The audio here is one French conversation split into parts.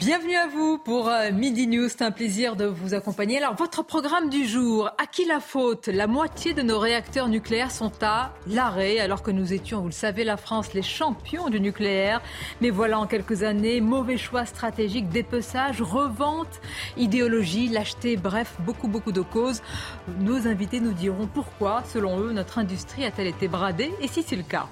Bienvenue à vous pour euh, Midi News. C'est un plaisir de vous accompagner. Alors, votre programme du jour, à qui la faute? La moitié de nos réacteurs nucléaires sont à l'arrêt, alors que nous étions, vous le savez, la France, les champions du nucléaire. Mais voilà, en quelques années, mauvais choix stratégique, dépeçage, revente, idéologie, lâcheté, bref, beaucoup, beaucoup de causes. Nos invités nous diront pourquoi, selon eux, notre industrie a-t-elle été bradée et si c'est le cas?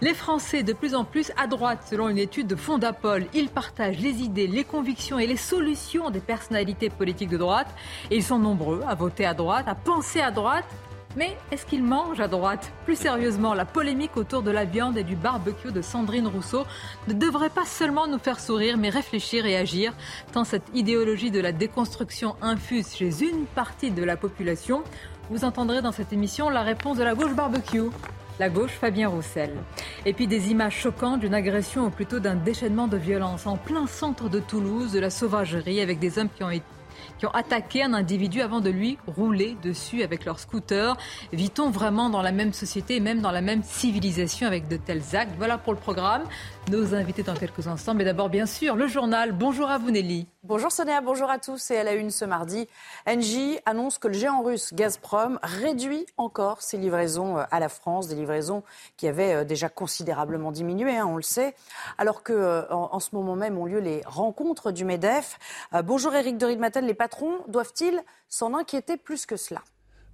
Les Français, de plus en plus à droite, selon une étude de Fondapol, ils partagent les idées, les convictions et les solutions des personnalités politiques de droite. Et ils sont nombreux à voter à droite, à penser à droite. Mais est-ce qu'ils mangent à droite? Plus sérieusement, la polémique autour de la viande et du barbecue de Sandrine Rousseau ne devrait pas seulement nous faire sourire, mais réfléchir et agir, tant cette idéologie de la déconstruction infuse chez une partie de la population. Vous entendrez dans cette émission la réponse de la gauche barbecue. La gauche, Fabien Roussel. Et puis des images choquantes d'une agression ou plutôt d'un déchaînement de violence en plein centre de Toulouse, de la sauvagerie avec des hommes qui ont attaqué un individu avant de lui rouler dessus avec leur scooter. Vit-on vraiment dans la même société et même dans la même civilisation avec de tels actes? Voilà pour le programme. Nos invités dans quelques instants. Mais d'abord, bien sûr, le journal. Bonjour à vous, Nelly. Bonjour Sonia, bonjour à tous. Et à la une ce mardi, Engie annonce que le géant russe Gazprom réduit encore ses livraisons euh, à la France, des livraisons qui avaient euh, déjà considérablement diminué, hein, on le sait, alors que euh, en, ce moment même ont lieu les rencontres du MEDEF. bonjour Eric de Ridmaten, les patrons doivent-ils s'en inquiéter plus que cela?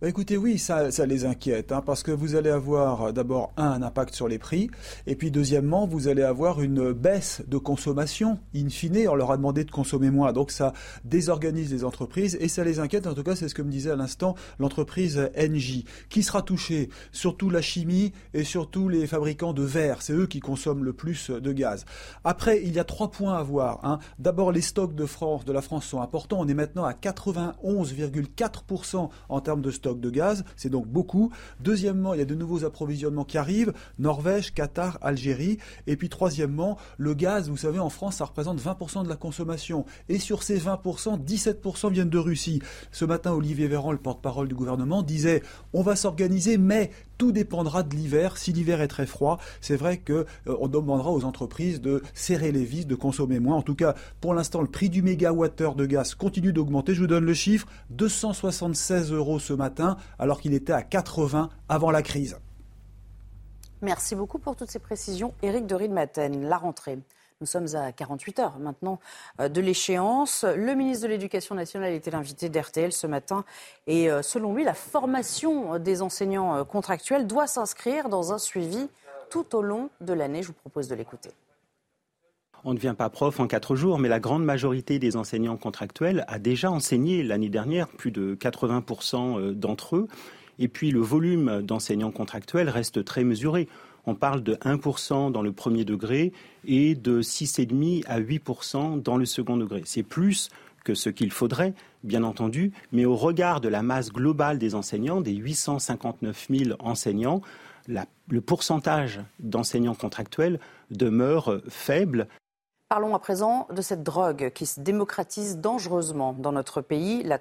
Bah, écoutez, oui, ça, les inquiète, hein, parce que vous allez avoir euh, d'abord un, impact sur les prix, et puis deuxièmement, vous allez avoir une baisse de consommation. In fine, on leur a demandé de consommer moins, donc ça désorganise les entreprises et ça les inquiète. En tout cas, c'est ce que me disait à l'instant l'entreprise NJ, qui sera touchée, surtout la chimie et surtout les fabricants de verre. C'est eux qui consomment le plus de gaz. Après, il y a trois points à voir. Hein. D'abord, les stocks de France, de la France sont importants. On est maintenant à 91,4% en termes de stocks de gaz, c'est donc beaucoup. Deuxièmement, il y a de nouveaux approvisionnements qui arrivent, Norvège, Qatar, Algérie. Et puis troisièmement, le gaz, vous savez, en France, ça représente 20% de la consommation. Et sur ces 20%, 17% viennent de Russie. Ce matin, Olivier Véran, le porte-parole du gouvernement, disait on va s'organiser, mais tout dépendra de l'hiver. Si l'hiver est très froid, c'est vrai qu'on euh, demandera aux entreprises de serrer les vis, de consommer moins. En tout cas, pour l'instant, le prix du mégawattheure de gaz continue d'augmenter. Je vous donne le chiffre 276 euros ce matin, alors qu'il était à 80 avant la crise. Merci beaucoup pour toutes ces précisions. Éric de Riedmaten, la rentrée. Nous sommes à 48 heures maintenant euh, de l'échéance. Le ministre de l'Éducation nationale était l'invité d'RTL ce matin. Et euh, selon lui, la formation des enseignants euh, contractuels doit s'inscrire dans un suivi tout au long de l'année. Je vous propose de l'écouter. On ne devient pas prof en quatre jours, mais la grande majorité des enseignants contractuels a déjà enseigné l'année dernière, plus de 80% d'entre eux. Et puis le volume d'enseignants contractuels reste très mesuré on parle de 1% dans le premier degré et de 6,5 à 8% dans le second degré. C'est plus que ce qu'il faudrait, bien entendu, mais au regard de la masse globale des enseignants, des 859 000 enseignants, le pourcentage d'enseignants contractuels demeure faible. Parlons à présent de cette drogue qui se démocratise dangereusement dans notre pays, la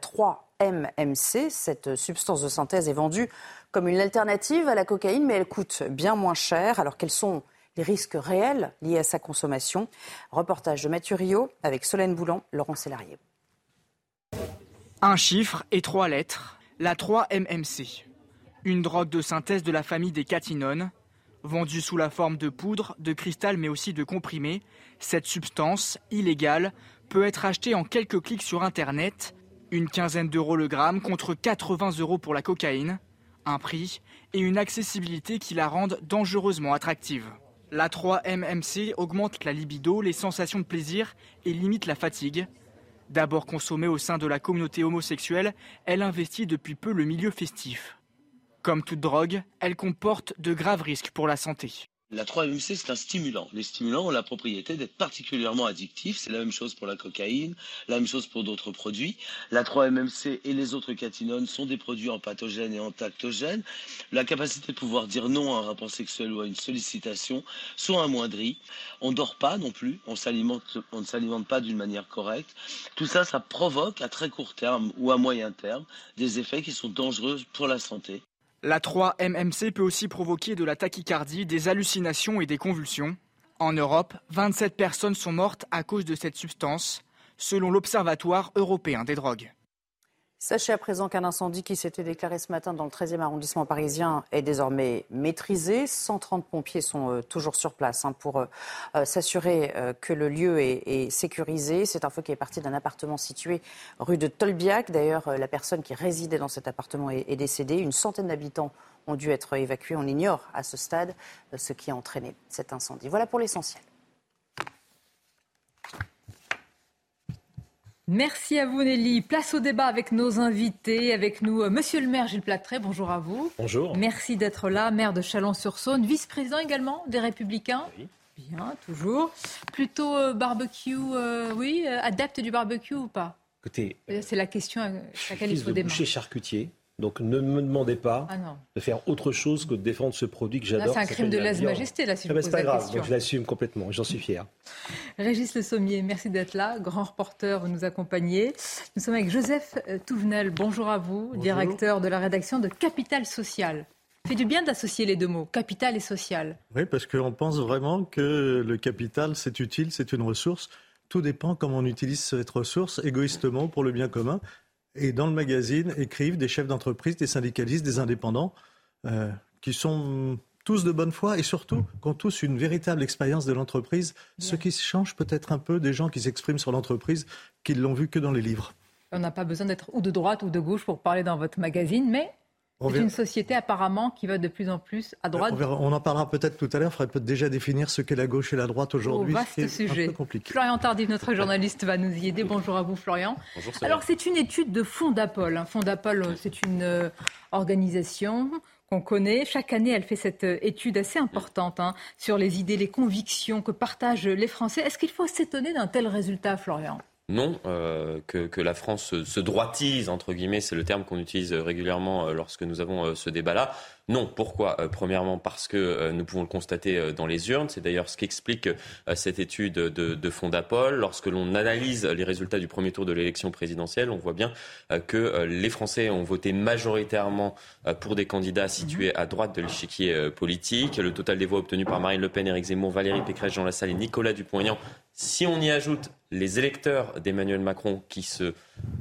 3-MMC. Cette substance de synthèse est vendue comme une alternative à la cocaïne, mais elle coûte bien moins cher. Alors quels sont les risques réels liés à sa consommation? Reportage de Mathieu Rio avec Solène Boulan, Laurent Sélarié. Un chiffre et trois lettres, la 3-MMC. Une drogue de synthèse de la famille des catinones. Vendue sous la forme de poudre, de cristal mais aussi de comprimés, cette substance, illégale, peut être achetée en quelques clics sur Internet. Une quinzaine d'euros le gramme contre 80 euros pour la cocaïne un prix et une accessibilité qui la rendent dangereusement attractive. La 3-MMC augmente la libido, les sensations de plaisir et limite la fatigue. D'abord consommée au sein de la communauté homosexuelle, elle investit depuis peu le milieu festif. Comme toute drogue, elle comporte de graves risques pour la santé. La 3-MMC, c'est un stimulant. Les stimulants ont la propriété d'être particulièrement addictifs. C'est la même chose pour la cocaïne, la même chose pour d'autres produits. La 3-MMC et les autres catinones sont des produits empathogènes et entactogènes. La capacité de pouvoir dire non à un rapport sexuel ou à une sollicitation sont amoindries. On ne dort pas non plus. On, on ne s'alimente pas d'une manière correcte. Tout ça, ça provoque à très court terme ou à moyen terme des effets qui sont dangereux pour la santé. La 3-MMC peut aussi provoquer de la tachycardie, des hallucinations et des convulsions. En Europe, 27 personnes sont mortes à cause de cette substance, selon l'Observatoire européen des drogues. Sachez à présent qu'un incendie qui s'était déclaré ce matin dans le 13e arrondissement parisien est désormais maîtrisé. 130 pompiers sont euh, toujours sur place hein, pour euh, euh, s'assurer que le lieu est, sécurisé. C'est un feu qui est parti d'un appartement situé rue de Tolbiac. D'ailleurs, la personne qui résidait dans cet appartement est, est décédée. Une centaine d'habitants ont dû être évacués. On ignore à ce stade ce qui a entraîné cet incendie. Voilà pour l'essentiel. Merci à vous Nelly. Place au débat avec nos invités. Avec nous, euh, Monsieur le maire Gilles Platret. Bonjour à vous. Bonjour. Merci d'être là. Maire de Chalon-sur-Saône, vice-président également des Républicains. Oui. Bien, toujours. Plutôt euh, barbecue, euh, oui, adepte du barbecue ou pas? Écoutez, c'est la question à laquelle il faut démarrer. charcutier. Donc ne me demandez pas ah de faire autre chose que de défendre ce produit que j'adore. C'est un crime de lèse-majesté, là, si je ah ben, pose pas grave, donc je l'assume complètement, j'en suis fier. Régis Le Sommier, merci d'être là, grand reporter, vous nous accompagnez. Nous sommes avec Joseph euh, Touvenel, bonjour à vous, directeur de la rédaction de Capital Social. fait du bien d'associer les deux mots, capital et social. Oui, parce qu'on pense vraiment que le capital, c'est utile, c'est une ressource. Tout dépend comment on utilise cette ressource égoïstement pour le bien commun. Et dans le magazine écrivent des chefs d'entreprise, des syndicalistes, des indépendants, euh, qui sont tous de bonne foi et surtout qui ont tous une véritable expérience de l'entreprise, ce qui change peut-être un peu des gens qui s'expriment sur l'entreprise, qui l'ont vu que dans les livres. On n'a pas besoin d'être ou de droite ou de gauche pour parler dans votre magazine, mais c'est une société apparemment qui va de plus en plus à droite. On, en parlera peut-être tout à l'heure. Il faudrait peut-être déjà définir ce qu'est la gauche et la droite aujourd'hui. vaste sujet. Un peu compliqué. Florian Tardif, notre journaliste, va nous y aider. Bonjour à vous, Florian. Bonjour, Alors, c'est une étude de Fondapol. Fondapol, c'est une euh, organisation qu'on connaît. Chaque année, elle fait cette euh, étude assez importante hein, sur les idées, les convictions que partagent les Français. Est-ce qu'il faut s'étonner d'un tel résultat, Florian? Non, euh, que, la France se, droitise, entre guillemets, c'est le terme qu'on utilise régulièrement euh, lorsque nous avons euh, ce débat-là. Non, pourquoi? Premièrement, parce que nous pouvons le constater dans les urnes. C'est d'ailleurs ce qu'explique cette étude de, de Fondapol. Lorsque l'on analyse les résultats du premier tour de l'élection présidentielle, on voit bien que les Français ont voté majoritairement pour des candidats situés à droite de l'échiquier politique. Le total des voix obtenues par Marine Le Pen, Éric Zemmour, Valérie Pécresse, Jean Lassalle et Nicolas Dupont-Aignan si on y ajoute les électeurs d'Emmanuel Macron qui se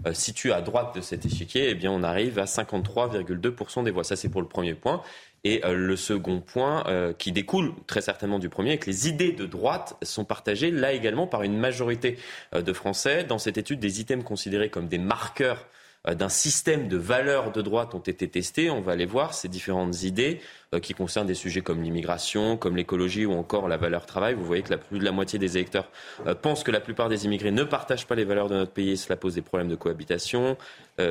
euh, situent à droite de cet échiquier, eh bien on arrive à 53,2% des voix. Ça, c'est pour le premier point. Et euh, le second point, euh, qui découle très certainement du premier, est que les idées de droite sont partagées là également par une majorité de Français. Dans cette étude, des items considérés comme des marqueurs d'un système de valeurs de droite ont été testés. On va aller voir ces différentes idées euh, qui concernent des sujets comme l'immigration, comme l'écologie ou encore la valeur travail. Vous voyez que la plus de la moitié des électeurs euh, pensent que la plupart des immigrés ne partagent pas les valeurs de notre pays et cela pose des problèmes de cohabitation.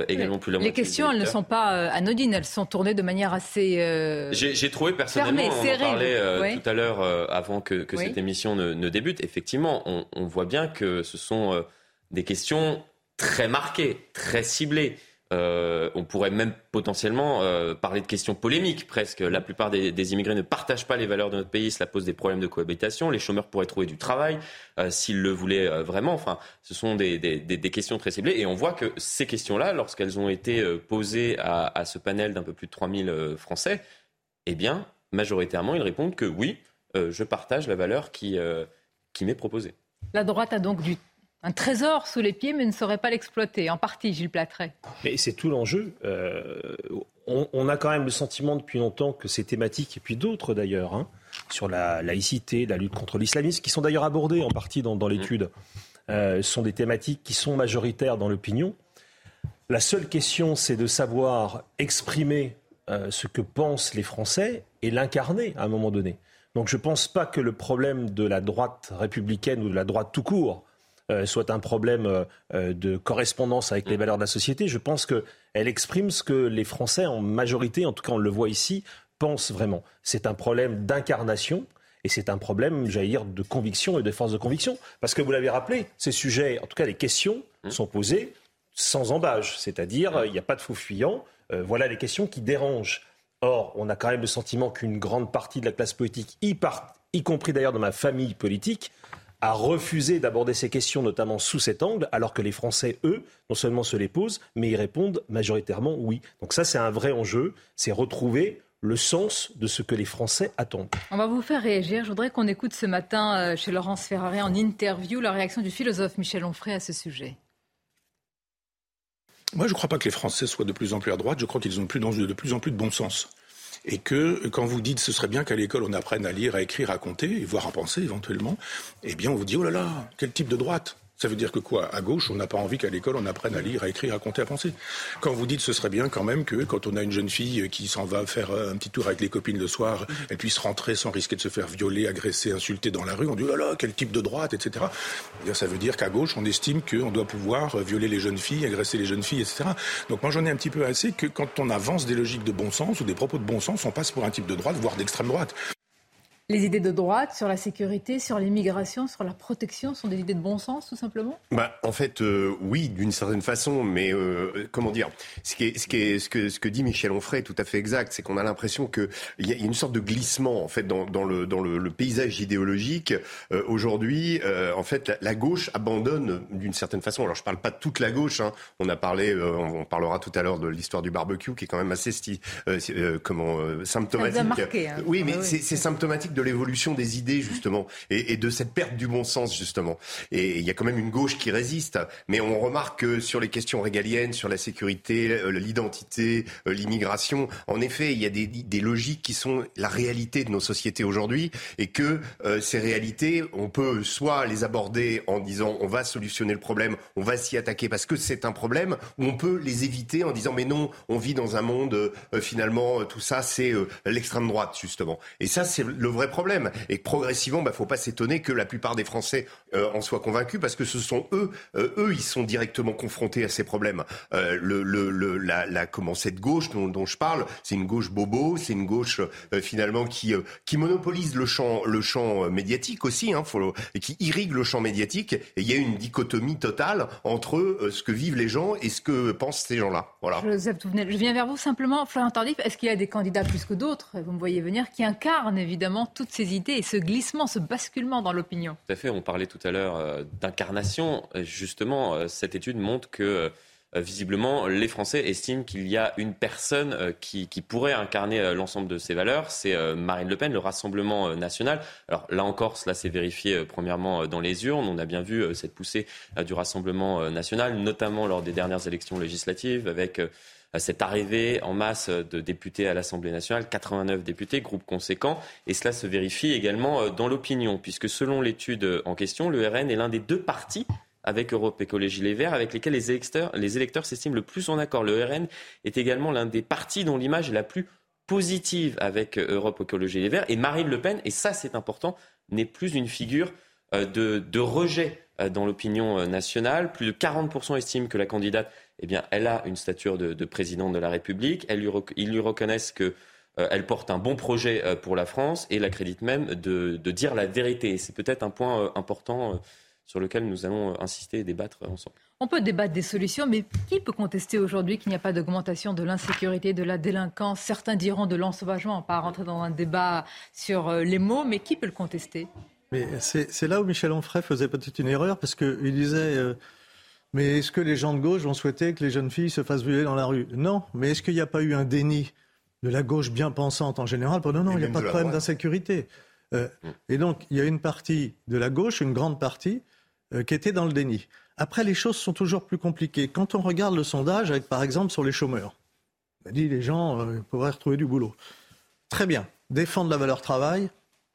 également plus la les questions, elles ne sont pas anodines, elles sont tournées de manière assez. J'ai trouvé personnellement, on en parlait tout à l'heure avant que, cette émission ne, débute. Effectivement, on, on, voit bien que ce sont des questions très marqué, très ciblé. Euh, on pourrait même potentiellement euh, parler de questions polémiques presque. La plupart des, immigrés ne partagent pas les valeurs de notre pays, cela pose des problèmes de cohabitation. Les chômeurs pourraient trouver du travail euh, s'ils le voulaient vraiment. Enfin, ce sont des, questions très ciblées et on voit que ces questions-là, lorsqu'elles ont été posées à, ce panel d'un peu plus de 3000 Français, eh bien, majoritairement, ils répondent que oui, je partage la valeur qui, qui m'est proposée. La droite a donc du un trésor sous les pieds, mais ne saurait pas l'exploiter. En partie, Gilles Platret. Mais c'est tout l'enjeu. Euh, on, a quand même le sentiment depuis longtemps que ces thématiques, et puis d'autres d'ailleurs, hein, sur la laïcité, la lutte contre l'islamisme, qui sont d'ailleurs abordées en partie dans, l'étude, euh, sont des thématiques qui sont majoritaires dans l'opinion. La seule question, c'est de savoir exprimer euh, ce que pensent les Français et l'incarner à un moment donné. Donc je ne pense pas que le problème de la droite républicaine ou de la droite tout court euh, soit un problème euh, euh, de correspondance avec les valeurs de la société. Je pense qu'elle exprime ce que les Français, en majorité, en tout cas on le voit ici, pensent vraiment. C'est un problème d'incarnation. Et c'est un problème, j'allais dire, de conviction et de force de conviction. Parce que vous l'avez rappelé, ces sujets, en tout cas les questions, mmh. sont posées sans embâge. C'est-à-dire, il n'y a pas de faux fuyant. Euh, voilà les questions qui dérangent. Or, on a quand même le sentiment qu'une grande partie de la classe politique, y, y compris d'ailleurs dans ma famille politique, a refusé d'aborder ces questions, notamment sous cet angle, alors que les Français, eux, non seulement se les posent, mais ils répondent majoritairement oui. Donc ça, c'est un vrai enjeu, c'est retrouver le sens de ce que les Français attendent. On va vous faire réagir. Je voudrais qu'on écoute ce matin euh, chez Laurence Ferrari en interview la réaction du philosophe Michel Onfray à ce sujet. Moi, je ne crois pas que les Français soient de plus en plus à droite. Je crois qu'ils ont de plus en plus de bon sens et que quand vous dites ce serait bien qu'à l'école on apprenne à lire, à écrire, à compter, voire à penser éventuellement, eh bien on vous dit oh là là, quel type de droite? Ça veut dire que quoi? À gauche, on n'a pas envie qu'à l'école on apprenne à lire, à écrire, à compter, à penser. Quand vous dites ce serait bien quand même que quand on a une jeune fille qui s'en va faire un petit tour avec les copines le soir, elle puisse rentrer sans risquer de se faire violer, agresser, insulter dans la rue, on dit oh là là, quel type de droite, etc. Eh ça veut dire qu'à gauche, on estime qu'on doit pouvoir violer les jeunes filles, agresser les jeunes filles, etc. Donc moi j'en ai un petit peu assez que quand on avance des logiques de bon sens ou des propos de bon sens, on passe pour un type de droite, voire d'extrême droite. Les idées de droite sur la sécurité, sur l'immigration, sur la protection sont des idées de bon sens, tout simplement bah, En fait, euh, oui, d'une certaine façon, mais euh, comment dire ce, qui est, ce, qui est, ce, que, ce que dit Michel Onfray est tout à fait exact, c'est qu'on a l'impression qu'il y, a une sorte de glissement en fait dans, dans, le, dans le, paysage idéologique. Euh, aujourd'hui, en fait, la, gauche abandonne d'une certaine façon. Alors, je ne parle pas de toute la gauche. Hein. On a parlé, on, parlera tout à l'heure de l'histoire du barbecue, qui est quand même assez comment symptomatique. Marqué, hein. Oui, mais c'est symptomatique de l'évolution des idées, justement, et, de cette perte du bon sens, justement. Et il y a quand même une gauche qui résiste. Mais on remarque que sur les questions régaliennes, sur la sécurité, euh, l'identité, euh, l'immigration, en effet, il y a des, logiques qui sont la réalité de nos sociétés aujourd'hui, et que euh, ces réalités, on peut soit les aborder en disant on va solutionner le problème, on va s'y attaquer parce que c'est un problème, ou on peut les éviter en disant mais non, on vit dans un monde, finalement, tout ça, c'est l'extrême droite, justement. Et ça, c'est le vrai problème. Et progressivement, il bah, ne faut pas s'étonner que la plupart des Français euh, en soient convaincus parce que ce sont eux, euh, eux, ils sont directement confrontés à ces problèmes. Euh, le, le, la, la, comment cette gauche dont, dont je parle, c'est une gauche bobo, c'est une gauche finalement qui qui monopolise le champ le champ médiatique aussi, hein, faut, et qui irrigue le champ médiatique. Et il y a une dichotomie totale entre ce que vivent les gens et ce que pensent ces gens-là. Voilà. je viens vers vous simplement, Florian Tardif. Est-ce qu'il y a des candidats plus que d'autres, vous me voyez venir, qui incarnent évidemment toutes ces idées et ce glissement, ce basculement dans l'opinion. Tout à fait. On parlait tout à l'heure euh, d'incarnation. Justement, euh, cette étude montre que euh, visiblement, les Français estiment qu'il y a une personne qui, pourrait incarner l'ensemble de ces valeurs. C'est Marine Le Pen, le Rassemblement national. Alors là encore, cela s'est vérifié premièrement dans les urnes. On a bien vu cette poussée du Rassemblement national, notamment lors des dernières élections législatives, avec cette arrivée en masse de députés à l'Assemblée nationale, 89 députés, groupe conséquent, et cela se vérifie également euh, dans l'opinion, puisque selon l'étude en question, le RN est l'un des deux partis avec Europe Écologie Les Verts, avec lesquels les électeurs, s'estiment le plus en accord. Le RN est également l'un des partis dont l'image est la plus positive avec euh, Europe Écologie Les Verts. Et Marine Le Pen, et ça c'est important, n'est plus une figure euh, de, rejet dans l'opinion nationale. Plus de 40% estiment que la candidate eh bien, elle a une stature de, présidente de la République. Elle lui, ils lui reconnaissent qu'elle euh, porte un bon projet euh, pour la France et l'accrédite même de, dire la vérité. C'est peut-être un point euh, important sur lequel nous allons insister et débattre ensemble. On peut débattre des solutions, mais qui peut contester aujourd'hui qu'il n'y a pas d'augmentation de l'insécurité, de la délinquance? Certains diront de l'ensauvagement, pas rentrer dans un débat sur les mots, mais qui peut le contester? Mais c'est là où Michel Onfray faisait peut-être une erreur, parce qu'il disait mais est-ce que les gens de gauche vont souhaiter que les jeunes filles se fassent violer dans la rue? Non. Mais est-ce qu'il n'y a pas eu un déni de la gauche bien pensante en général? Non, non, il n'y a pas de problème d'insécurité. Euh, et donc, il y a une partie de la gauche, une grande partie, euh, qui était dans le déni. Après, les choses sont toujours plus compliquées. Quand on regarde le sondage, avec par exemple sur les chômeurs, on a dit les gens euh, pourraient retrouver du boulot. Très bien. Défendre la valeur travail,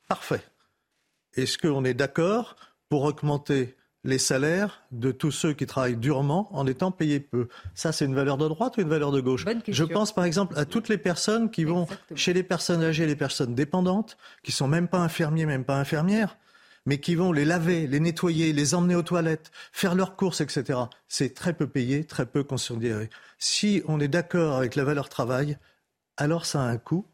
parfait. Est-ce qu'on est d'accord pour augmenter les salaires de tous ceux qui travaillent durement en étant payés peu? Ça, c'est une valeur de droite ou une valeur de gauche? Je pense par exemple à toutes les personnes qui vont chez les personnes âgées, les personnes dépendantes, qui sont même pas infirmiers, même pas infirmières, mais qui vont les laver, les nettoyer, les emmener aux toilettes, faire leurs courses, etc. C'est très peu payé, très peu considéré. Si on est d'accord avec la valeur travail, alors ça a un coût.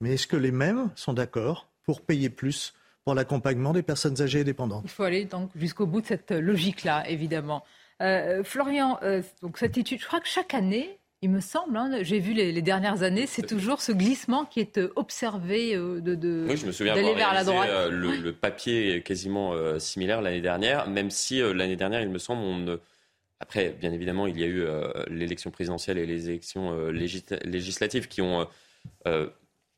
Mais est-ce que les mêmes sont d'accord pour payer plus pour l'accompagnement des personnes âgées et dépendantes. Il faut aller donc jusqu'au bout de cette logique-là, évidemment. Euh, Florian, euh, donc cette étude, je crois que chaque année, il me semble, hein, j'ai vu les, dernières années, c'est toujours ce glissement qui est euh, observé de, de oui, je me souviens d'aller vers la droite. le, papier est quasiment similaire l'année dernière, même si l'année dernière, il me semble, on après, bien évidemment, il y a eu l'élection présidentielle et les élections législatives qui ont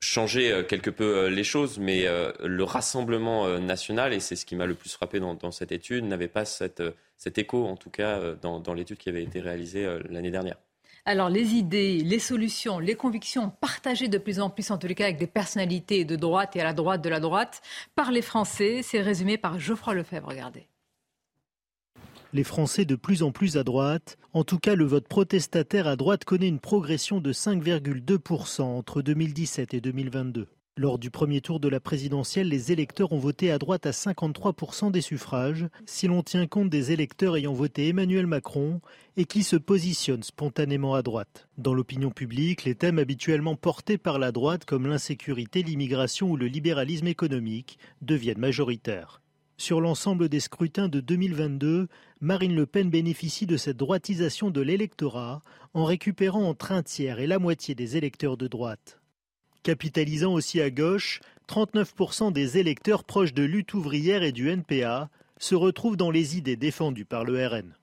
changé quelque peu les choses, mais le rassemblement national, et c'est ce qui m'a le plus frappé dans, dans cette étude, n'avait pas cet écho, en tout cas, euh, dans, l'étude qui avait été réalisée euh, l'année dernière. Alors les idées, les solutions, les convictions partagées de plus en plus, en tous les cas avec des personnalités de droite et à la droite de la droite, par les Français, c'est résumé par Geoffroy Lefebvre. Regardez. Les Français de plus en plus à droite, en tout cas le vote protestataire à droite connaît une progression de 5,2% entre 2017 et 2022. Lors du premier tour de la présidentielle, les électeurs ont voté à droite à 53% des suffrages, si l'on tient compte des électeurs ayant voté Emmanuel Macron et qui se positionnent spontanément à droite. Dans l'opinion publique, les thèmes habituellement portés par la droite, comme l'insécurité, l'immigration ou le libéralisme économique, deviennent majoritaires. Sur l'ensemble des scrutins de 2022, Marine Le Pen bénéficie de cette droitisation de l'électorat en récupérant entre un tiers et la moitié des électeurs de droite. Capitalisant aussi à gauche, 39% des électeurs proches de lutte ouvrière et du NPA se retrouvent dans les idées défendues par le RN.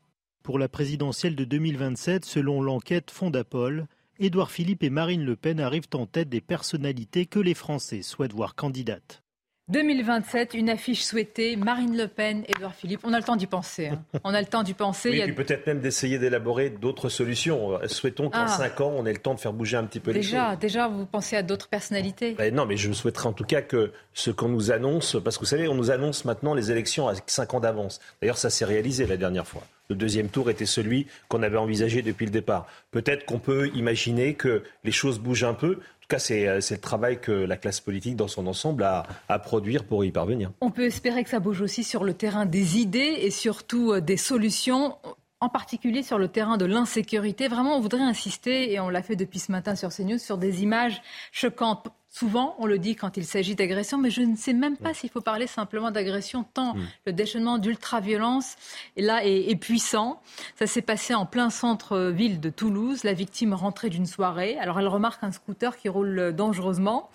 Pour la présidentielle de 2027, selon l'enquête Fondapol, Édouard Philippe et Marine Le Pen arrivent en tête des personnalités que les Français souhaitent voir candidates. 2027, une affiche souhaitée, Marine Le Pen, Édouard Philippe. On a le temps d'y penser. Hein. On a le temps d'y penser. Oui, et puis peut-être même d'essayer d'élaborer d'autres solutions. Souhaitons qu'en ah. cinq ans, on ait le temps de faire bouger un petit peu déjà, les choses. Déjà, vous pensez à d'autres personnalités ben Non, mais je souhaiterais en tout cas que ce qu'on nous annonce, parce que vous savez, on nous annonce maintenant les élections avec cinq ans d'avance. D'ailleurs, ça s'est réalisé la dernière fois. Le deuxième tour était celui qu'on avait envisagé depuis le départ. Peut-être qu'on peut imaginer que les choses bougent un peu. En tout cas, euh, c'est le travail que la classe politique dans son ensemble a à produire pour y parvenir. On peut espérer que ça bouge aussi sur le terrain des idées et surtout euh, des solutions en particulier sur le terrain de l'insécurité. Vraiment, on voudrait insister, et on l'a fait depuis ce matin sur CNews, sur des images choquantes. Souvent, on le dit quand il s'agit d'agression, mais je ne sais même pas mm. s'il faut parler simplement d'agression, tant mm. le déchaînement d'ultra-violence là est, est, puissant. Ça s'est passé en plein centre-ville de Toulouse. La victime rentrait d'une soirée. Alors, elle remarque un scooter qui roule dangereusement.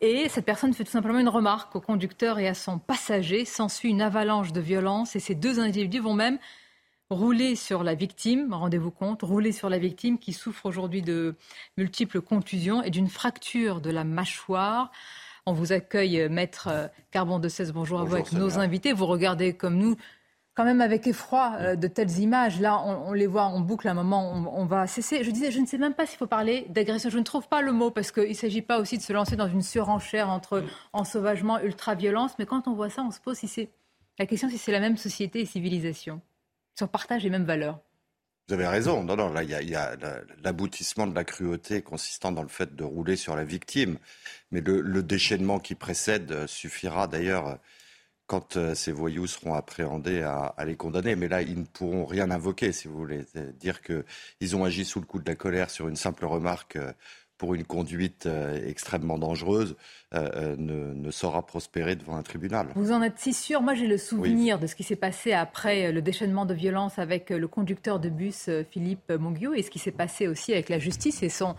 Et cette personne fait tout simplement une remarque au conducteur et à son passager. S'ensuit une avalanche de violence et ces deux individus vont même rouler sur la victime, rendez-vous compte, rouler sur la victime qui souffre aujourd'hui de multiples contusions et d'une fracture de la mâchoire. On vous accueille, maître Carbon de 16, bonjour, à vous avec nos invités. Vous regardez comme nous, quand même avec effroi, euh, de telles images. Là, on, les voit en boucle à un moment, on, va cesser. Je disais, je ne sais même pas s'il faut parler d'agression. Je ne trouve pas le mot parce qu'il ne s'agit pas aussi de se lancer dans une surenchère entre ensauvagement, ultra-violence. Mais quand on voit ça, on se pose si c'est la question si c'est la même société et civilisation on partage les mêmes valeurs. Vous avez raison. Non, non, là, il y a, l'aboutissement de la cruauté consistant dans le fait de rouler sur la victime. Mais le, déchaînement qui précède suffira d'ailleurs quand euh, ces voyous seront appréhendés à, les condamner. Mais là, ils ne pourront rien invoquer, si vous voulez. Dire qu'ils ont agi sous le coup de la colère sur une simple remarque euh, pour une conduite euh, extrêmement dangereuse euh, euh, ne, saura prospérer devant un tribunal. Vous en êtes si sûr? Moi, j'ai le souvenir de ce qui s'est passé après le déchaînement de violence avec le conducteur de bus Philippe Monguiot et ce qui s'est passé aussi avec la justice et son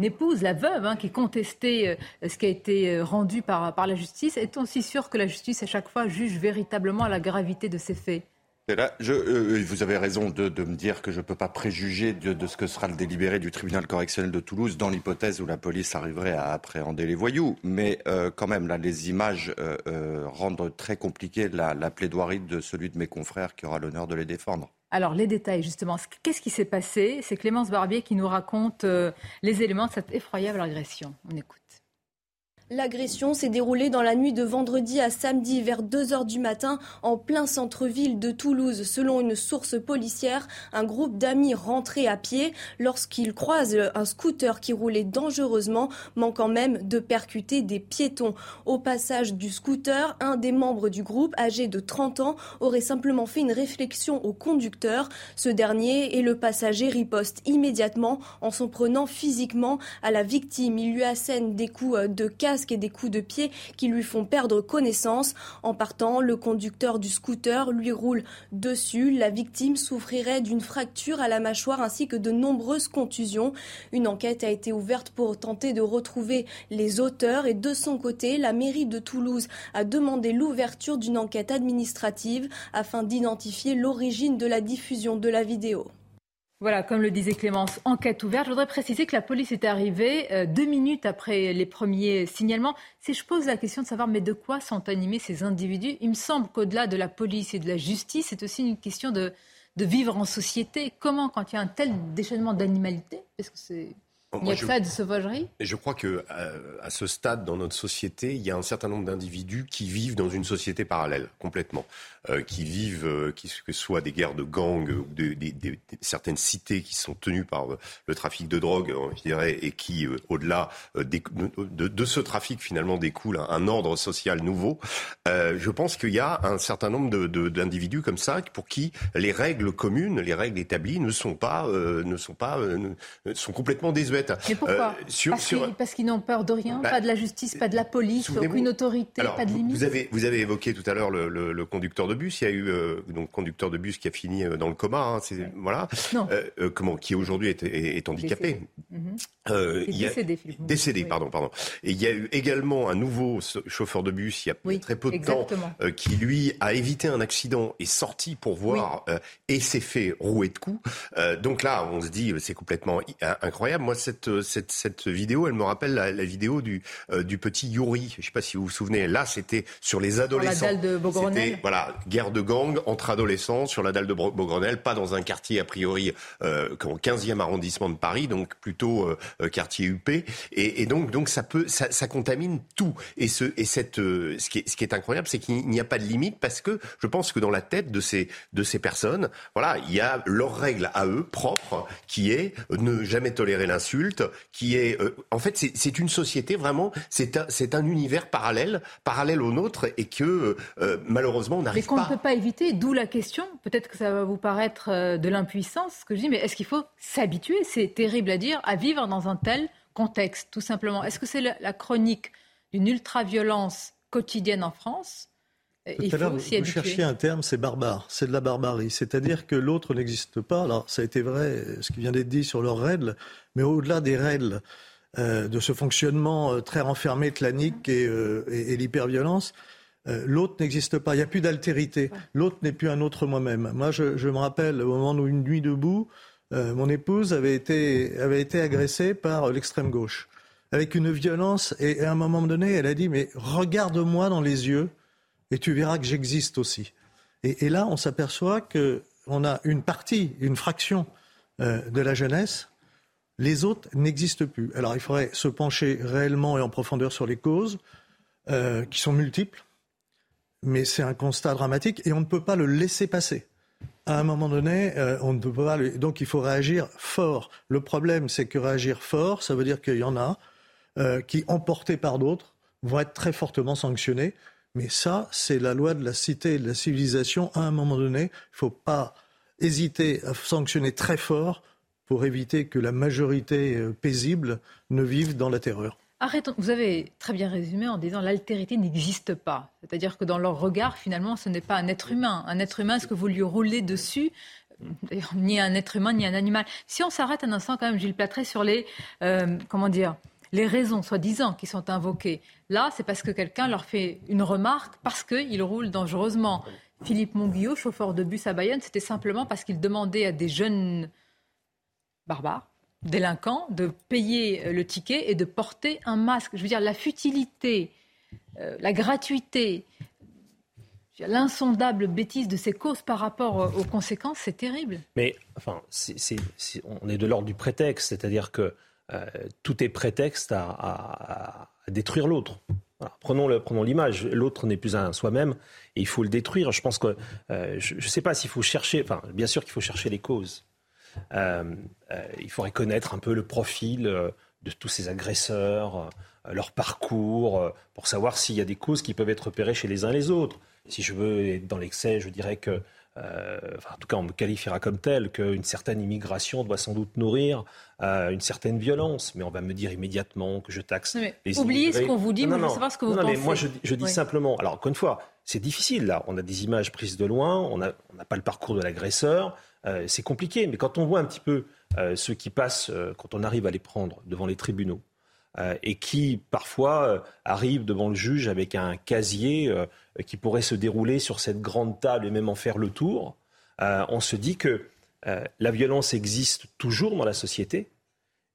épouse, la veuve, hein, qui contestait ce qui a été rendu par, par la justice. Est-on si sûr que la justice, à chaque fois, juge véritablement la gravité de ces faits? Je, euh, vous avez raison de, me dire que je ne peux pas préjuger de, ce que sera le délibéré du tribunal correctionnel de Toulouse dans l'hypothèse où la police arriverait à appréhender les voyous. Mais euh, quand même, là, les images euh, rendent très compliquée la, la, plaidoirie de celui de mes confrères qui aura l'honneur de les défendre. Alors, les détails, justement. Qu'est-ce qui s'est passé? C'est Clémence Barbier qui nous raconte les éléments de cette effroyable agression. On écoute. L'agression s'est déroulée dans la nuit de vendredi à samedi vers 2 heures du matin en plein centre-ville de Toulouse. Selon une source policière, un groupe d'amis rentrait à pied lorsqu'ils croisent un scooter qui roulait dangereusement, manquant même de percuter des piétons. Au passage du scooter, un des membres du groupe, âgé de 30 ans, aurait simplement fait une réflexion au conducteur. Ce dernier et le passager ripostent immédiatement en s'en prenant physiquement à la victime. Il lui assène des coups de casse et des coups de pied qui lui font perdre connaissance. En partant, le conducteur du scooter lui roule dessus. La victime souffrirait d'une fracture à la mâchoire ainsi que de nombreuses contusions. Une enquête a été ouverte pour tenter de retrouver les auteurs et de son côté, la mairie de Toulouse a demandé l'ouverture d'une enquête administrative afin d'identifier l'origine de la diffusion de la vidéo. Voilà, comme le disait Clémence, enquête ouverte. Je voudrais préciser que la police est arrivée euh, deux minutes après les premiers signalements. Si je pose la question de savoir, mais de quoi sont animés ces individus? Il me semble qu'au-delà de la police et de la justice, c'est aussi une question de, de vivre en société. Comment, quand il y a un tel déchaînement d'animalité, est-ce que c'est il y a ça de sauvagerie? Je crois que euh, à, ce stade dans notre société, il y a un certain nombre d'individus qui vivent dans une société parallèle complètement, qui vivent, euh, que ce soit des guerres de gangs ou de, certaines cités qui sont tenues par le trafic de drogue, je dirais, et qui, au-delà de, ce trafic finalement découle un, ordre social nouveau. je pense qu'il y a un certain nombre d'individus comme ça pour qui les règles communes, les règles établies ne sont pas, ne sont pas, sont complètement désuètes. Mais pourquoi? Euh, Parce qu'ils n'ont peur de rien, bah, pas de la justice, pas de la police, aucune autorité, pas de limite. Vous avez, vous avez évoqué tout à l'heure le, conducteur de bus. Il y a eu euh, donc conducteur de bus qui a fini euh, dans le coma. Hein, voilà. comment Qui aujourd'hui est, handicapé. Décédé. il décédé, décédé pardon, pardon. Et il y a eu également un nouveau chauffeur de bus il y a très peu de temps qui lui a évité un accident et sorti pour voir et s'est fait rouer de coups. donc là, on se dit c'est complètement incroyable. Moi, cette, cette, cette vidéo, elle me rappelle la, vidéo du, euh, du petit Yuri. Je ne sais pas si vous vous souvenez. Là, c'était sur les adolescents. Sur la dalle de Beaugrenelle. Voilà, guerre de gang entre adolescents sur la dalle de Beaugrenelle, pas dans un quartier a priori euh, au 15e arrondissement de Paris, donc plutôt euh, quartier UP. Et, et, donc, donc ça peut, ça, ça contamine tout. Et ce, et cette, ce qui est, ce qui est incroyable, c'est qu'il n'y a pas de limite parce que je pense que dans la tête de ces, de ces personnes, voilà, il y a leur règle à eux propre qui est ne jamais tolérer l'insulte qui est, euh, en fait, c'est une société vraiment, c'est un, c'est un univers parallèle, parallèle au nôtre, et que euh, malheureusement on n'arrive pas. Mais qu'on ne peut pas éviter. D'où la question. Peut-être que ça va vous paraître euh, de l'impuissance, ce que je dis, mais est-ce qu'il faut s'habituer C'est terrible à dire, à vivre dans un tel contexte, tout simplement. Est-ce que c'est la chronique d'une ultra-violence quotidienne en France? Tout à l'heure, vous, cherchiez un terme, c'est barbare. C'est de la barbarie. C'est-à-dire que l'autre n'existe pas. Alors, ça a été vrai, ce qui vient d'être dit sur leurs règles, mais au-delà des règles euh, de ce fonctionnement euh, très renfermé, clanique et, euh, et, l'hyperviolence, l'autre n'existe pas. Il n'y a plus d'altérité. L'autre n'est plus un autre moi-même. Moi, je, je, me rappelle, au moment où une nuit debout, mon épouse avait été, avait été agressée par l'extrême gauche, avec une violence, et à un moment donné, elle a dit, mais regarde-moi dans les yeux et tu verras que j'existe aussi. Et, là, on s'aperçoit qu'on a une partie, une fraction euh, de la jeunesse. Les autres n'existent plus. Alors il faudrait se pencher réellement et en profondeur sur les causes, euh, qui sont multiples, mais c'est un constat dramatique et on ne peut pas le laisser passer. À un moment donné, euh, on ne peut pas. Donc il faut réagir fort. Le problème, c'est que réagir fort, ça veut dire qu'il y en a qui, emportés par d'autres, vont être très fortement sanctionnés. Mais ça, c'est la loi de la cité et de la civilisation. À un moment donné, il ne faut pas hésiter à sanctionner très fort pour éviter que la majorité euh, paisible ne vive dans la terreur. Arrêtons. Vous avez très bien résumé en disant l'altérité n'existe pas. C'est-à-dire que dans leur regard, finalement, ce n'est pas un être humain. Un être humain, est-ce que vous lui roulez dessus ni un être humain, ni un animal. Si on s'arrête un instant, quand même, Gilles Platret, sur les, euh, comment dire, les raisons, soi-disant, qui sont invoquées. Là, c'est parce que quelqu'un leur fait une remarque parce qu'ils roulent dangereusement. Philippe Monguillot, chauffeur de bus à Bayonne, c'était simplement parce qu'il demandait à des jeunes barbares, de payer euh, le ticket et de porter un masque. Je veux dire, la futilité, euh, la gratuité, l'insondable bêtise de ces causes par rapport euh, aux conséquences, c'est terrible. Mais enfin, on est de l'ordre du prétexte, c'est-à-dire que tout est prétexte à, détruire l'autre. Prenons, l'image, l'autre n'est plus un soi-même et il faut le détruire. Je pense que, je ne sais pas s'il faut chercher, enfin, bien sûr qu'il faut chercher les causes. Euh, il faudrait connaître un peu le profil de tous ces agresseurs, leur parcours, pour savoir s'il y a des causes qui peuvent être repérées chez les uns et les autres. si je veux être dans l'excès, je dirais que euh, en tout cas, on me qualifiera comme tel, qu'une certaine immigration doit sans doute nourrir euh, une certaine violence. Mais on va me dire immédiatement que je taxe les Oubliez ce qu'on vous dit, non, moi je veux savoir ce que vous non, pensez. Mais moi, je, dis simplement, alors encore une fois, c'est difficile là. On a des images prises de loin, on n'a pas le parcours de l'agresseur. Euh, c'est compliqué, mais quand on voit un petit peu ceux qui passent, quand on arrive à les prendre devant les tribunaux, et qui parfois arrivent devant le juge avec un casier qui pourrait se dérouler sur cette grande table et même en faire le tour, euh, on se dit que euh, la violence existe toujours dans la société,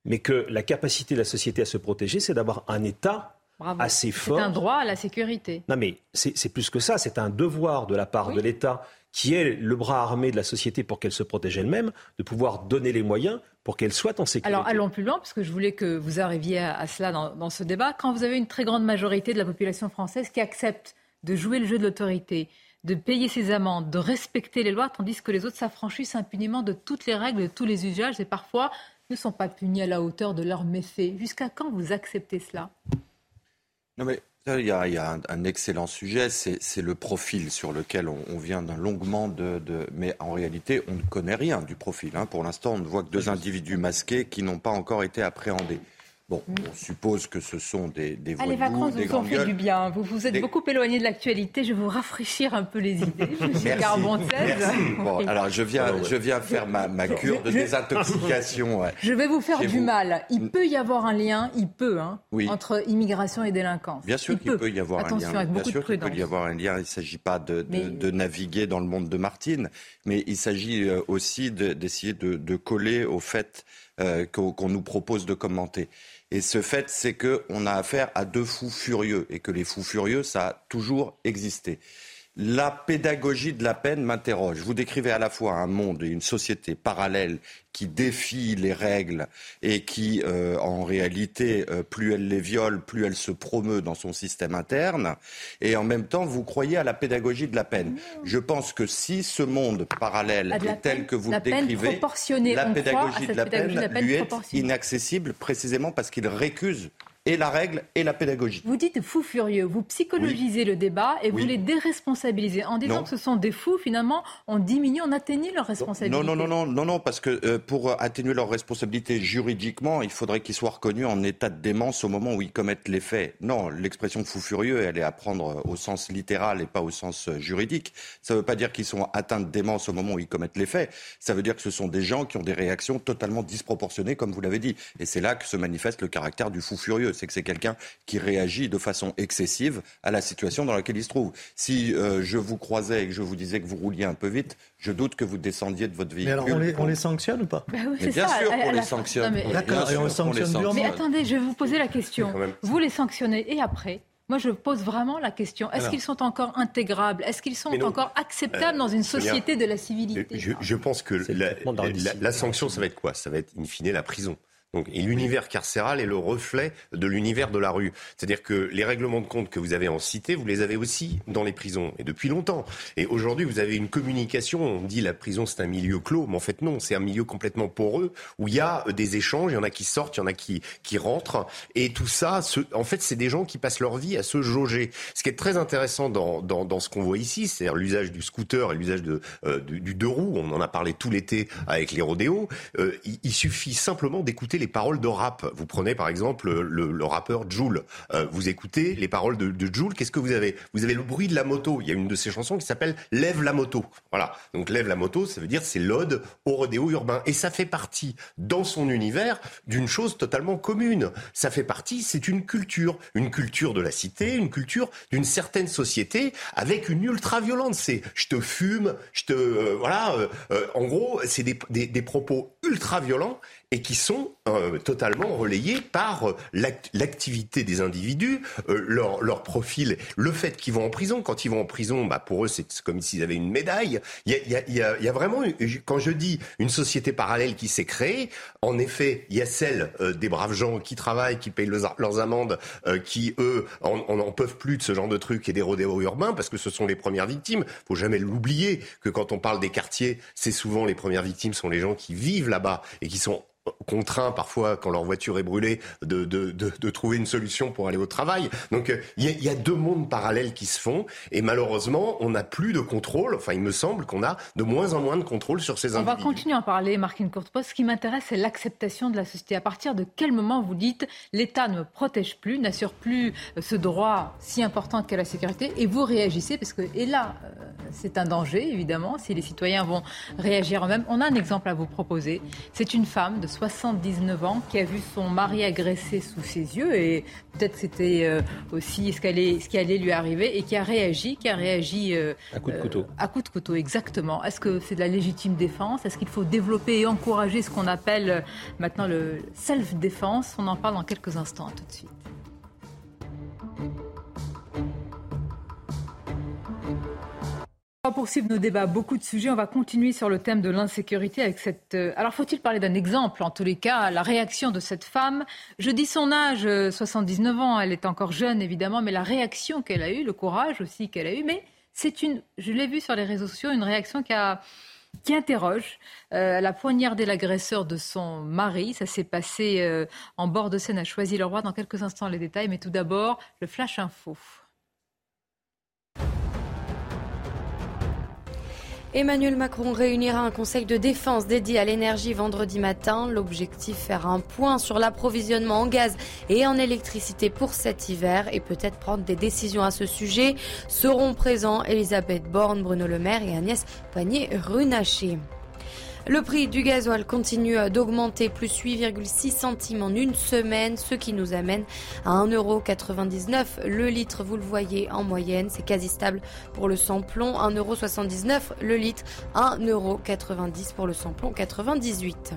mais que la capacité de la société à se protéger, c'est d'avoir un État assez fort. C'est un droit à la sécurité. Non, mais c'est plus que ça. C'est un devoir de la part de l'État, qui est le bras armé de la société pour qu'elle se protège elle-même, de pouvoir donner les moyens pour qu'elle soit en sécurité. Alors allons plus loin, parce que je voulais que vous arriviez à, cela dans, dans, ce débat. Quand vous avez une très grande majorité de la population française qui accepte de jouer le jeu de l'autorité, de payer ses amendes, de respecter les lois, tandis que les autres s'affranchissent impunément de toutes les règles, de tous les usages, et parfois ne sont pas punis à la hauteur de leurs méfaits. Jusqu'à quand vous acceptez cela? Non mais il y a, un, excellent sujet, c'est le profil sur lequel on, vient d'un longuement de, Mais en réalité, on ne connaît rien du profil. Hein. Pour l'instant, on ne voit que deux individus masqués qui n'ont pas encore été appréhendés. Bon, on suppose que ce sont des, des ah, Les vacances vous ont fait du bien. Vous vous êtes beaucoup éloigné de l'actualité. Je vais vous rafraîchir un peu les idées, Monsieur Carbontel. Bon, alors je viens, je viens faire ma, ma cure de désintoxication. Je vais vous faire du mal. Il peut y avoir un lien, il peut, hein, entre immigration et délinquance. Bien sûr qu'il peut. y avoir un lien. Bien sûr qu'il peut y avoir un lien. Il ne s'agit pas de, de, naviguer dans le monde de Martine, mais il s'agit euh, aussi d'essayer de, de, coller au fait euh, qu'on nous propose de commenter. Et ce fait, c'est qu'on a affaire à deux fous furieux et que les fous furieux, ça a toujours existé. La pédagogie de la peine m'interroge. Vous décrivez à la fois un monde et une société parallèle qui défie les règles et qui, euh, en réalité, euh, plus elle les viole, plus elle se promeut dans son système interne. Et en même temps, vous croyez à la pédagogie de la peine. Je pense que si ce monde parallèle est tel que vous le décrivez, la pédagogie de la peine lui est inaccessible précisément parce qu'il récuse et la règle et la pédagogie. Vous dites fou furieux, vous psychologisez le débat et vous les déresponsabilisez en disant que ce sont des fous, finalement, on diminue, on atténue leur responsabilité. Non, non, non, non, non, non parce que euh, pour atténuer leur responsabilité juridiquement, il faudrait qu'ils soient reconnus en état de démence au moment où ils commettent les faits. Non, l'expression fou furieux, elle est à prendre au sens littéral et pas au sens euh, juridique. Ça ne veut pas dire qu'ils sont atteints de démence au moment où ils commettent les faits. Ça veut dire que ce sont des gens qui ont des réactions totalement disproportionnées, comme vous l'avez dit. Et c'est là que se manifeste le caractère du fou furieux c'est que c'est quelqu'un qui réagit de façon excessive à la situation dans laquelle il se trouve. Si euh, je vous croisais et que je vous disais que vous rouliez un peu vite, je doute que vous descendiez de votre véhicule. Mais alors, on les, sanctionne ou pas bah Bien sûr qu'on les sanctionne. D'accord, et on sanctionne Mais attendez, je vais vous poser la question. Vous les sanctionnez et après moi, je pose vraiment la question. Est-ce qu'ils sont encore intégrables? Est-ce qu'ils sont encore acceptables dans une société de la civilité? Je, pense que la, la, sanction, ça va être quoi? Ça va être in fine la prison et l'univers carcéral est le reflet de l'univers de la rue. C'est-à-dire que les règlements de compte que vous avez en cité, vous les avez aussi dans les prisons, et depuis longtemps. Et aujourd'hui, vous avez une communication, on dit la prison c'est un milieu clos, mais en fait non, c'est un milieu complètement poreux, où il y a des échanges, il y en a qui sortent, il y en a qui, qui rentrent, et tout ça, en fait, c'est des gens qui passent leur vie à se jauger. Ce qui est très intéressant dans, dans, ce qu'on voit ici, c'est-à-dire l'usage du scooter et l'usage de, euh, du, deux roues, on en a parlé tout l'été avec les rodéos, euh, il suffit simplement d'écouter les les paroles de rap. Vous prenez par exemple le, rappeur Joule. Euh, vous écoutez les paroles de, de Joule. Qu'est-ce que vous avez? Vous avez le bruit de la moto. Il y a une de ses chansons qui s'appelle Lève la moto. Voilà. Donc Lève la moto, ça veut dire c'est l'ode au rodéo urbain. Et ça fait partie dans son univers d'une chose totalement commune. Ça fait partie, c'est une culture, une culture de la cité, une culture d'une certaine société avec une ultra violence. C'est je te fume, je te euh, voilà. Euh, en gros, c'est des, des, propos ultra violents et qui sont euh, totalement relayés par euh, l'activité des individus, euh, leur, profil, le fait qu'ils vont en prison. Quand ils vont en prison, bah pour eux, c'est comme s'ils avaient une médaille. Il y a, vraiment, quand je dis une société parallèle qui s'est créée, en effet, il y a celle des braves gens qui travaillent, qui payent leurs, amendes, qui, eux, on n'en peuvent plus de ce genre de trucs et des rodéos urbains, parce que ce sont les premières victimes. faut jamais l'oublier que quand on parle des quartiers, c'est souvent les premières victimes sont les gens qui vivent là-bas et qui sont contraints parfois, quand leur voiture est brûlée, de, de, de, de trouver une solution pour aller au travail. Donc euh, il y, y, a deux mondes parallèles qui se font et malheureusement, on n'a plus de contrôle. Enfin, il me semble qu'on a de moins en moins de contrôle sur ces individus. On va continuer à en parler, Martine Courtois. Ce qui m'intéresse, c'est l'acceptation de la société. À partir de quel moment vous dites l'État ne protège plus, n'assure plus euh, ce droit si important qu'est la sécurité et vous réagissez parce que, et là, euh, c'est un danger, évidemment, si les citoyens vont réagir eux-mêmes. On a un exemple à vous proposer. C'est une femme de 79 ans qui a vu son mari agressé sous ses yeux et peut-être c'était euh, aussi ce, allait, ce, qui allait lui arriver et qui a réagi, qui a réagi euh, à coup de couteau. Euh, à coup de couteau, exactement. Est-ce que c'est de la légitime défense? Est-ce qu'il faut développer et encourager ce qu'on appelle maintenant le self-défense? On en parle dans quelques instants. tout de suite. Poursuivre nos débats. Beaucoup de sujets. On va continuer sur le thème de l'insécurité avec cette. Euh, alors, faut-il parler d'un exemple En tous les cas, la réaction de cette femme? Je dis son âge, 79 ans. Elle est encore jeune, évidemment, mais la réaction qu'elle a eue, le courage aussi qu'elle a eu. Mais c'est une. Je l'ai vu sur les réseaux sociaux, une réaction qui a qui interroge. Euh, elle a poignardé l'agresseur de son mari. Ça s'est passé euh, en bord de Seine à Choisy-le-Roi. Dans quelques instants, les détails. Mais tout d'abord, le flash info. Emmanuel Macron réunira un conseil de défense dédié à l'énergie vendredi matin. L'objectif, faire un point sur l'approvisionnement en gaz et en électricité pour cet hiver et peut-être prendre des décisions à ce sujet. Seront présents Elisabeth Borne, Bruno Le Maire et Agnès Pannier-Runacher. Le prix du gasoil continue d'augmenter, plus 8,6 centimes en une semaine, ce qui nous amène à 1,99€ le litre. Vous le voyez en moyenne, c'est quasi stable pour le samplon, 1,79€ le litre, 1,90€ pour le samplon 98.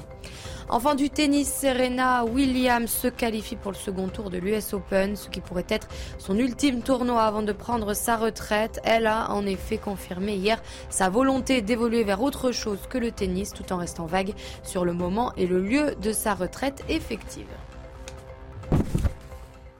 Enfin du tennis, Serena Williams se qualifie pour le second tour de l'US Open, ce qui pourrait être son ultime tournoi avant de prendre sa retraite. Elle a en effet confirmé hier sa volonté d'évoluer vers autre chose que le tennis tout en restant vague sur le moment et le lieu de sa retraite effective.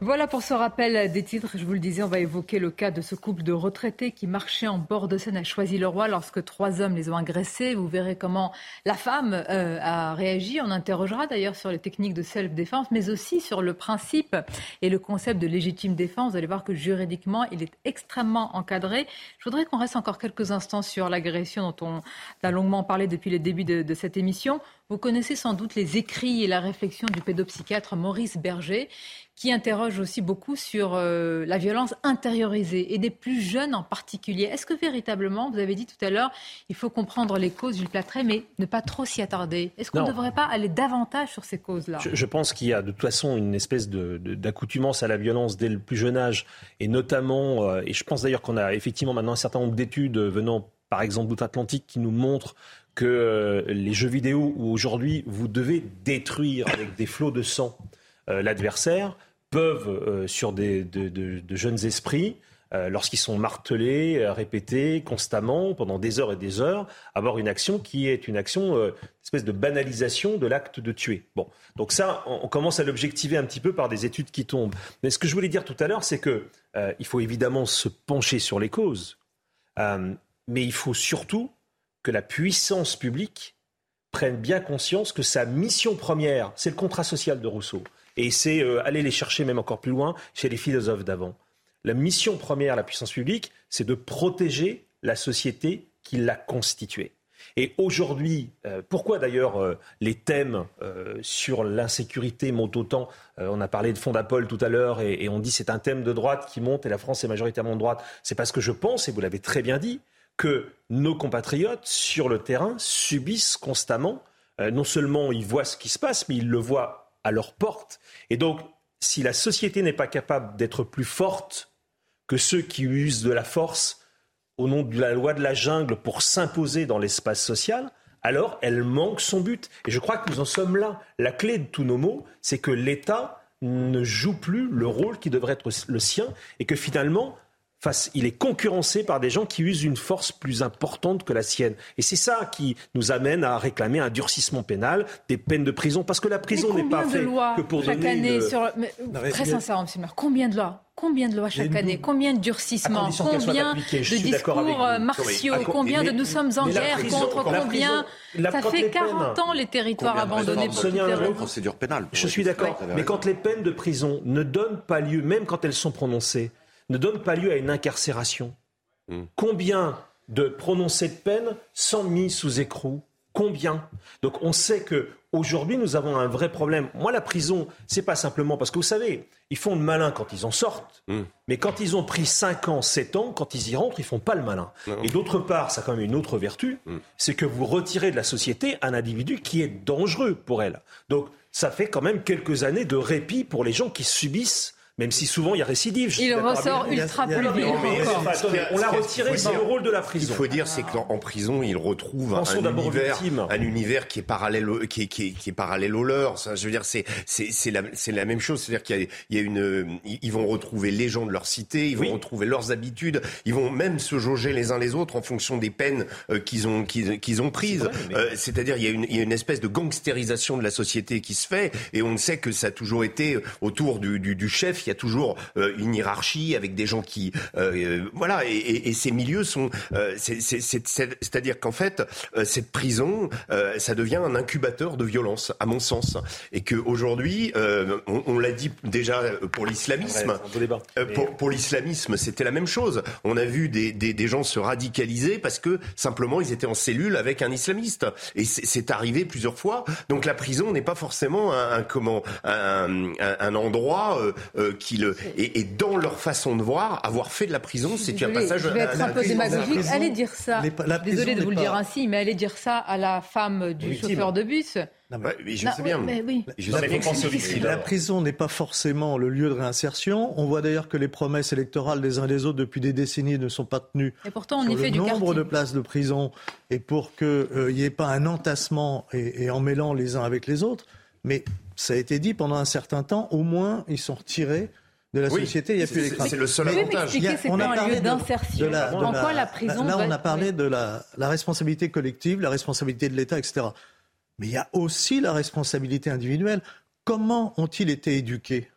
Voilà pour ce rappel des titres. Je vous le disais, on va évoquer le cas de ce couple de retraités qui marchait en bord de Seine à Choisy-le-Roi lorsque trois hommes les ont agressés. Vous verrez comment la femme euh, a réagi. On interrogera d'ailleurs sur les techniques de self-défense, mais aussi sur le principe et le concept de légitime défense. Vous allez voir que juridiquement, il est extrêmement encadré. Je voudrais qu'on reste encore quelques instants sur l'agression dont on a longuement parlé depuis le début de, de cette émission. Vous connaissez sans doute les écrits et la réflexion du pédopsychiatre Maurice Berger, qui interroge aussi beaucoup sur euh, la violence intériorisée et des plus jeunes en particulier. Est-ce que véritablement, vous avez dit tout à l'heure, il faut comprendre les causes, du Plattret, mais ne pas trop s'y attarder? Est-ce qu'on ne devrait pas aller davantage sur ces causes-là? Je, je, pense qu'il y a de toute façon une espèce d'accoutumance de, de, à la violence dès le plus jeune âge, et notamment, euh, et je pense d'ailleurs qu'on a effectivement maintenant un certain nombre d'études venant par exemple d'outre-Atlantique qui nous montrent que euh, les jeux vidéo où aujourd'hui vous devez détruire avec des flots de sang l'adversaire peuvent, euh, sur des, de, jeunes esprits, euh, lorsqu'ils sont martelés, euh, répétés constamment pendant des heures et des heures, avoir une action qui est une action, espèce de banalisation de l'acte de tuer. Bon, donc ça, on, on commence à l'objectiver un petit peu par des études qui tombent. Mais ce que je voulais dire tout à l'heure, c'est que il faut évidemment se pencher sur les causes, mais il faut surtout que la puissance publique prenne bien conscience que sa mission première, c'est le contrat social de Rousseau. Et c'est euh, aller les chercher même encore plus loin chez les philosophes d'avant. La mission première, la puissance publique, c'est de protéger la société qui l'a constituée. Et aujourd'hui, euh, pourquoi d'ailleurs euh, les thèmes sur l'insécurité montent autant? On a parlé de Fondapol tout à l'heure et, et on dit c'est un thème de droite qui monte et la France est majoritairement de droite. C'est parce que je pense, et vous l'avez très bien dit, que nos compatriotes sur le terrain subissent constamment, non seulement ils voient ce qui se passe, mais ils le voient à leur porte. Et donc, si la société n'est pas capable d'être plus forte que ceux qui usent de la force au nom de la loi de la jungle pour s'imposer dans l'espace social, alors elle manque son but. Et je crois que nous en sommes là. La clé de tous nos maux, c'est que l'État ne joue plus le rôle qui devrait être le sien et que finalement, face, il est concurrencé par des gens qui usent une force plus importante que la sienne. Et c'est ça qui nous amène à réclamer un durcissement pénal, des peines de prison, parce que la prison n'est pas faite que pour chaque donner année une... sur... mais, Très sincèrement, M. le maire, combien de lois Combien de lois chaque année Combien de durcissements Combien de discours euh, martiaux Combien mais- de nous sommes en guerre prison- contre combien prison- la- Ça fait les 40 peines- ans les territoires Combien abandonnés pour toutes les. Procédure pénale. Je suis d'accord. Mais quand les peines de prison ne donnent pas lieu, même quand elles sont prononcées, ne donnent pas lieu à une incarcération, Hmm. combien de prononcés de peines sont mis sous écrou? Combien? Donc on sait que aujourd'hui nous avons un vrai problème. Moi la prison, c'est pas simplement parce que vous savez, ils font le malin quand ils en sortent, Hmm. mais quand ils ont pris 5 ans, 7 ans, quand ils y rentrent, ils font pas le malin. Non. Et d'autre part, ça a quand même une autre vertu, Hmm. c'est que vous retirez de la société un individu qui est dangereux pour elle. Donc ça fait quand même quelques années de répit pour les gens qui subissent, même si souvent il y a récidive. Il ressort ultra il il. Mais attendez, on l'a retiré, c'est le rôle de la Il prison. faut dire, c'est qu'en en prison, ils retrouvent Pensons un univers, un univers qui est parallèle, au, qui est, qui est, qui est parallèle au leur. Ça, je veux dire, c'est c'est c'est la la même chose. C'est-à-dire qu'il y a, il y a une, ils vont retrouver les gens de leur cité, ils vont Oui. retrouver leurs habitudes, ils vont même se jauger les uns les autres en fonction des peines euh, qu'ils ont qu'ils ont prises. mais- Euh, C'est-à-dire, il y a une il y a une espèce de gangstérisation de la société qui se fait, et on sait que ça a toujours été autour du, du, du chef. Il y a toujours euh, une hiérarchie avec des gens qui euh, euh, voilà et, et, et ces milieux sont euh, c'est- c'est- c'est- c'est- c'est-à-dire qu'en fait euh, cette prison euh, ça devient un incubateur de violence à mon sens et que aujourd'hui euh, on, on l'a dit déjà pour l'islamisme pour, pour l'islamisme, c'était la même chose. On a vu des, des, des gens se radicaliser parce que simplement ils étaient en cellule avec un islamiste. Et c'est c'est arrivé plusieurs fois. Donc la prison n'est pas forcément un, un comment un, un, un endroit euh, euh, qui le et, et dans leur façon de voir, avoir fait de la prison, c'est un passage. je vais être à- un peu démagogique. prison- Allez dire ça. les- la prison Désolée de vous le pas- dire ainsi, mais allez dire ça à la femme du chauffeur de bus. Non, mais je Non, sais bien. mais oui. Je sais bien. La prison n'est pas forcément le lieu de réinsertion. On voit d'ailleurs que les promesses électorales des uns et des autres depuis des décennies ne sont pas tenues. Et pourtant, on sur y fait le du nombre quartier. de places de prison et pour qu'il n'y ait pas un entassement et, et en mêlant les uns avec les autres. Mais ça a été dit pendant un certain temps, au moins ils sont retirés de la Oui, société. Il n'y a plus craintes. c'est le seul Vous pouvez avantage. a- on quoi a un parlé d'insertion de la- de En la- quoi la prison Là, on a parlé de la, la responsabilité collective, la responsabilité de l'État, etc. Mais il y a aussi la responsabilité individuelle. Comment ont-ils été éduqués?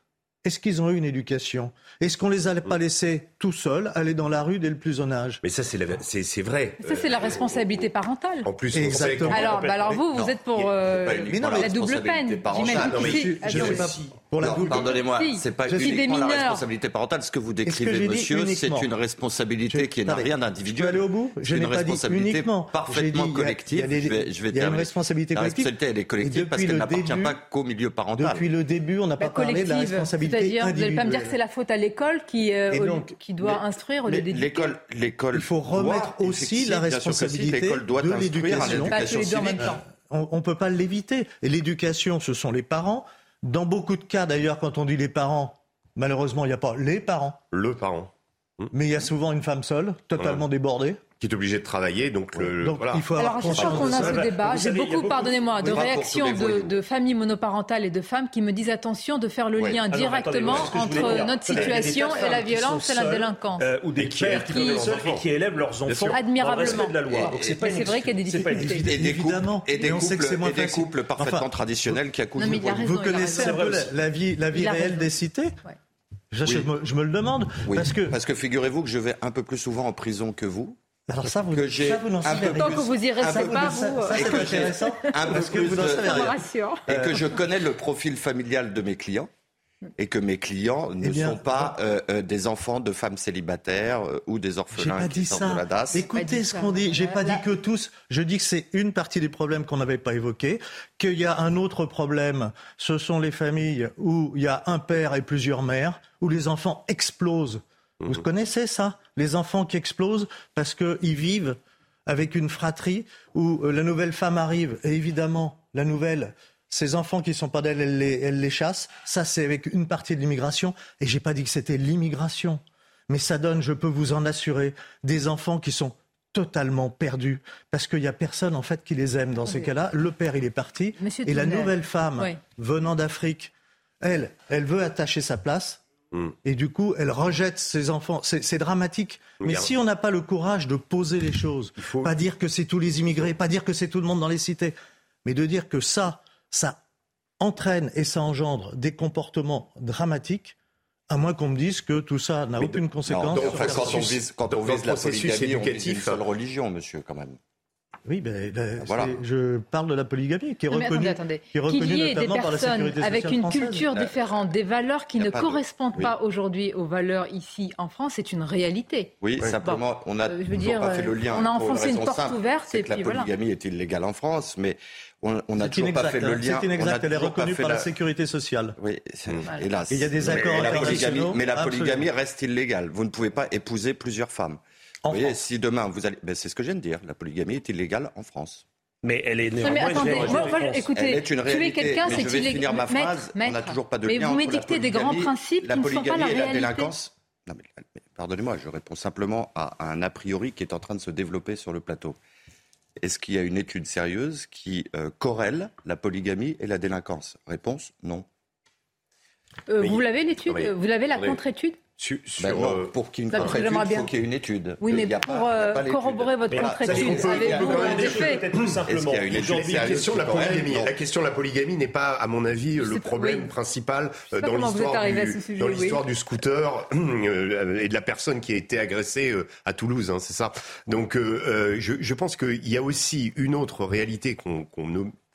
Est-ce qu'ils ont eu une éducation? Est-ce qu'on les a pas laissés tout seuls aller dans la rue dès le plus jeune âge? Mais ça, c'est la- c'est c'est vrai. Ça, c'est la responsabilité parentale. En plus, Exactement. Alors, bah alors vous, vous Non, êtes pour euh, la la double peine. J'imagine Non, mais je- pas. Pour la Non, double- Pardonnez-moi, Si. c'est pas uniquement la responsabilité parentale. Ce que vous décrivez, monsieur, c'est une responsabilité qui n'a rien Tu veux d'individuel. aller au bout Je une n'ai pas dit responsabilité uniquement. Parfaitement dit, il y a- collective. il y a des- Je vais, je vais il y a une La collective. responsabilité, elle est collective parce depuis qu'elle le n'appartient début- pas qu'au milieu parental. Depuis le début, on n'a pas parlé de la collective. responsabilité C'est-à-dire, vous n'allez pas me dire que individuelle. c'est la faute à l'école qui, euh, donc, qui doit mais- instruire au lieu Mais d'éduquer. L'école, l'école. Il faut remettre aussi la responsabilité l'école doit de l'éducation. On ne peut pas l'éviter. Et l'éducation, ce sont les parents. Dans beaucoup de cas, d'ailleurs, quand on dit les parents, malheureusement, il n'y a pas les parents. le parent Mais il y a souvent une femme seule, totalement débordée. Qui est obligé de travailler, donc le, Donc voilà. il faut avoir Alors, à chaque fois qu'on a ce débat, j'ai beaucoup, pardonnez-moi, de réactions de, de familles monoparentales et de femmes qui me disent attention de faire le Ouais. lien directement attendez, entre dire. notre situation et la violence et la délinquance. euh, ou des pères qui qui- seuls et qui élèvent leurs enfants Admirablement. de la loi. Et- Donc c'est et pas une c'est vrai qu'il y a des difficultés. Et des couples, Évidemment. et des Mais on sait que couples, et parfaitement traditionnels qui accouchent Vous connaissez la, vie, réelle des cités? Je, Oui. je me, je me le demande. Oui, Parce que, parce que figurez-vous que je vais un peu plus souvent en prison que vous. Alors ça, vous, que j'ai ça, vous n'en savez rien. Tant que vous ça peu pas, vous, ça, euh, c'est que j'ai- intéressant. un peu Parce que vous n'en de- savez rien. rassure. et que je connais le profil familial de mes clients et que mes clients ne Eh bien, sont pas euh, euh, des enfants de femmes célibataires euh, ou des J'ai orphelins pas qui dit sortent de ça. la DAS. Écoutez ce qu'on dit. J'ai pas dit que tous. Je dis que c'est une partie des problèmes qu'on n'avait pas évoqués. Qu'il y a un autre problème. Ce sont les familles où il y a un père et plusieurs mères, où les enfants explosent. Vous connaissez ça? Les enfants qui explosent parce qu'ils vivent avec une fratrie où euh, la nouvelle femme arrive et évidemment la nouvelle. Ces enfants qui sont pas d'elle, elle les, elle les chasse. Ça, c'est avec une partie de l'immigration. Et j'ai pas dit que c'était l'immigration. Mais ça donne, je peux vous en assurer, des enfants qui sont totalement perdus parce qu'il y a personne en fait qui les aime dans ces cas-là. Le père il est parti Monsieur et la nouvelle femme Oui. venant d'Afrique, elle, elle veut attacher sa place. Mm. Et du coup, elle rejette ses enfants. C'est dramatique. Mais si on n'a pas le courage de poser les choses, pas dire que c'est tous les immigrés, pas dire que c'est tout le monde dans les cités, mais de dire que ça, ça entraîne et ça engendre des comportements dramatiques, à moins qu'on me dise que tout ça n'a aucune conséquence. quand, on vise, quand on vise la polygamie, on vise une seule religion, monsieur, quand même. Oui, ben, ben je parle de la polygamie qui est reconnue, Qui est Qu'il y ait des personnes avec une culture différente, des valeurs qui ne correspondent pas aujourd'hui aux valeurs ici en France, c'est une réalité. Oui, simplement, on a, euh, pas fait le lien. On a enfoncé une porte ouverte et que la polygamie est illégale en France, mais on n'a toujours pas fait le lien. C'est inexact, elle est reconnue par la... sécurité sociale. Oui, hélas. il y a des accords mais, la polygamie, mais la polygamie reste illégale. Vous ne pouvez pas épouser plusieurs femmes. Vous voyez, si demain vous allez, ben, c'est ce que je viens de dire, la polygamie est illégale en France. Mais elle est néanmoins. mais attendez, moi, écoutez, elle est une tuer quelqu'un, c'est illégal. Je vais finir ma phrase. on n'a toujours pas de mais lien vous m'édictez des grands principes la qui ne sont pas la et réalité. la délinquance. Non, mais, mais pardonnez-moi, je réponds simplement à un a priori qui est en train de se développer sur le plateau. Est-ce qu'il y a une étude sérieuse qui euh, corrèle la polygamie et la délinquance? Réponse non. Euh, vous l'avez l'étude? Vous l'avez la contre-étude? Ben euh, pour qu'il y ait une contre-étude, il faut qu'il y ait une étude. Oui, mais pour corroborer votre contre-étude, avez-vous des faits Tout simplement. La question de la polygamie, la question de la polygamie n'est pas, à mon avis, le problème principal dans l'histoire du, scooter et de la personne qui a été agressée à Toulouse. Hein, c'est ça. Donc, je, pense qu'il y a aussi une autre réalité qu'on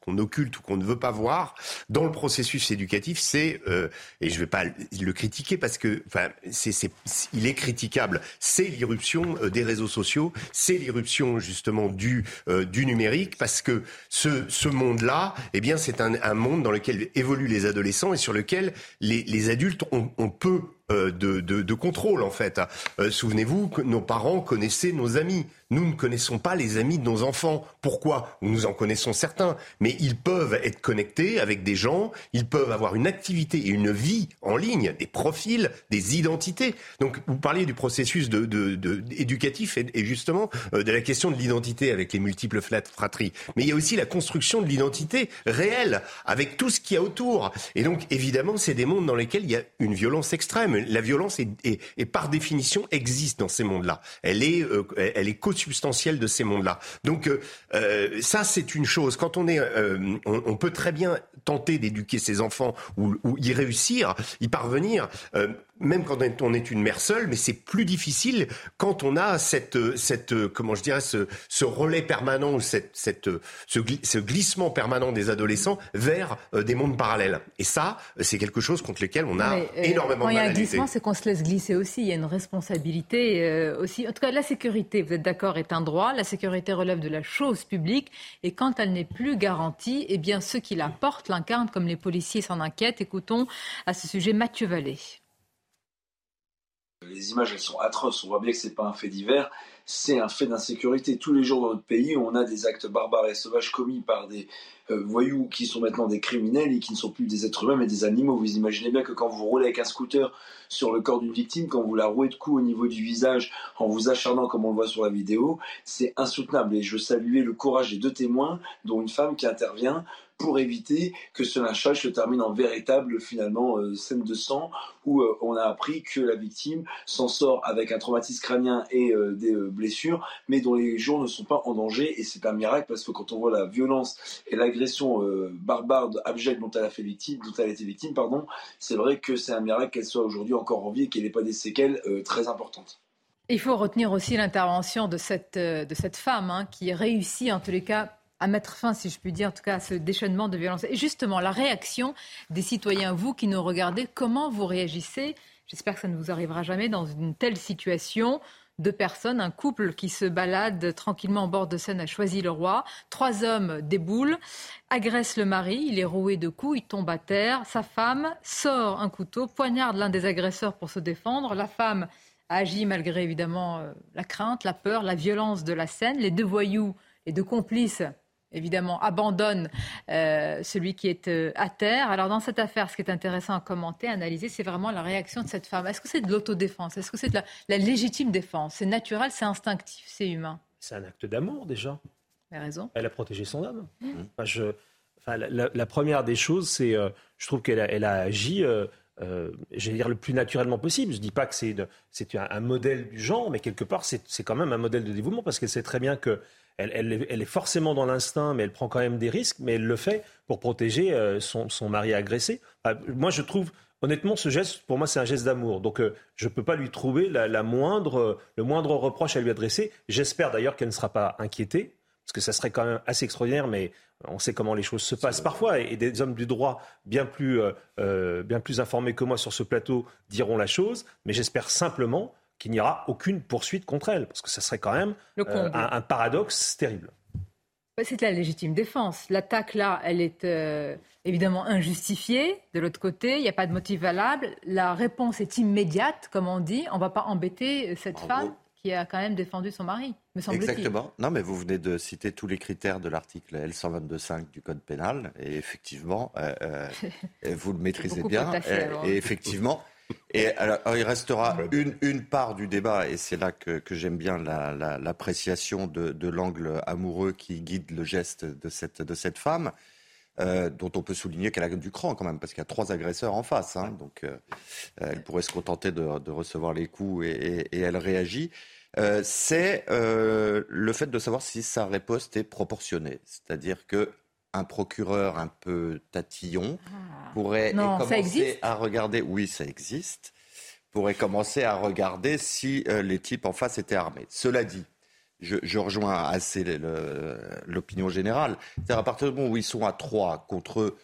qu'on occulte ou qu'on ne veut pas voir dans le processus éducatif, c'est euh, et je ne vais pas le critiquer parce que enfin c'est, c'est il est critiquable, c'est l'irruption euh, des réseaux sociaux, c'est l'irruption justement du euh, du numérique parce que ce ce monde-là, eh bien c'est un, un monde dans lequel évoluent les adolescents et sur lequel les, les adultes ont, ont peu euh, de, de, de, contrôle en fait. Euh, souvenez-vous que nos parents connaissaient nos amis. Nous ne connaissons pas les amis de nos enfants. Pourquoi? Nous en connaissons certains, mais ils peuvent être connectés avec des gens, ils peuvent avoir une activité et une vie en ligne, des profils, des identités. Donc vous parliez du processus éducatif et, justement euh, de la question de l'identité avec les multiples fratries. Mais il y a aussi la construction de l'identité réelle avec tout ce qu'il y a autour. Et donc évidemment, c'est des mondes dans lesquels il y a une violence extrême la violence est, par définition existe dans ces mondes-là. Elle est, euh, elle est co-substantielle de ces mondes-là. Donc euh, euh, ça, c'est une chose. Quand on est, on, peut très bien tenter d'éduquer ses enfants ou, ou, y réussir, y parvenir même quand on est une mère seule, mais c'est plus difficile quand on a cette, cette comment je dirais, ce, ce relais permanent, cette, cette, ce, ce, glissement permanent des adolescents vers euh, des mondes parallèles. Et ça, c'est quelque chose contre lequel on a euh, énormément de mal Quand il y a un glissement, c'est qu'on se laisse glisser aussi. Il y a une responsabilité euh, aussi. En tout cas, la sécurité, vous êtes d'accord, est un droit. La sécurité relève de la chose publique. Et quand elle n'est plus garantie, eh bien, ceux qui la portent l'incarnent, comme les policiers s'en inquiètent. Écoutons à ce sujet Mathieu Vallée. Les images, elles sont atroces. On voit bien que c'est pas un fait divers, c'est un fait d'insécurité. Tous les jours dans notre pays, on a des actes barbares et sauvages commis par des euh, voyous qui sont maintenant des criminels et qui ne sont plus des êtres humains mais des animaux. Vous imaginez bien que quand vous roulez avec un scooter sur le corps d'une victime, quand vous la rouez de coups au niveau du visage en vous acharnant comme on le voit sur la vidéo, c'est insoutenable. Et je saluais le courage des deux témoins, dont une femme qui intervient pour éviter que ce lynchage se termine en véritable finalement euh, scène de sang où euh, on a appris que la victime s'en sort avec un traumatisme crânien et euh, des blessures, mais dont les jours ne sont pas en danger et c'est un miracle parce que quand on voit la violence et l'agression barbare, abjecte dont elle a fait victime, dont elle a été victime, pardon, c'est vrai que c'est un miracle qu'elle soit aujourd'hui encore en vie et qu'elle n'ait pas des séquelles très importantes. Il faut retenir aussi l'intervention de cette, de cette femme hein, qui réussit en tous les cas à mettre fin, si je puis dire, en tout cas, à ce déchaînement de violence. Et justement, la réaction des citoyens, vous qui nous regardez, comment vous réagissez? J'espère que ça ne vous arrivera jamais dans une telle situation. Deux personnes, un couple qui se balade tranquillement en bord de Seine à Choisy-le-Roi. Trois hommes déboulent, agressent le mari, il est roué de coups, il tombe à terre. Sa femme sort un couteau, poignarde l'un des agresseurs pour se défendre. La femme agit malgré évidemment euh, la crainte, la peur, la violence de la scène. Les deux voyous, les deux complices évidemment, abandonne euh, celui qui est euh, à terre. Alors dans cette affaire, ce qui est intéressant à commenter, à analyser, c'est vraiment la réaction de cette femme. Est-ce que c'est de l'autodéfense? Est-ce que c'est de la, légitime défense? C'est naturel, c'est instinctif, c'est humain C'est un acte d'amour déjà. Elle a raison. Elle a protégé son âme. Mmh. Enfin, je, enfin, la, première des choses, c'est, euh, je trouve qu'elle a, elle a agi euh, j'allais dire le plus naturellement possible. Je ne dis pas que c'est un, un, modèle du genre, mais quelque part, c'est quand même un modèle de dévouement parce qu'elle sait très bien que elle, elle, est forcément dans l'instinct, mais elle prend quand même des risques, mais elle le fait pour protéger euh, son, son, mari agressé. moi, je trouve, honnêtement, ce geste, pour moi, c'est un geste d'amour. Donc, euh, je ne peux pas lui trouver la, la, moindre, le moindre reproche à lui adresser. J'espère d'ailleurs qu'elle ne sera pas inquiétée, parce que ça serait quand même assez extraordinaire, mais on sait comment les choses se passent parfois, et, des hommes du droit bien plus, euh, bien plus informés que moi sur ce plateau diront la chose, mais j'espère simplement qu'il n'y aura aucune poursuite contre elle, parce que ça serait quand même euh, un, paradoxe terrible. C'est la légitime défense. L'attaque, là, elle est euh, évidemment injustifiée. De l'autre côté, il n'y a pas de motif valable. La réponse est immédiate, comme on dit. On ne va pas embêter cette femme qui a quand même défendu son mari, me semble-t-il. Exactement. Non, mais vous venez de citer tous les critères de l'article L122.5 du Code pénal. Et effectivement, euh, vous le maîtrisez bien. et effectivement... Et alors, il restera une, une, part du débat, et c'est là que, que j'aime bien l'appréciation la, de, de l'angle amoureux qui guide le geste de cette, de cette femme, euh, dont on peut souligner qu'elle a du cran quand même, parce qu'il y a trois agresseurs en face. Hein, donc, euh, elle pourrait se contenter de, de recevoir les coups et, et, et elle réagit. Euh, c'est euh, le fait de savoir si sa riposte est proportionnée. C'est-à-dire que un procureur un peu tatillon ah. pourrait commencer à regarder. Oui, ça existe. Pourrait commencer à regarder si euh, les types en face étaient armés. Cela dit, je, rejoins assez l'opinion générale. C'est-à-dire à partir du moment où ils sont à trois contre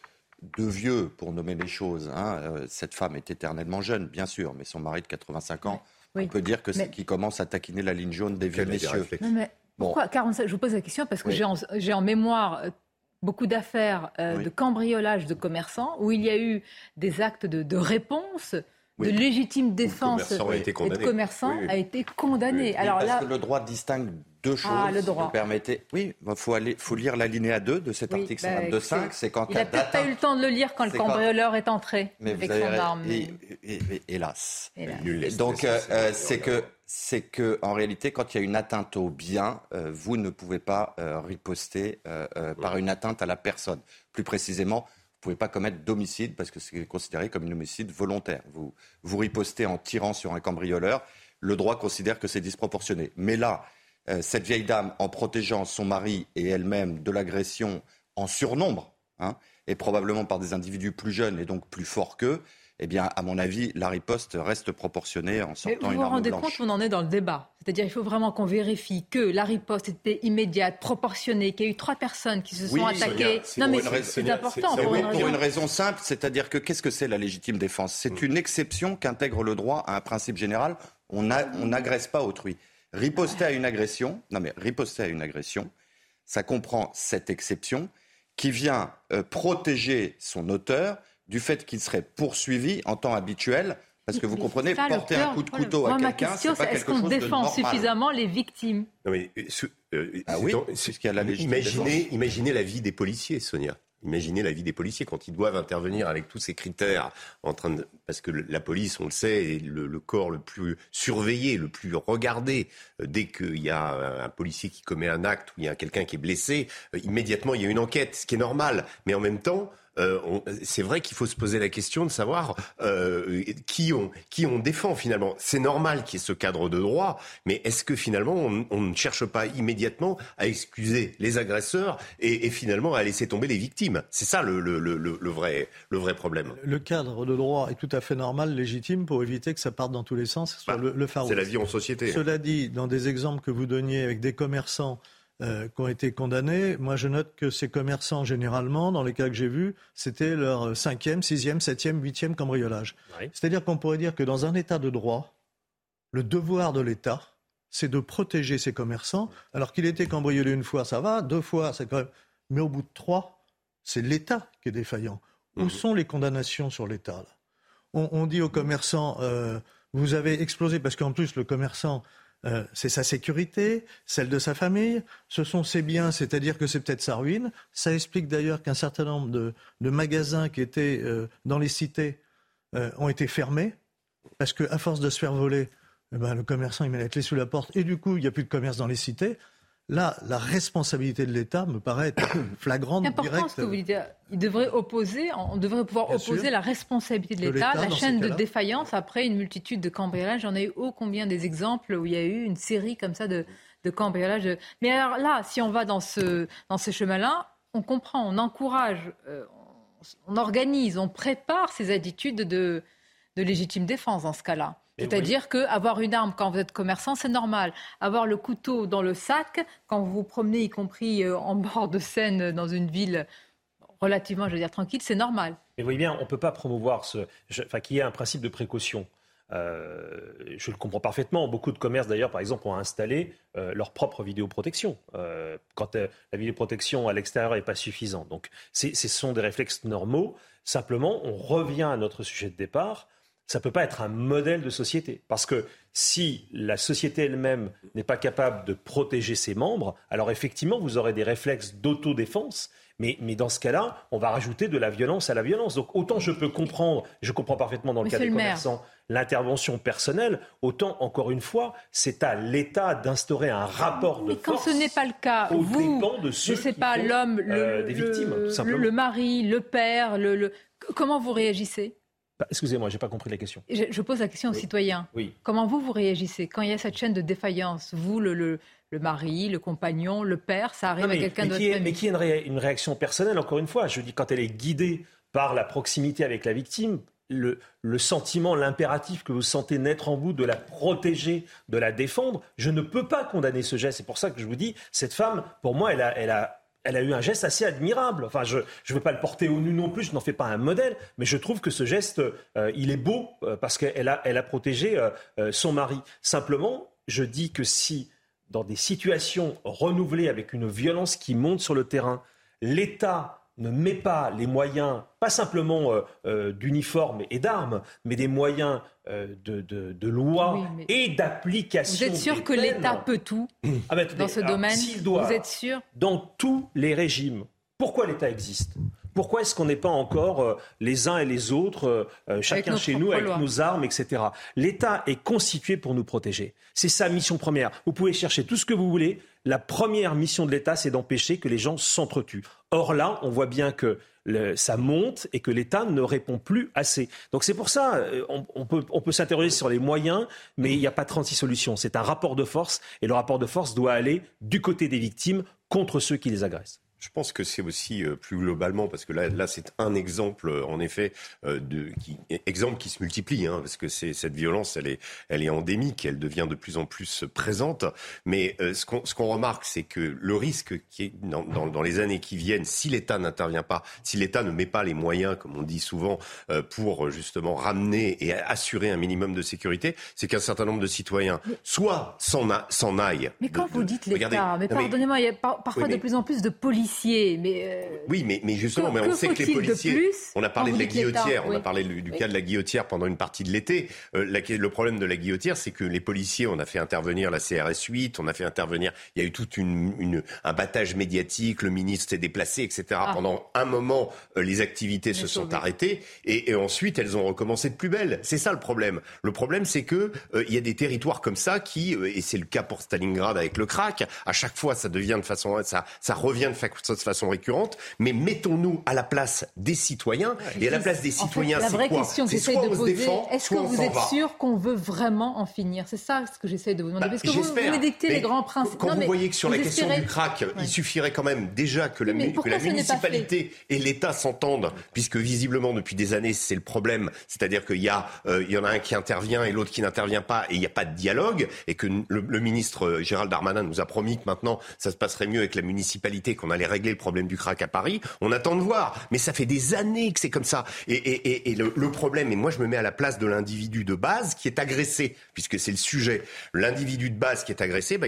deux vieux, pour nommer les choses. Hein, euh, cette femme est éternellement jeune, bien sûr, mais son mari de 85 ans, on peut dire que c'est qui commence à taquiner la ligne jaune des vieux messieurs. mais pourquoi Je vous pose la question parce que j'ai en, mémoire euh, beaucoup d'affaires euh, de cambriolage de commerçants où il y a eu des actes de, réponse. De légitime défense et de commerçants a été condamné. Alors parce là, que le droit distingue deux ah, choses. le droit. permettez. Oui, il faut, aller, faut lire l'alinéa 2 de cet article 122.5. Bah, c'est quand il n'a peut-être pas eu le temps de le lire quand le cambrioleur est entré avec son arme. hélas. Donc, euh, euh, c'est que c'est que en réalité, quand il y a une atteinte au bien, euh, vous ne pouvez pas euh, riposter euh, par une atteinte à la personne. Plus précisément, pouvez pas commettre d'homicide parce que c'est considéré comme un homicide volontaire. Vous, vous ripostez en tirant sur un cambrioleur. Le droit considère que c'est disproportionné. Mais là, cette vieille dame, en protégeant son mari et elle-même de l'agression en surnombre, hein, et probablement par des individus plus jeunes et donc plus forts qu'eux, eh bien, à mon avis, la riposte reste proportionnée en sortant vous une Vous vous rendez compte où on en est dans le débat C'est-à-dire il faut vraiment qu'on vérifie que la riposte était immédiate, proportionnée, qu'il y a eu trois personnes qui se sont attaquées. non, mais c'est important. Pour, une, pour une raison simple, c'est-à-dire que qu'est-ce que c'est la légitime défense? C'est mm. une exception qu'intègre le droit à un principe général. On n'agresse pas autrui. Riposter à une agression, non mais riposter à une agression, ça comprend cette exception qui vient euh, protéger son auteur du fait qu'il serait poursuivi en temps habituel. Parce que vous comprenez, porter un coup de couteau à quelqu'un, c'est pas est-ce qu'on défend suffisamment les victimes? Non mais, euh, euh, ah oui, y a la imaginez, imaginez la vie des policiers, Sonia. Imaginez la vie des policiers quand ils doivent intervenir avec tous ces critères, en train de, parce que la police, on le sait, est le, corps le plus surveillé, le plus regardé. Euh, dès qu'il y a un policier qui commet un acte ou il y a quelqu'un qui est blessé, immédiatement il y a une enquête, ce qui est normal. Mais en même temps, euh, c'est vrai qu'il faut se poser la question de savoir euh, qui, on, qui on défend finalement. C'est normal qu'il y ait ce cadre de droit, mais est-ce que finalement on, ne cherche pas immédiatement à excuser les agresseurs et, finalement à laisser tomber les victimes? C'est ça le, le, le, le, vrai, le vrai problème. Le cadre de droit est tout à fait normal, légitime, pour éviter que ça parte dans tous les sens, bah, le, C'est la vie en société. Cela dit, dans des exemples que vous donniez avec des commerçants euh, qui ont été condamnés. Moi, je note que ces commerçants, généralement, dans les cas que j'ai vus, c'était leur cinquième, sixième, septième, huitième cambriolage. C'est-à-dire qu'on pourrait dire que dans un État de droit, le devoir de l'État, c'est de protéger ses commerçants. Alors qu'il était cambriolé une fois, ça va, deux fois, c'est quand même... Mais au bout de trois, c'est l'État qui est défaillant. Où mhm. sont les condamnations sur l'État on, dit aux commerçants, euh, vous avez explosé, parce qu'en plus, le commerçant, euh, c'est sa sécurité, celle de sa famille, ce sont ses biens, c'est-à-dire que c'est peut-être sa ruine. Ça explique d'ailleurs qu'un certain nombre de, magasins qui étaient euh, dans les cités euh, ont été fermés, parce qu'à force de se faire voler, eh ben, le commerçant il met la clé sous la porte, et du coup il n'y a plus de commerce dans les cités. Là, la responsabilité de l'État me paraît être flagrante, C'est important directe. ce que vous dites. Il devrait opposer, on devrait pouvoir Bien opposer sûr. la responsabilité de l'État, la chaîne de défaillance après une multitude de cambriolages. J'en ai eu ô combien des exemples où il y a eu une série comme ça de, de cambriolages. Mais alors là, si on va dans ce, dans ce chemin-là, on comprend, on encourage, euh, on, on organise, on prépare ces attitudes de, de légitime défense dans ce cas-là. C'est-à-dire qu'avoir une arme quand vous êtes commerçant, c'est normal. Avoir le couteau dans le sac, quand vous vous promenez, y compris euh, en bord de Seine, dans une ville relativement, je veux dire, tranquille, c'est normal. Mais vous voyez bien, on ne peut pas promouvoir ce, enfin, qu'il y ait un principe de précaution. Euh, je le comprends parfaitement. Beaucoup de commerces, d'ailleurs, par exemple, ont installé euh, leur propre vidéoprotection. Euh, quand la vidéoprotection à l'extérieur n'est pas suffisante. Donc, ce sont des réflexes normaux. Simplement, on revient à notre sujet de départ. Ça ne peut pas être un modèle de société. Parce que si la société elle-même n'est pas capable de protéger ses membres, alors effectivement, vous aurez des réflexes d'autodéfense. Mais, mais dans ce cas-là, on va rajouter de la violence à la violence. Donc autant je peux comprendre, je comprends parfaitement dans le Monsieur cas des le commerçants, l'intervention personnelle, autant, encore une fois, c'est à l'État d'instaurer un rapport de Mais quand force. ce n'est pas le cas, vous, de je ne sais pas, l'homme, le, euh, des le- victimes, tout le- simplement. le mari, le père, le, le- comment vous réagissez? Excusez-moi, j'ai pas compris la question. je, je pose la question aux citoyens. Oui. Comment vous, vous réagissez quand il y a cette chaîne de défaillance? Vous, le, le, le mari, le compagnon, le père, ça arrive Non, mais, à quelqu'un est, mais qui est une, ré- une réaction personnelle, encore une fois? Je dis, quand elle est guidée par la proximité avec la victime, le, le sentiment, l'impératif que vous sentez naître en vous de la protéger, de la défendre, je ne peux pas condamner ce geste. C'est pour ça que je vous dis, cette femme, pour moi, elle a, elle a, elle a eu un geste assez admirable. Enfin, je ne veux pas le porter au nu non plus, je n'en fais pas un modèle, mais je trouve que ce geste, euh, il est beau euh, parce qu'elle a, elle a protégé euh, son mari. Simplement, je dis que si, dans des situations renouvelées avec une violence qui monte sur le terrain, l'État ne met pas les moyens, pas simplement euh, euh, d'uniformes et d'armes, mais des moyens euh, de, de, de loi Oui, et d'application. Vous êtes sûr que l'État peut tout Ah ben, dans ce alors, domaine s'il doit- Vous êtes sûr dans tous les régimes. Pourquoi l'État existe? Pourquoi est-ce qu'on n'est pas encore euh, les uns et les autres, euh, euh, chacun chez nous, avec nos armes, etc. L'État est constitué pour nous protéger. C'est sa mission première. Vous pouvez chercher tout ce que vous voulez. La première mission de l'État, c'est d'empêcher que les gens s'entretuent. Or là, on voit bien que le- ça monte et que l'État ne répond plus assez. Donc c'est pour ça, on, on peut, on peut s'interroger sur les moyens, mais il n'y a pas 36 solutions. C'est un rapport de force et le rapport de force doit aller du côté des victimes contre ceux qui les agressent. Je pense que c'est aussi euh, plus globalement, parce que là, là c'est un exemple, euh, en effet, euh, de qui, exemple qui se multiplie, hein, parce que c'est cette violence, elle est, elle est endémique, elle devient de plus en plus présente. Mais euh, ce qu'on ce qu'on remarque, c'est que le risque qui est dans, dans, dans les années qui viennent, si l'État n'intervient pas, si l'État ne met pas les moyens, comme on dit souvent, euh, pour justement ramener et assurer un minimum de sécurité, c'est qu'un certain nombre de citoyens, soit s'en a- s'en aillent. Mais quand de- vous dites l'État, mais pardonnez-moi, il y a par- parfois Oui, mais- de plus en plus de policiers, mais euh, Oui, mais, mais justement, Que- mais on que sait que les policiers. plus on a parlé de la guillotière, on a parlé du, du Oui. cas de la guillotière pendant une partie de l'été. Euh, le problème de la guillotière, c'est que les policiers, on a fait intervenir la CRS 8, on a fait intervenir. Il y a eu tout une, une- un battage médiatique, le ministre s'est déplacé, etc. Ah. Pendant un moment, euh, les activités se sont arrêtées et, et ensuite elles ont recommencé de plus belle. C'est ça le problème. Le problème, c'est que il y a des territoires comme ça qui, et c'est le cas pour Stalingrad avec le crack, à chaque fois ça devient de façon, ça, ça revient de, fa- de façon récurrente. Mais mettons-nous à la place des citoyens et à la place des En fait, citoyens, la c'est vraie quoi question que C'est soit de on se poser, défend, est-ce que vous êtes va. sûr qu'on veut vraiment en finir? C'est ça ce que j'essaie de vous demander. Bah, Parce que vous, vous m'édictez les grands principes. Quand Non, vous mais voyez que sur la question du crack, Ouais. il suffirait quand même déjà que la, que municipalité et l'État s'entendent, puisque visiblement depuis des années c'est le problème, c'est-à-dire qu'il y a, euh, il y en a un qui intervient et l'autre qui n'intervient pas, et il n'y a pas de dialogue, et que le, le ministre euh, Gérald Darmanin nous a promis que maintenant ça se passerait mieux avec la municipalité, qu'on allait régler le problème du crack à Paris. On attend de voir, mais ça fait des années que c'est comme ça. Et, le, problème, et moi je me mets à la place de l'individu de base qui est agressé, puisque c'est le sujet. L'individu de base qui est agressé, bah,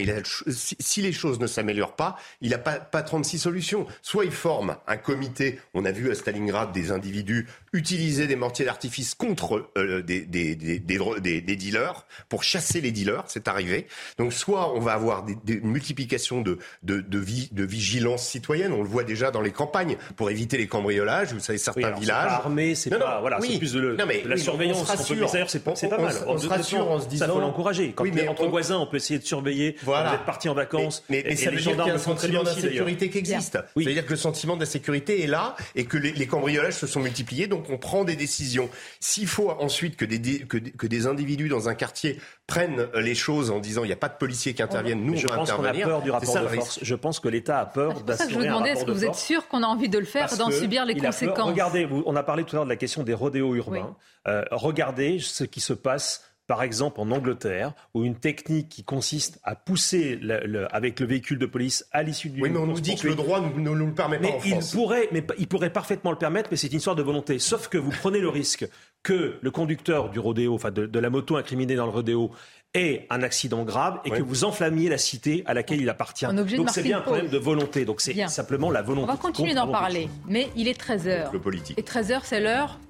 si, les choses ne s'améliorent pas, il n'a pas 36 solutions. Soit il forme un comité, on a vu à Stalingrad des individus utiliser des mortiers d'artifice contre euh, des, des, des, des, dealers, pour chasser les dealers, c'est arrivé. Donc soit on va avoir des, des multiplications de, de, de, vi- de vigilance citoyenne. On le voit déjà dans les campagnes pour éviter les cambriolages. Vous savez, certains villages. C'est pas armé, c'est pas. voilà, c'est plus de, le, non, mais, la surveillance. On se D'ailleurs, c'est pas, mal. On, se rassure en se disant. Ça faut l'encourager. Quand mais entre voisins, on peut essayer de surveiller. Voilà. Vous êtes parti en vacances. Mais, mais, ça veut dire qu'il y a un sentiment d'insécurité qui existe. Oui. C'est-à-dire que le sentiment d'insécurité est là et que les, les, cambriolages se sont multipliés. Donc on prend des décisions. S'il faut ensuite que des, que, que des individus dans un quartier prennent les choses en disant il n'y a pas de policiers qui interviennent, nous je on va pense a peur du rapport de force. Je pense que l'État a peur d'assurer C'est ça que je vous demandais, est-ce que vous êtes sûr qu'on a envie de le faire, d'en subir les conséquences? Regardez, on a parlé tout à l'heure de la question des rodéos urbains. Oui. Euh, regardez ce qui se passe par exemple en Angleterre, où une technique qui consiste à pousser le, le, avec le véhicule de police à l'issue du. Oui, mais on nous dit que le droit ne nous, nous, le permet pas mais en France. Il pourrait, mais il pourrait parfaitement le permettre, mais c'est une histoire de volonté. Sauf que vous prenez le risque que le conducteur du rodéo, enfin de, de la moto incriminée dans le rodéo, ait un accident grave et Ouais. que vous enflammiez la cité à laquelle il appartient. Donc c'est bien un problème de volonté. Donc c'est Bien. simplement la volonté. On va continuer d'en parler, mais il est 13h. Le politique. Et 13h, c'est l'heure,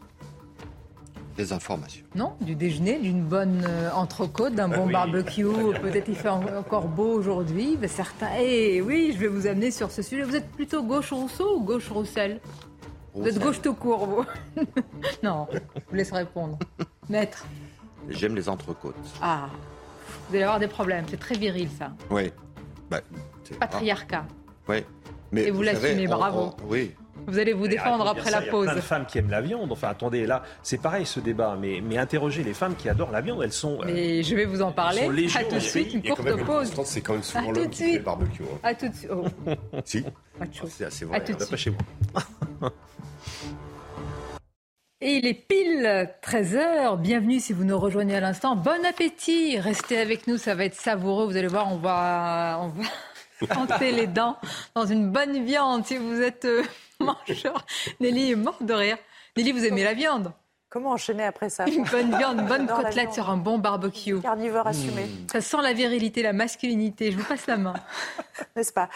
Des informations. non, du déjeuner, d'une bonne euh, entrecôte, d'un bon oui. barbecue. Peut-être il fait en- encore beau aujourd'hui. mais certains. Eh oui, je vais vous amener sur ce sujet. Vous êtes plutôt gauche Rousseau ou gauche Roussel? Vous êtes gauche tout court, vous Non, je vous laisse répondre. Maître, J'aime les entrecôtes. ah, vous allez avoir des problèmes. C'est très viril, ça. Oui. C'est- Patriarcat. Oui. Mais Et vous l'assumez, on- bravo. on- oui. Vous allez vous défendre de après la pause. Il y a plein de femmes qui aiment la viande. Enfin, attendez, là, c'est pareil ce débat. Mais, mais interrogez les femmes qui adorent la viande. Elles sont. euh, Mais je vais vous en parler. sont légion À tout de suite, une courte pause. c'est quand même À souvent tout l'homme de qui fait le suite. barbecue. hein. À tout de suite. Oh, Si, pas c'est assez À vrai. tout de pas suite. chez moi. Et il est pile 13h. Bienvenue si vous nous rejoignez à l'instant. Bon appétit. Restez avec nous, ça va être savoureux. Vous allez voir, on va, on va planter les dents dans une bonne viande. Si vous êtes euh, mangeur, Nelly est morte de rire. Nelly, vous aimez la viande Comment enchaîner après ça Une bonne viande, une bonne côtelette sur un bon barbecue. Carnivore assumé, Ça sent la virilité, la masculinité. Je vous passe la main. n'est-ce pas?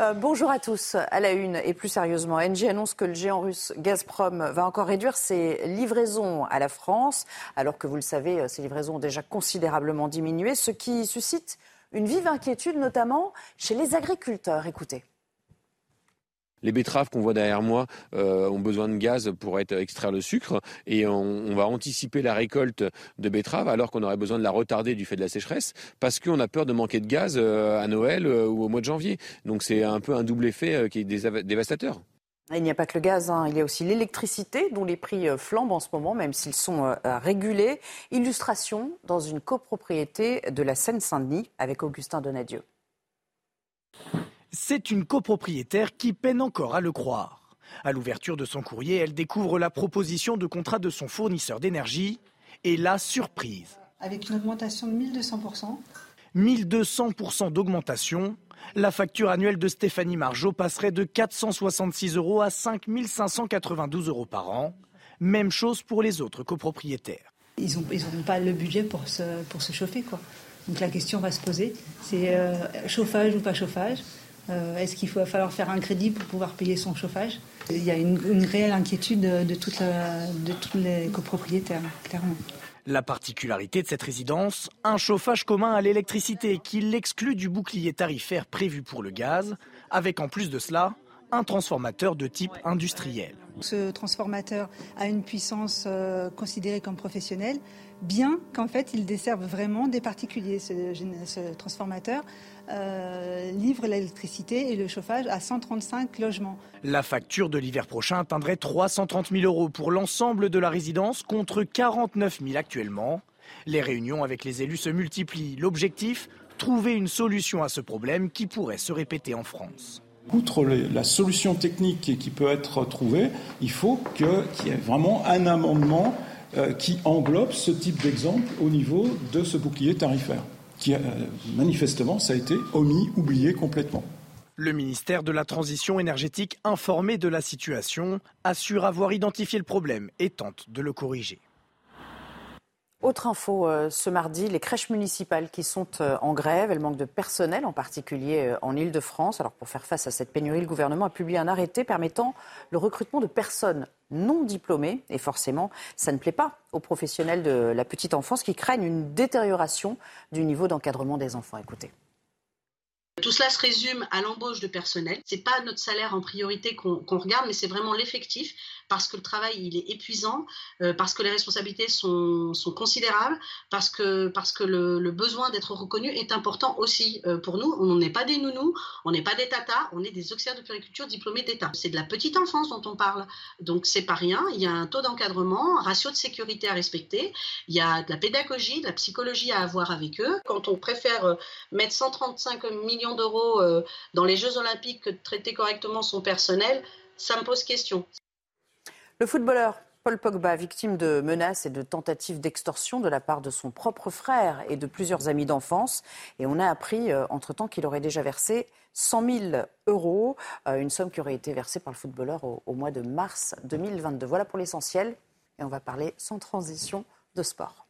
Euh, Bonjour à tous. À la une, et plus sérieusement, Engie annonce que le géant russe Gazprom va encore réduire ses livraisons à la France, alors que vous le savez, ces livraisons ont déjà considérablement diminué, ce qui suscite une vive inquiétude, notamment chez les agriculteurs. Écoutez. Les betteraves qu'on voit derrière moi euh, ont besoin de gaz pour être, extraire le sucre et on, va anticiper la récolte de betteraves alors qu'on aurait besoin de la retarder du fait de la sécheresse parce qu'on a peur de manquer de gaz euh, à Noël euh, ou au mois de janvier. Donc c'est un peu un double effet qui est dévastateur. Il n'y a pas que le gaz, hein. il y a aussi l'électricité dont les prix flambent en ce moment, même s'ils sont régulés. Illustration dans une copropriété de la Seine-Saint-Denis avec Augustin Donadieu. C'est une copropriétaire qui peine encore à le croire. À l'ouverture de son courrier, elle découvre la proposition de contrat de son fournisseur d'énergie et la surprise. avec une augmentation de 1200%. 1200% d'augmentation. La facture annuelle de Stéphanie Margeau passerait de 466 euros à 5592 euros par an. Même chose pour les autres copropriétaires. Ils n'ont ils pas le budget pour se, pour se chauffer. Quoi. Donc la question va se poser, c'est euh, chauffage ou pas chauffage Euh, Est-ce qu'il va falloir faire un crédit pour pouvoir payer son chauffage? Il y a une, une réelle inquiétude de, de, toute la- de tous les copropriétaires, clairement. La particularité de cette résidence, un chauffage commun à l'électricité qui l'exclut du bouclier tarifaire prévu pour le gaz, avec en plus de cela un transformateur de type industriel. Ce transformateur a une puissance euh, considérée comme professionnelle, bien qu'en fait il desserve vraiment des particuliers. Ce transformateur euh, livre l'électricité et le chauffage à 135 logements. La facture de l'hiver prochain atteindrait 330 000 euros pour l'ensemble de la résidence contre 49 000 actuellement. Les réunions avec les élus se multiplient. L'objectif Trouver une solution à ce problème qui pourrait se répéter en France. Outre les- la solution technique qui, peut être trouvée, il faut qu'il y ait vraiment un amendement euh, qui englobe ce type d'exemple au niveau de ce bouclier tarifaire, qui euh, manifestement ça a été omis, oublié complètement. Le ministère de la Transition énergétique, informé de la situation, assure avoir identifié le problème et tente de le corriger. Autre info euh, ce mardi, les crèches municipales qui sont euh, en grève, elles manquent de personnel, en particulier euh, en Ile-de-France. Alors pour faire face à cette pénurie, le gouvernement a publié un arrêté permettant le recrutement de personnes non diplômées. Et forcément, ça ne plaît pas aux professionnels de la petite enfance qui craignent une détérioration du niveau d'encadrement des enfants. Écoutez. Tout cela se résume à l'embauche de personnel. C'est pas notre salaire en priorité qu'on regarde, mais c'est vraiment l'effectif parce que le travail il est épuisant, euh, parce que les responsabilités sont, sont, considérables, parce que, parce que le, besoin d'être reconnu est important aussi euh, pour nous. On n'est pas des nounous, on n'est pas des tatas, on est des auxiliaires de puriculture diplômés d'État. C'est de la petite enfance dont on parle, donc c'est pas rien. Il y a un taux d'encadrement, un ratio de sécurité à respecter, il y a de la pédagogie, de la psychologie à avoir avec eux. Quand on préfère euh, mettre 135 millions d'euros dans les Jeux Olympiques que de traiter correctement son personnel, ça me pose question. Le footballeur Paul Pogba, victime de menaces et de tentatives d'extorsion de la part de son propre frère et de plusieurs amis d'enfance. Et on a appris euh, entre-temps qu'il aurait déjà versé 100 000 euros, euh, une somme qui aurait été versée par le footballeur au, mois de mars 2022. Voilà pour l'essentiel. Et on va parler sans transition de sport.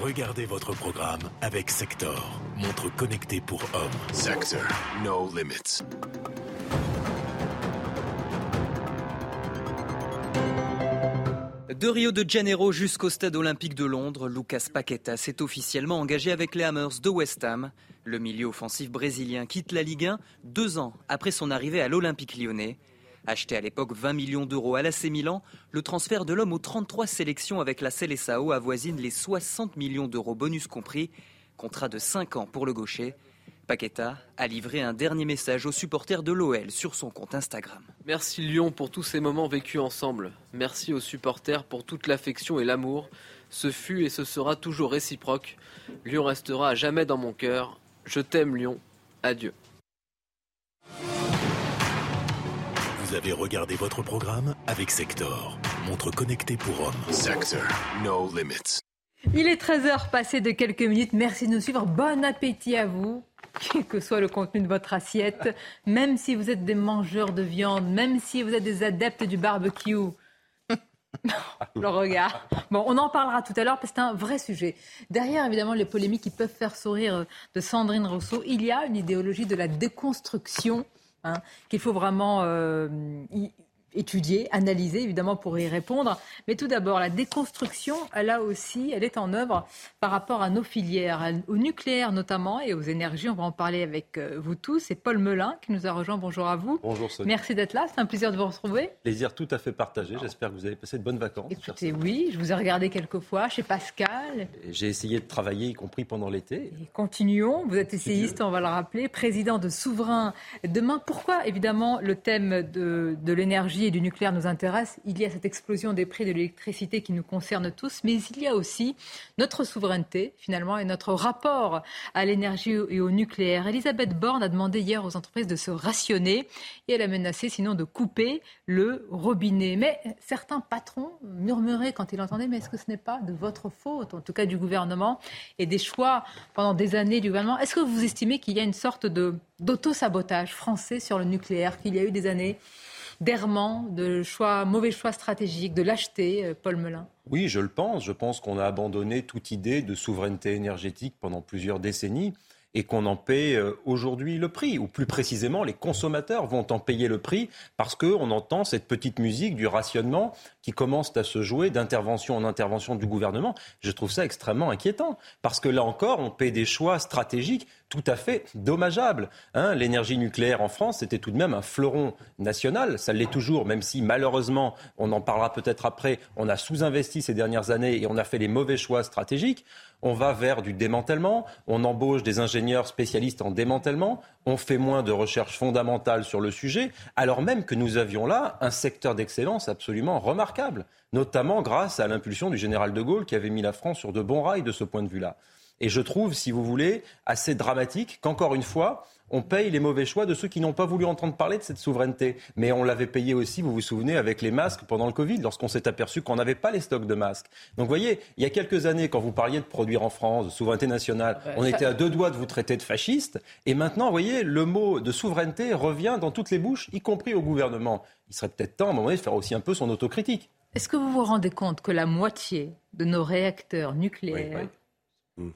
Regardez votre programme avec Sector, montre connectée pour hommes. Sector, no limits. De Rio de Janeiro jusqu'au stade olympique de Londres, Lucas Paqueta s'est officiellement engagé avec les Hammers de West Ham. Le milieu offensif brésilien quitte la Ligue 1 deux ans après son arrivée à l'Olympique lyonnais. Acheté à l'époque 20 millions d'euros à l'AC Milan, le transfert de l'homme aux 33 sélections avec la Seleção avoisine les 60 millions d'euros bonus compris. Contrat de 5 ans pour le gaucher. Paqueta a livré un dernier message aux supporters de l'OL sur son compte Instagram. Merci Lyon pour tous ces moments vécus ensemble. Merci aux supporters pour toute l'affection et l'amour. Ce fut et ce sera toujours réciproque. Lyon restera à jamais dans mon cœur. Je t'aime Lyon. Adieu. Vous avez regardé votre programme avec Sector, montre connectée pour hommes. Sector, no limits. Il est 13h passé de quelques minutes. Merci de nous suivre. Bon appétit à vous quel que soit le contenu de votre assiette, même si vous êtes des mangeurs de viande, même si vous êtes des adeptes du barbecue. le regard. Bon, on en parlera tout à l'heure parce que c'est un vrai sujet. Derrière, évidemment, les polémiques qui peuvent faire sourire de Sandrine Rousseau, il y a une idéologie de la déconstruction hein, qu'il faut vraiment euh, étudier, analyser, évidemment, pour y répondre. Mais tout d'abord, la déconstruction, là aussi, elle est en œuvre par rapport à nos filières, au nucléaire notamment et aux énergies. On va en parler avec euh, vous tous. C'est Paul Melun qui nous a rejoint. Bonjour à vous. Bonjour Sonia. Merci d'être là. C'est un plaisir de vous retrouver. Plaisir tout à fait partagé. J'espère que vous avez passé de bonnes vacances. Écoutez, oui, je vous ai regardé quelques fois chez Pascal. J'ai essayé de travailler, y compris pendant l'été. Continuons. Vous êtes essayiste, on va le rappeler, président de Souverain demain. Pourquoi, évidemment, le thème de, de l'énergie du nucléaire nous intéresse, il y a cette explosion des prix de l'électricité qui nous concerne tous, mais il y a aussi notre souveraineté, finalement, et notre rapport à l'énergie et au nucléaire. Elisabeth Borne a demandé hier aux entreprises de se rationner et elle a menacé sinon de couper le robinet. Mais certains patrons murmuraient quand ils l'entendaient, mais est-ce que ce n'est pas de votre faute, en tout cas du gouvernement, et des choix pendant des années du gouvernement? Est-ce que vous estimez qu'il y a une sorte de d'auto-sabotage français sur le nucléaire, qu'il y a eu des années? D'errement, de choix, mauvais choix stratégiques, de lâcheté, euh, Paul Melun Oui, je le pense. Je pense qu'on a abandonné toute idée de souveraineté énergétique pendant plusieurs décennies et qu'on en paie euh, aujourd'hui le prix, ou plus précisément, les consommateurs vont en payer le prix parce qu'on entend cette petite musique du rationnement qui commence à se jouer d'intervention en intervention du gouvernement. Je trouve ça extrêmement inquiétant parce que là encore, on paie des choix stratégiques tout à fait dommageables. Hein. L'énergie nucléaire en France, c'était tout de même un fleuron national. Ça l'est toujours, même si malheureusement, on en parlera peut-être après, on a sous-investi ces dernières années et on a fait les mauvais choix stratégiques on va vers du démantèlement, on embauche des ingénieurs spécialistes en démantèlement, on fait moins de recherches fondamentales sur le sujet, alors même que nous avions là un secteur d'excellence absolument remarquable, notamment grâce à l'impulsion du général de Gaulle qui avait mis la France sur de bons rails de ce point de vue-là. Et je trouve, si vous voulez, assez dramatique qu'encore une fois, on paye les mauvais choix de ceux qui n'ont pas voulu entendre parler de cette souveraineté. Mais on l'avait payé aussi, vous vous souvenez, avec les masques pendant le Covid, lorsqu'on s'est aperçu qu'on n'avait pas les stocks de masques. Donc vous voyez, il y a quelques années, quand vous parliez de produire en France, de souveraineté nationale, on était à deux doigts de vous traiter de fasciste. Et maintenant, vous voyez, le mot de souveraineté revient dans toutes les bouches, y compris au gouvernement. Il serait peut-être temps, à un moment donné, de faire aussi un peu son autocritique. Est-ce que vous vous rendez compte que la moitié de nos réacteurs nucléaires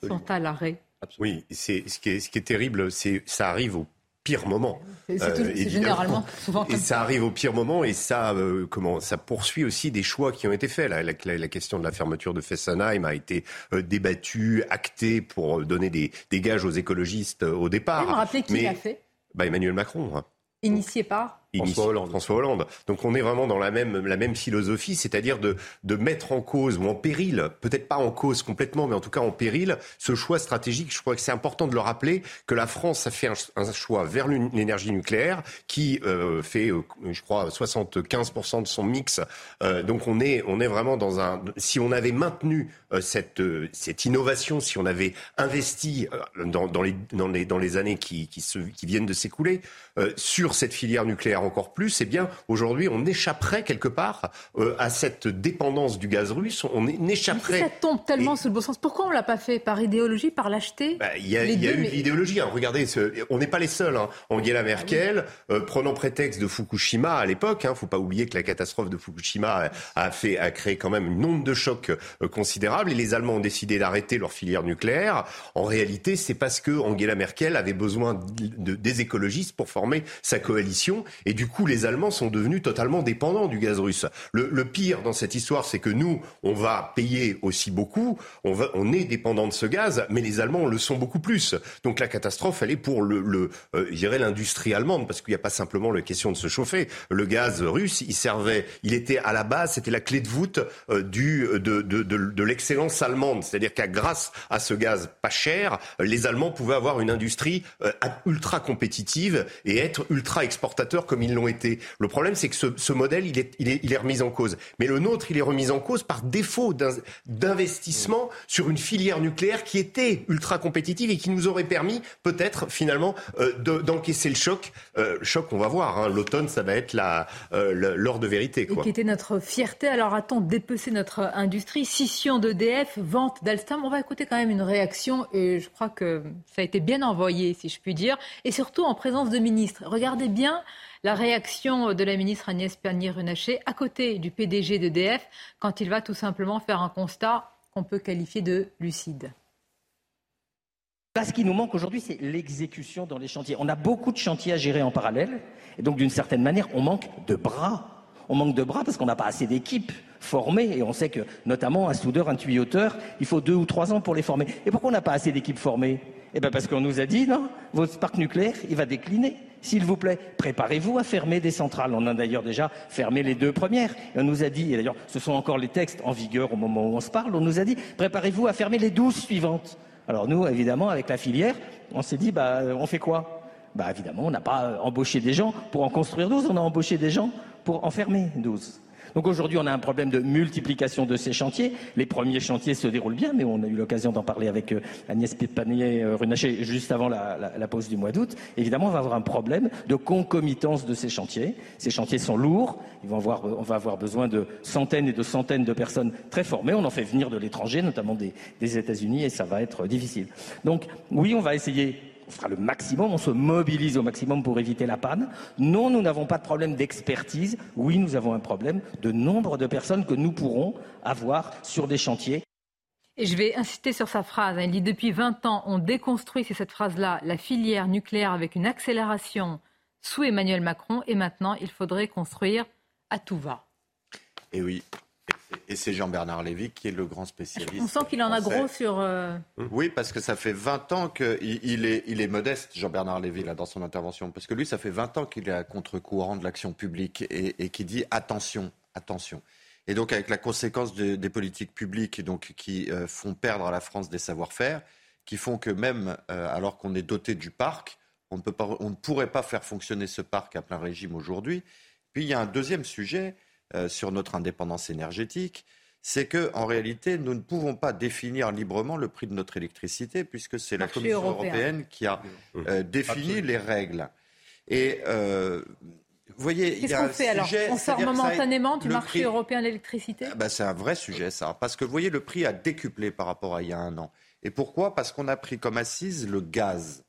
sont à l'arrêt oui, c'est ce qui est, ce qui est terrible, c'est ça arrive au pire moment. C'est euh, généralement souvent comme Et ça, arrive au pire moment et ça, euh, comment, ça poursuit aussi des choix qui ont été faits. La, la, question de la fermeture de Fessenheim a été euh, débattue, actée pour donner des, des gages aux écologistes au départ. Vous me rappeler qui l'a fait? Bah, Emmanuel Macron. Hein. Initié par François Hollande. François Hollande. Donc on est vraiment dans la même, la même philosophie, c'est-à-dire de, de mettre en cause ou en péril, peut-être pas en cause complètement, mais en tout cas en péril, ce choix stratégique. Je crois que c'est important de le rappeler que la France a fait un, choix vers l'énergie nucléaire qui euh, fait, euh, je crois, 75% de son mix. Euh, donc on est, on est vraiment dans un. Si on avait maintenu cette, cette innovation, si on avait investi dans, dans, les, dans, les, dans les années qui, qui, se, qui viennent de s'écouler sur cette filière nucléaire encore plus, eh bien, aujourd'hui, on échapperait quelque part euh, à cette dépendance du gaz russe. On échapperait. ça tombe tellement sous le bon sens. Pourquoi on l'a pas fait? Par idéologie, par lâcheté? Bah, Il y a, y a eu l'idéologie. Hein. Regardez, on n'est pas les seuls. Hein. Angela ah Merkel, euh, prenant prétexte de Fukushima à l'époque, il hein, faut pas oublier que la catastrophe de Fukushima a, fait, a créé quand même une nombre de chocs euh, considérables. Et les Allemands ont décidé d'arrêter leur filière nucléaire. En réalité, c'est parce que Angela Merkel avait besoin de, des écologistes pour former sa coalition. Et et du coup, les Allemands sont devenus totalement dépendants du gaz russe. Le, pire dans cette histoire, c'est que nous, on va payer aussi beaucoup, on, va, on est dépendant de ce gaz, mais les Allemands le sont beaucoup plus. Donc la catastrophe, elle est pour le, le euh, l'industrie allemande, parce qu'il n'y a pas simplement la question de se chauffer. Le gaz russe, il servait, il était à la base, c'était la clé de voûte euh, du, de, de, de, de l'excellence allemande. C'est-à-dire qu'à grâce à ce gaz pas cher, les Allemands pouvaient avoir une industrie euh, ultra compétitive et être ultra exportateur comme ils l'ont été. Le problème, c'est que ce, ce modèle, il est, il, est, il est remis en cause. Mais le nôtre, il est remis en cause par défaut d'investissement sur une filière nucléaire qui était ultra compétitive et qui nous aurait permis peut-être finalement euh, d'encaisser le choc. Euh, choc, on va voir. Hein. L'automne, ça va être euh, l'heure de vérité. Quoi. Et qui était notre fierté. Alors a-t-on dépecé notre industrie? Scission d'EDF, vente d'Alstom. On va écouter quand même une réaction et je crois que ça a été bien envoyé, si je puis dire. Et surtout en présence de ministres. Regardez bien la réaction de la ministre Agnès Pannier-Runacher à côté du PDG d'EDF quand il va tout simplement faire un constat qu'on peut qualifier de lucide. Ce qui nous manque aujourd'hui, c'est l'exécution dans les chantiers. On a beaucoup de chantiers à gérer en parallèle, et donc d'une certaine manière, on manque de bras. On manque de bras parce qu'on n'a pas assez d'équipes formées, et on sait que, notamment, un soudeur, un tuyauteur, il faut deux ou trois ans pour les former. Et pourquoi on n'a pas assez d'équipes formées? Eh bien, parce qu'on nous a dit, non, votre parc nucléaire, il va décliner. S'il vous plaît, préparez-vous à fermer des centrales. On a d'ailleurs déjà fermé les deux premières. on nous a dit, et d'ailleurs ce sont encore les textes en vigueur au moment où on se parle, on nous a dit, préparez-vous à fermer les douze suivantes. Alors nous, évidemment, avec la filière, on s'est dit, bah, on fait quoi? Bah évidemment, on n'a pas embauché des gens pour en construire douze, on a embauché des gens pour en fermer douze. Donc aujourd'hui, on a un problème de multiplication de ces chantiers. Les premiers chantiers se déroulent bien, mais on a eu l'occasion d'en parler avec euh, Agnès Panier-Runacher euh, juste avant la, pause du mois d'août. Évidemment, on va avoir un problème de concomitance de ces chantiers. Ces chantiers sont lourds. On va avoir besoin de centaines et de centaines de personnes très formées. On en fait venir de l'étranger, notamment des, des États-Unis, et ça va être difficile. Donc oui, on va essayer fera le maximum, on se mobilise au maximum pour éviter la panne. Non, nous n'avons pas de problème d'expertise. Oui, nous avons un problème de nombre de personnes que nous pourrons avoir sur des chantiers. Et je vais insister sur sa phrase. Il dit depuis 20 ans, on déconstruit, c'est cette phrase-là, la filière nucléaire avec une accélération sous Emmanuel Macron. Et maintenant, il faudrait construire à tout va. Et oui, et c'est Jean-Bernard Lévy qui est le grand spécialiste. On sent qu'il en a gros sur. Euh, oui, parce que ça fait 20 ans qu'il il est, il est modeste, Jean-Bernard Lévy, là, dans son intervention. Parce que lui, ça fait 20 ans qu'il est à contre-courant de l'action publique et, et qui dit attention, attention. Et donc, avec la conséquence des politiques publiques donc, qui euh, font perdre à la France des savoir-faire, qui font que même euh, alors qu'on est doté du parc, on ne, peut pas, on ne pourrait pas faire fonctionner ce parc à plein régime aujourd'hui. Puis il y a un deuxième sujet euh, sur notre indépendance énergétique, c'est qu'en réalité, nous ne pouvons pas définir librement le prix de notre électricité, puisque c'est la Commission européenne qui a euh, défini les règles. Et euh, vous voyez, il y a un fait alors On sort momentanément du marché européen de l'électricité? Ah bah, C'est un vrai sujet, ça. Parce que vous voyez, le prix a décuplé par rapport à il y a un an. Et pourquoi? Parce qu'on a pris comme assise le gaz.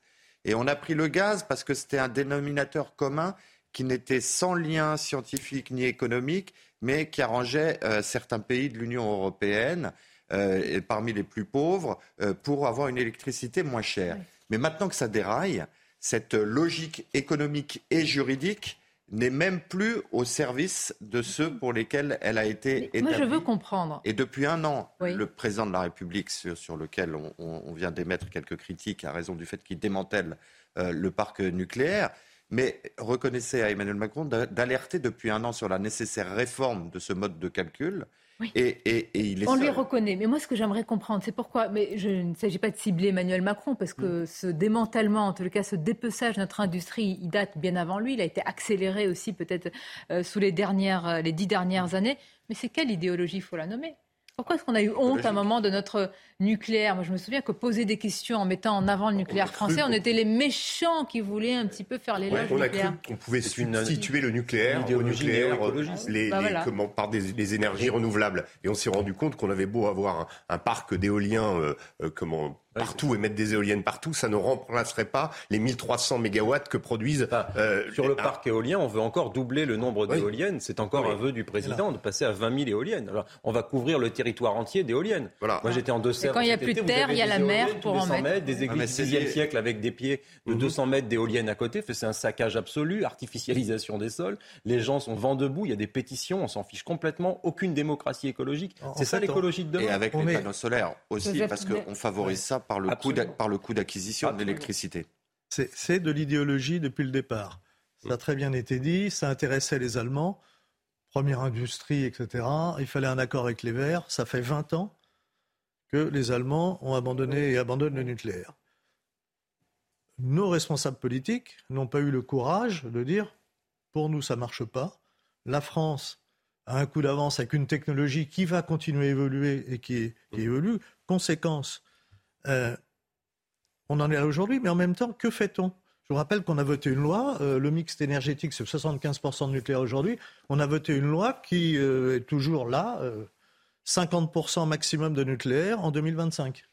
Et on a pris le gaz parce que c'était un dénominateur commun qui n'était sans lien scientifique ni économique, mais qui arrangeait euh, certains pays de l'Union européenne, euh, parmi les plus pauvres, euh, pour avoir une électricité moins chère. Mais maintenant que ça déraille, cette logique économique et juridique n'est même plus au service de ceux pour lesquels elle a été établie. Moi, je veux comprendre. Et depuis un an, Oui. le président de la République, sur, sur lequel on, on- on vient d'émettre quelques critiques à raison du fait qu'il démantèle euh, le parc nucléaire, mais reconnaissez à Emmanuel Macron d'a- d'alerter depuis un an sur la nécessaire réforme de ce mode de calcul. Et, et- et il est On lui reconnaît. Mais moi, ce que j'aimerais comprendre, c'est pourquoi. Mais je ne s'agit pas de cibler Emmanuel Macron, parce que ce démantèlement, en tout cas ce dépeçage de notre industrie, il date bien avant lui. Il a été accéléré aussi, peut-être, euh, sous les, dernières, euh, les dix dernières années. Mais c'est quelle idéologie Il faut la nommer? Pourquoi est-ce qu'on a eu honte à un moment de notre nucléaire? Moi, je me souviens que poser des questions en mettant en avant le nucléaire français, on était les méchants qui voulaient un petit peu faire l'éloge on du a cru nucléaire. qu'on pouvait une- substituer le nucléaire au nucléaire, les, Bah les- voilà. comment, par des, énergies renouvelables. Et on s'est rendu compte qu'on avait beau avoir un, un parc d'éoliens euh, euh, comment, partout et mettre des éoliennes partout, ça ne remplacerait pas les 1300 mégawatts que produisent... euh, Sur le ah, parc éolien, on veut encore doubler le nombre Oui. d'éoliennes. C'est encore Oui. un vœu du président de passer à 20 000 éoliennes. Alors, on va couvrir le territoire entier d'éoliennes. Voilà. Moi, j'étais en deux Et quand il y a plus de terre, il y a la mer pour en mettre. Mètres, des Ah, églises du c'est 10e lié. siècle avec des pieds de 200 mètres d'éoliennes à côté. C'est un saccage absolu, artificialisation des sols. Les gens sont vent debout. Il y a des pétitions. On s'en fiche complètement. Aucune démocratie écologique. C'est ça l'écologie de demain. Et avec On les panneaux solaires aussi, parce qu'on favorise ça par le coût d'a- par le coût d'acquisition de l'électricité. C'est c'est de l'idéologie depuis le départ. Ça a très bien été dit, ça intéressait les Allemands, première industrie, etc. Il fallait un accord avec les Verts. Ça fait 20 ans que les Allemands ont abandonné et abandonnent le nucléaire. Nos responsables politiques n'ont pas eu le courage de dire pour nous ça marche pas. La France a un coup d'avance avec une technologie qui va continuer à évoluer et qui, qui évolue. Conséquence, euh, on en est là aujourd'hui, mais en même temps, que fait-on? Je vous rappelle qu'on a voté une loi, euh, le mix énergétique, c'est 75% de nucléaire aujourd'hui. On a voté une loi qui euh, est toujours là, euh, 50% maximum de nucléaire en 2025.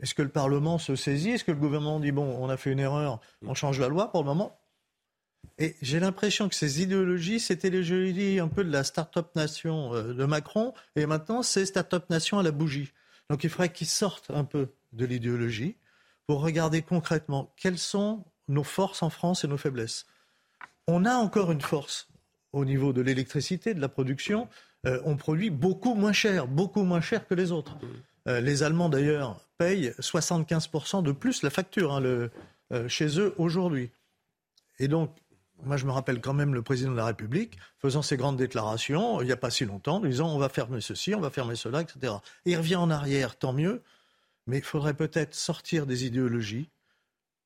Est-ce que le Parlement se saisit? Est-ce que le gouvernement dit, bon, on a fait une erreur, on change la loi Pour le moment, et j'ai l'impression que ces idéologies, c'était les dit, un peu de la start-up nation de Macron, et maintenant c'est start-up nation à la bougie. Donc il faudrait qu'ils sortent un peu de l'idéologie pour regarder concrètement quelles sont nos forces en France et nos faiblesses. On a encore une force au niveau de l'électricité, de la production. Euh, on produit beaucoup moins cher, beaucoup moins cher que les autres. Euh, les Allemands d'ailleurs payent 75% de plus la facture hein, euh, chez eux aujourd'hui. Et donc, moi, je me rappelle quand même le président de la République faisant ces grandes déclarations il n'y a pas si longtemps, disant on va fermer ceci, on va fermer cela, etc. Et il revient en arrière, tant mieux, mais il faudrait peut-être sortir des idéologies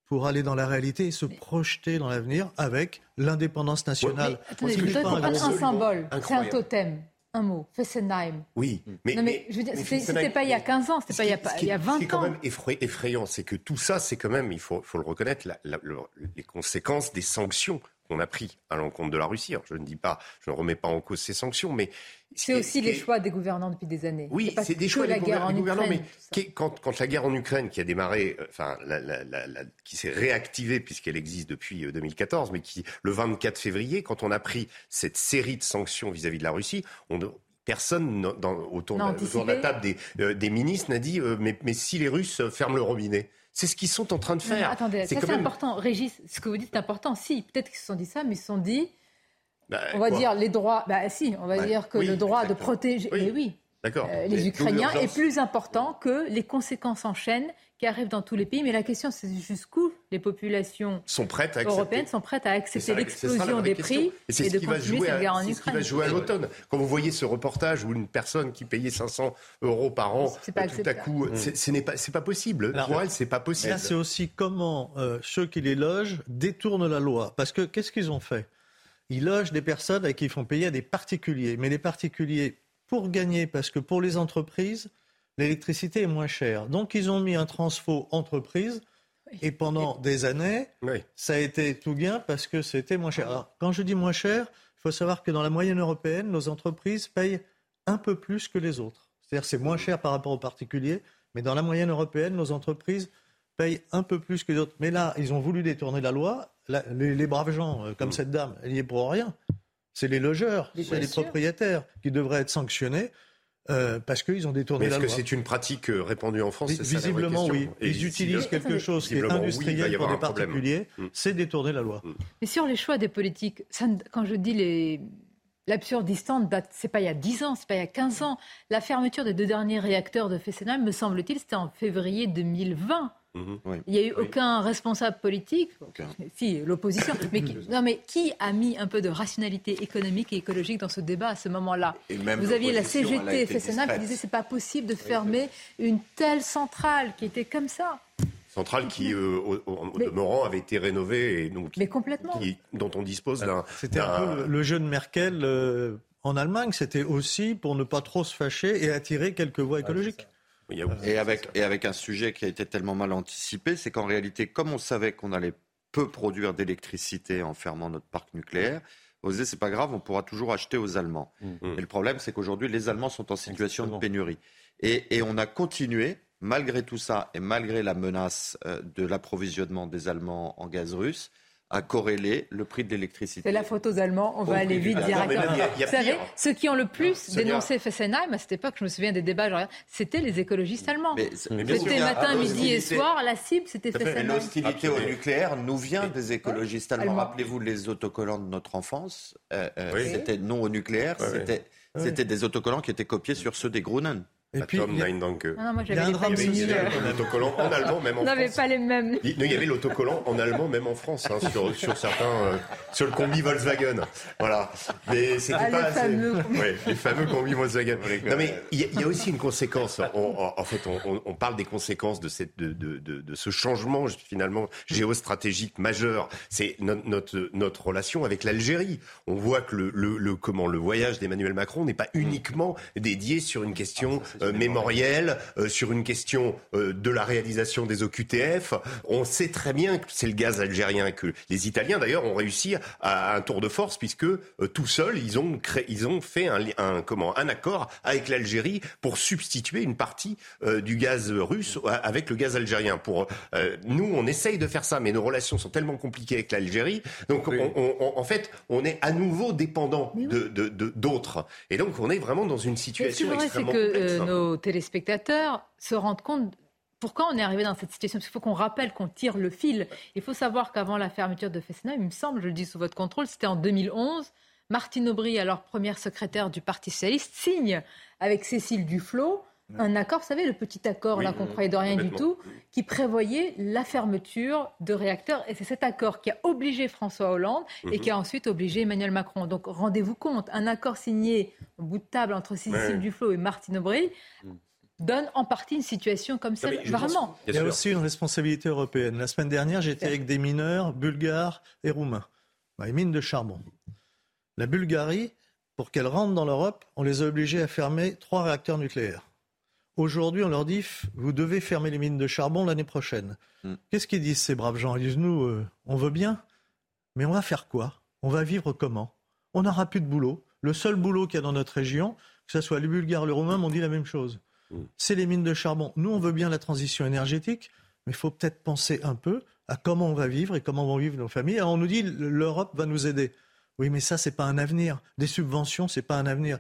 pour aller dans la réalité et se projeter dans l'avenir avec l'indépendance nationale. Attendez, je n'est vous pas donne un un, symbole, c'est un totem, un mot, Fessenheim. Oui, mais, non mais, je veux dire, mais c'était pas il y a 15 ans, c'était pas il y a, qui il y a est- ce qui est 20 quand ans. même effray- effrayant, c'est que tout ça, c'est quand même, il faut, faut le reconnaître, la- la- le- les conséquences des sanctions qu'on a prises à l'encontre de la Russie. Alors, je ne dis pas, je ne remets pas en cause ces sanctions, mais C'est aussi les choix des gouvernants depuis des années. oui, c'est des choix des, gouvernants, Ukraine. mais quand, quand la guerre en Ukraine qui a démarré, euh, enfin, la- la- la- la- qui s'est réactivée puisqu'elle existe depuis euh, 2014, mais qui, le 24 février, quand on a pris cette série de sanctions vis-à-vis de la Russie, on, personne dans- autour, de, la- autour de la anticipé. table des, euh, des ministres n'a dit, euh, mais, mais si les Russes euh, ferment le robinet. C'est ce qu'ils sont en train de Non, faire. attendez, c'est même- important. Régis, ce que vous dites est important. Si, peut-être qu'ils se sont dit ça, mais ils se sont dit, Bah, on va quoi dire les droits, bah si, on va dire que Oui, le droit de protéger, Oui. oui, D'accord. euh, les Ukrainiens est plus important que les conséquences en chaîne qui arrivent dans tous les pays. Mais la question, c'est jusqu'où les populations sont prêtes à accepter. européennes sont prêtes à accepter l'explosion des question. prix Et c'est et ce de continuer cette guerre en c'est ce qui va jouer à l'automne. Quand vous voyez ce reportage où une personne qui payait 500 euros par an, pas euh, tout à coup, Mm. c'est- ce n'est pas, c'est pas possible. Alors, Pour elle, c'est pas possible. Là, c'est aussi comment euh, ceux qui les logent détournent la loi. Parce que qu'est-ce qu'ils ont fait? Ils logent des personnes à qui ils font payer à des particuliers. Mais les particuliers, pour gagner, parce que pour les entreprises, l'électricité est moins chère. Donc, ils ont mis un transfo entreprise. Et pendant des années, ça a été tout gain parce que c'était moins cher. Alors, quand je dis moins cher, il faut savoir que dans la moyenne européenne, nos entreprises payent un peu plus que les autres. C'est-à-dire c'est moins cher par rapport aux particuliers, mais dans la moyenne européenne, nos entreprises payent un peu plus que les autres. Mais là, ils ont voulu détourner la loi. La- les, les braves gens, euh, comme cette dame, elle y est pour rien. C'est les logeurs, c'est les sûr. propriétaires qui devraient être sanctionnés. Euh, parce qu'ils ont détourné la est-ce que loi. c'est une pratique euh, répandue en France? Ça Visiblement, oui. Et Ils utilisent quelque attendez. chose qui est oui, industriel y pour des particuliers, Mm. c'est détourner la loi. Mais sur les choix des politiques, ça quand je dis les... L'absurdistan date, c'est pas il y a 10 ans, c'est pas il y a 15 ans. La fermeture des deux derniers réacteurs de Fessenheim, me semble-t-il, c'était en février 2020. Mhm. Il n'y a eu aucun responsable politique, si l'opposition, mais qui, non mais qui a mis un peu de rationalité économique et écologique dans ce débat à ce moment-là? Vous aviez la CGT Fessenheim qui disaient c'est pas possible de fermer une telle centrale qui était comme ça. Centrale qui, euh, au, au- Mais- demeurant, avait été rénovée et donc Mais complètement. qui- dont on dispose d'un. C'était un peu le, le jeu de Merkel euh, en Allemagne. C'était aussi pour ne pas trop se fâcher et attirer quelques voix écologiques. Et avec, et avec un sujet qui a été tellement mal anticipé, c'est qu'en réalité, comme on savait qu'on allait peu produire d'électricité en fermant notre parc nucléaire, on se disait, c'est pas grave, on pourra toujours acheter aux Allemands. Et le problème, c'est qu'aujourd'hui, les Allemands sont en situation de pénurie. Et, et on a continué, malgré tout ça, et malgré la menace euh, de l'approvisionnement des Allemands en gaz russe, à corréler le prix de l'électricité. C'est la faute aux Allemands, on va aller vite directement. Vous savez, ceux qui ont le plus dénoncé Fessenheim, à cette époque, je me souviens des débats, c'était les écologistes allemands. C'était matin, à midi et soir, la cible, c'était Fessenheim. l'hostilité au nucléaire nous vient des écologistes allemands. Allemands. Rappelez-vous les autocollants de notre enfance. Euh, euh, Oui. C'était non au nucléaire. C'était des autocollants qui étaient copiés sur ceux des Grunen. Et puis, Tom il y a- Nein Danke. Ah non, moi, il y a j'avais un drame mêmes Il y avait lumières. un autocollant en allemand, même en France. pas les mêmes. Il il y avait l'autocollant en allemand, même en France, hein, sur, sur certains, euh, sur le combi Volkswagen. Voilà. Mais c'était Ah, pas les assez- fameux. Ouais, les fameux combi Volkswagen. Non, mais il y, y a aussi une conséquence. On- en fait, on, on- on parle des conséquences de, cette, de, de, de, de ce changement, finalement, géostratégique majeur. C'est notre, notre, notre relation avec l'Algérie. On voit que le, le, le, comment, le voyage d'Emmanuel Macron n'est pas uniquement dédié sur une question euh, mémorielle, euh, sur une question euh, de la réalisation des OQTF. On sait très bien que c'est le gaz algérien que les Italiens d'ailleurs ont réussi à, un tour de force puisque euh, tout seuls ils ont créé, ils ont fait un, un comment un accord avec l'Algérie pour substituer une partie euh, du gaz russe avec le gaz algérien. Pour euh, nous on essaye de faire ça mais nos relations sont tellement compliquées avec l'Algérie donc on- on- on- en fait on est à nouveau dépendant de de- de- d'autres et donc on est vraiment dans une situation extrêmement que complexe. Nos téléspectateurs se rendent compte pourquoi on est arrivé dans cette situation. Parce qu'il faut qu'on rappelle qu'on tire le fil. Il faut savoir qu'avant la fermeture de Fessenheim, il me semble, je le dis sous votre contrôle, c'était en 2011. Martine Aubry, alors première secrétaire du Parti socialiste, signe avec Cécile Duflot un accord, vous savez, le petit accord Oui, là qu'on oui, croyait de rien du tout, qui prévoyait la fermeture de réacteurs. Et c'est cet accord qui a obligé François Hollande et Mhm. qui a ensuite obligé Emmanuel Macron. Donc rendez-vous compte, un accord signé au bout de table entre Cécile Ouais. Duflot et Martine Aubry donne en partie une situation comme celle. Vraiment. Il y a aussi une responsabilité européenne. La semaine dernière, j'étais avec des mineurs bulgares et roumains, dans les mines de charbon. La Bulgarie, pour qu'elle rentre dans l'Europe, on les a obligés à fermer trois réacteurs nucléaires. Aujourd'hui, on leur dit, vous devez fermer les mines de charbon l'année prochaine. Qu'est-ce qu'ils disent ces braves gens? Ils disent, nous, euh, on veut bien, mais on va faire quoi? On va vivre comment? On n'aura plus de boulot. Le seul boulot qu'il y a dans notre région, que ce soit les Bulgares, les Roumains, m'ont dit la même chose. C'est les mines de charbon. Nous, on veut bien la transition énergétique, mais il faut peut-être penser un peu à comment on va vivre et comment vont vivre nos familles. Alors on nous dit l'Europe va nous aider. Oui, mais ça, c'est pas un avenir. Des subventions, c'est pas un avenir.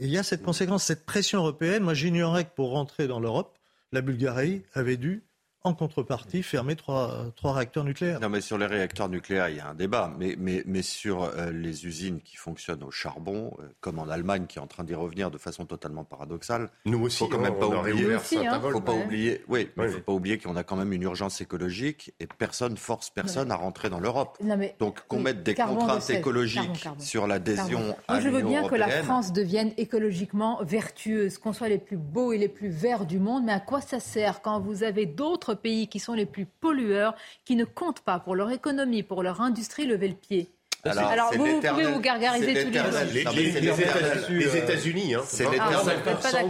Il y a cette conséquence, cette pression européenne. Moi, j'ignorais que pour rentrer dans l'Europe, la Bulgarie avait dû, en contrepartie, fermer trois, trois réacteurs nucléaires. Non, mais sur les réacteurs nucléaires, il y a un débat. Mais, mais, mais sur euh, les usines qui fonctionnent au charbon, euh, comme en Allemagne, qui est en train d'y revenir de façon totalement paradoxale, Nous aussi, faut quand même on pas a oublier. aussi, hein. Faut pas Ouais. oublier. Oui, mais Oui. faut pas oublier qu'on a quand même une urgence écologique et personne force personne à rentrer dans l'Europe. Donc qu'on mette des contraintes de écologiques sur l'adhésion à Moi, je veux l'Union bien que la. France devienne écologiquement vertueuse, qu'on soit les plus beaux et les plus verts du monde, mais à quoi ça sert quand vous avez d'autres pays qui sont les plus pollueurs, qui ne comptent pas pour leur économie, pour leur industrie, lever le pied Alors, c'est vous, pouvez vous gargariser tous les l'éternel- Les, les- les États-Unis, hein, C'est 20, l'éternel-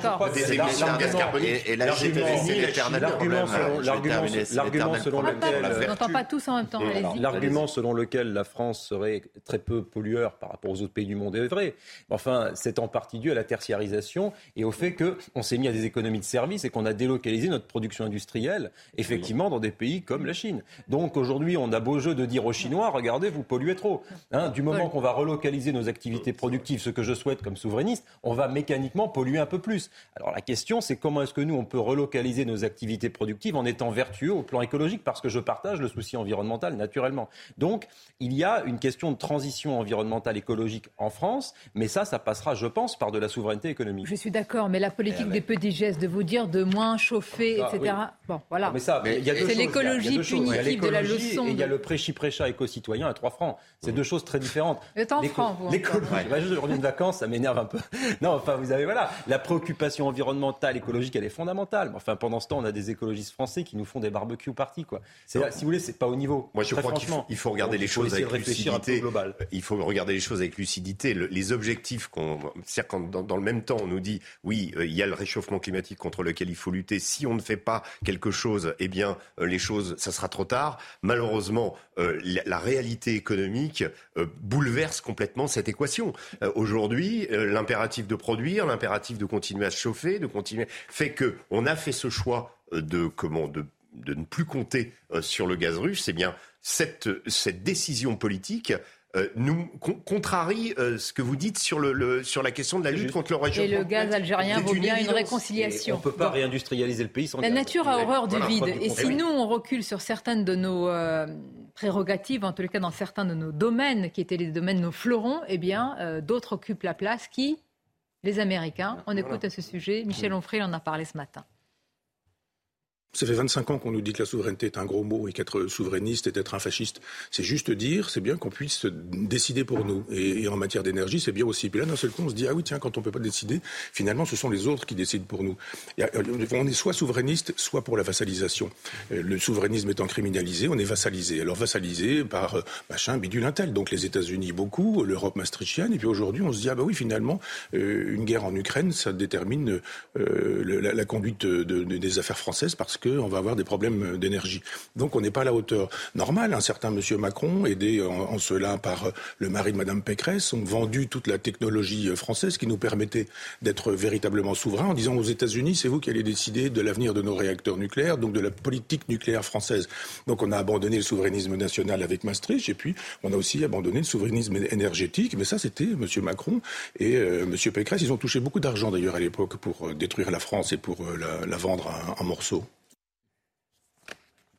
Ah, des émissions de gaz carbonique. Et, et la Chine, c'est l'éternel L'argument problème. selon, l'argument- la lequel, On n'entend pas tous en même temps. Alors. L'argument selon lequel la France serait très peu pollueur par rapport aux autres pays du monde est vrai. Enfin, c'est en partie dû à la tertiarisation et au fait qu'on s'est mis à des économies de services et qu'on a délocalisé notre production industrielle, effectivement, dans des pays comme la Chine. Donc aujourd'hui, on a beau jeu de dire aux Chinois, regardez, vous polluez trop. Hein, du moment qu'on va relocaliser nos activités productives, ce que je souhaite comme souverainiste, on va mécaniquement polluer un peu plus. Alors la question, c'est comment est-ce que nous, on peut relocaliser nos activités productives en étant vertueux au plan écologique, parce que je partage le souci environnemental naturellement. Donc, il y a une question de transition environnementale écologique en France, mais ça, ça passera, je pense, par de la souveraineté économique. Je suis d'accord, mais la politique des petits gestes, de vous dire de moins chauffer, Ah, etc. oui. Bon, voilà. Mais ça, deux c'est l'écologie Il y a deux choses. Il y a punitive de la leçon. Et il y a le pré-chipré-chat éco-citoyen à 3 francs. C'est deux choses très différentes. Vous, L'écologie, bah, je reviens de vacances, ça m'énerve un peu. Non, enfin, vous avez, voilà, la préoccupation environnementale, écologique, elle est fondamentale. Mais Enfin, pendant ce temps, on a des écologistes français qui nous font des barbecues parties, quoi. C'est, si vous voulez, c'est pas au niveau. Moi, je Très crois qu'il faut, il faut regarder Donc, les choses avec lucidité. global. Il faut regarder les choses avec lucidité. Le- les objectifs qu'on, c'est-à-dire quand dans, dans le même temps on nous dit oui, euh, il y a le réchauffement climatique contre lequel il faut lutter. Si on ne fait pas quelque chose, eh bien euh, les choses, ça sera trop tard. Malheureusement, euh, la, la réalité économique euh, bouleverse complètement cette équation. Euh, Aujourd'hui, euh, l'impératif de produire, l'impératif de continuer à se chauffer, de continuer, fait que on a fait ce choix de comment de ne plus compter sur le gaz russe, c'est bien cette, cette décision politique euh, nous con- contrarie euh, ce que vous dites sur, le, le- sur la question de la lutte contre le Et réchauffement. le gaz algérien vaut bien une réconciliation. On peut pas Bon. réindustrialiser le pays sans La gaz. nature a horreur du Voilà, vide. Et si nous, on recule sur certaines de nos euh, prérogatives, en tous les cas dans certains de nos domaines, qui étaient les domaines, nos fleurons, eh bien, euh, d'autres occupent la place. Qui Les Américains. On écoute à ce sujet. Michel Onfray en a parlé ce matin. Ça fait 25 ans qu'on nous dit que la souveraineté est un gros mot et qu'être souverainiste est être un fasciste. C'est juste dire, c'est bien qu'on puisse décider pour nous. Et, et en matière d'énergie, c'est bien aussi. Puis là, d'un seul coup, on se dit, ah oui, tiens, quand on peut pas décider, finalement, ce sont les autres qui décident pour nous. A- on est soit souverainiste, soit pour la vassalisation. Euh, Le souverainisme étant criminalisé, on est vassalisé. Alors vassalisé par euh, machin, bidule, intel. Donc les États-Unis beaucoup, l'Europe maastrichtienne. Et puis aujourd'hui, on se dit, ah bah oui, finalement, euh, une guerre en Ukraine, ça détermine euh, la, conduite de- de- des affaires françaises parce qu'on va avoir des problèmes d'énergie. Donc on n'est pas à la hauteur. Normal, un certain monsieur Macron, aidé en, cela par euh, le mari de madame Pécresse, ont vendu toute la technologie euh, française qui nous permettait d'être véritablement souverains en disant aux États-Unis, c'est vous qui allez décider de l'avenir de nos réacteurs nucléaires, donc de la politique nucléaire française. Donc on a abandonné le souverainisme national avec Maastricht et puis on a aussi abandonné le souverainisme énergétique. Mais ça, c'était monsieur Macron et euh, monsieur Pécresse. Ils ont touché beaucoup d'argent d'ailleurs à l'époque pour euh, détruire la France et pour euh, la, vendre en- en morceaux.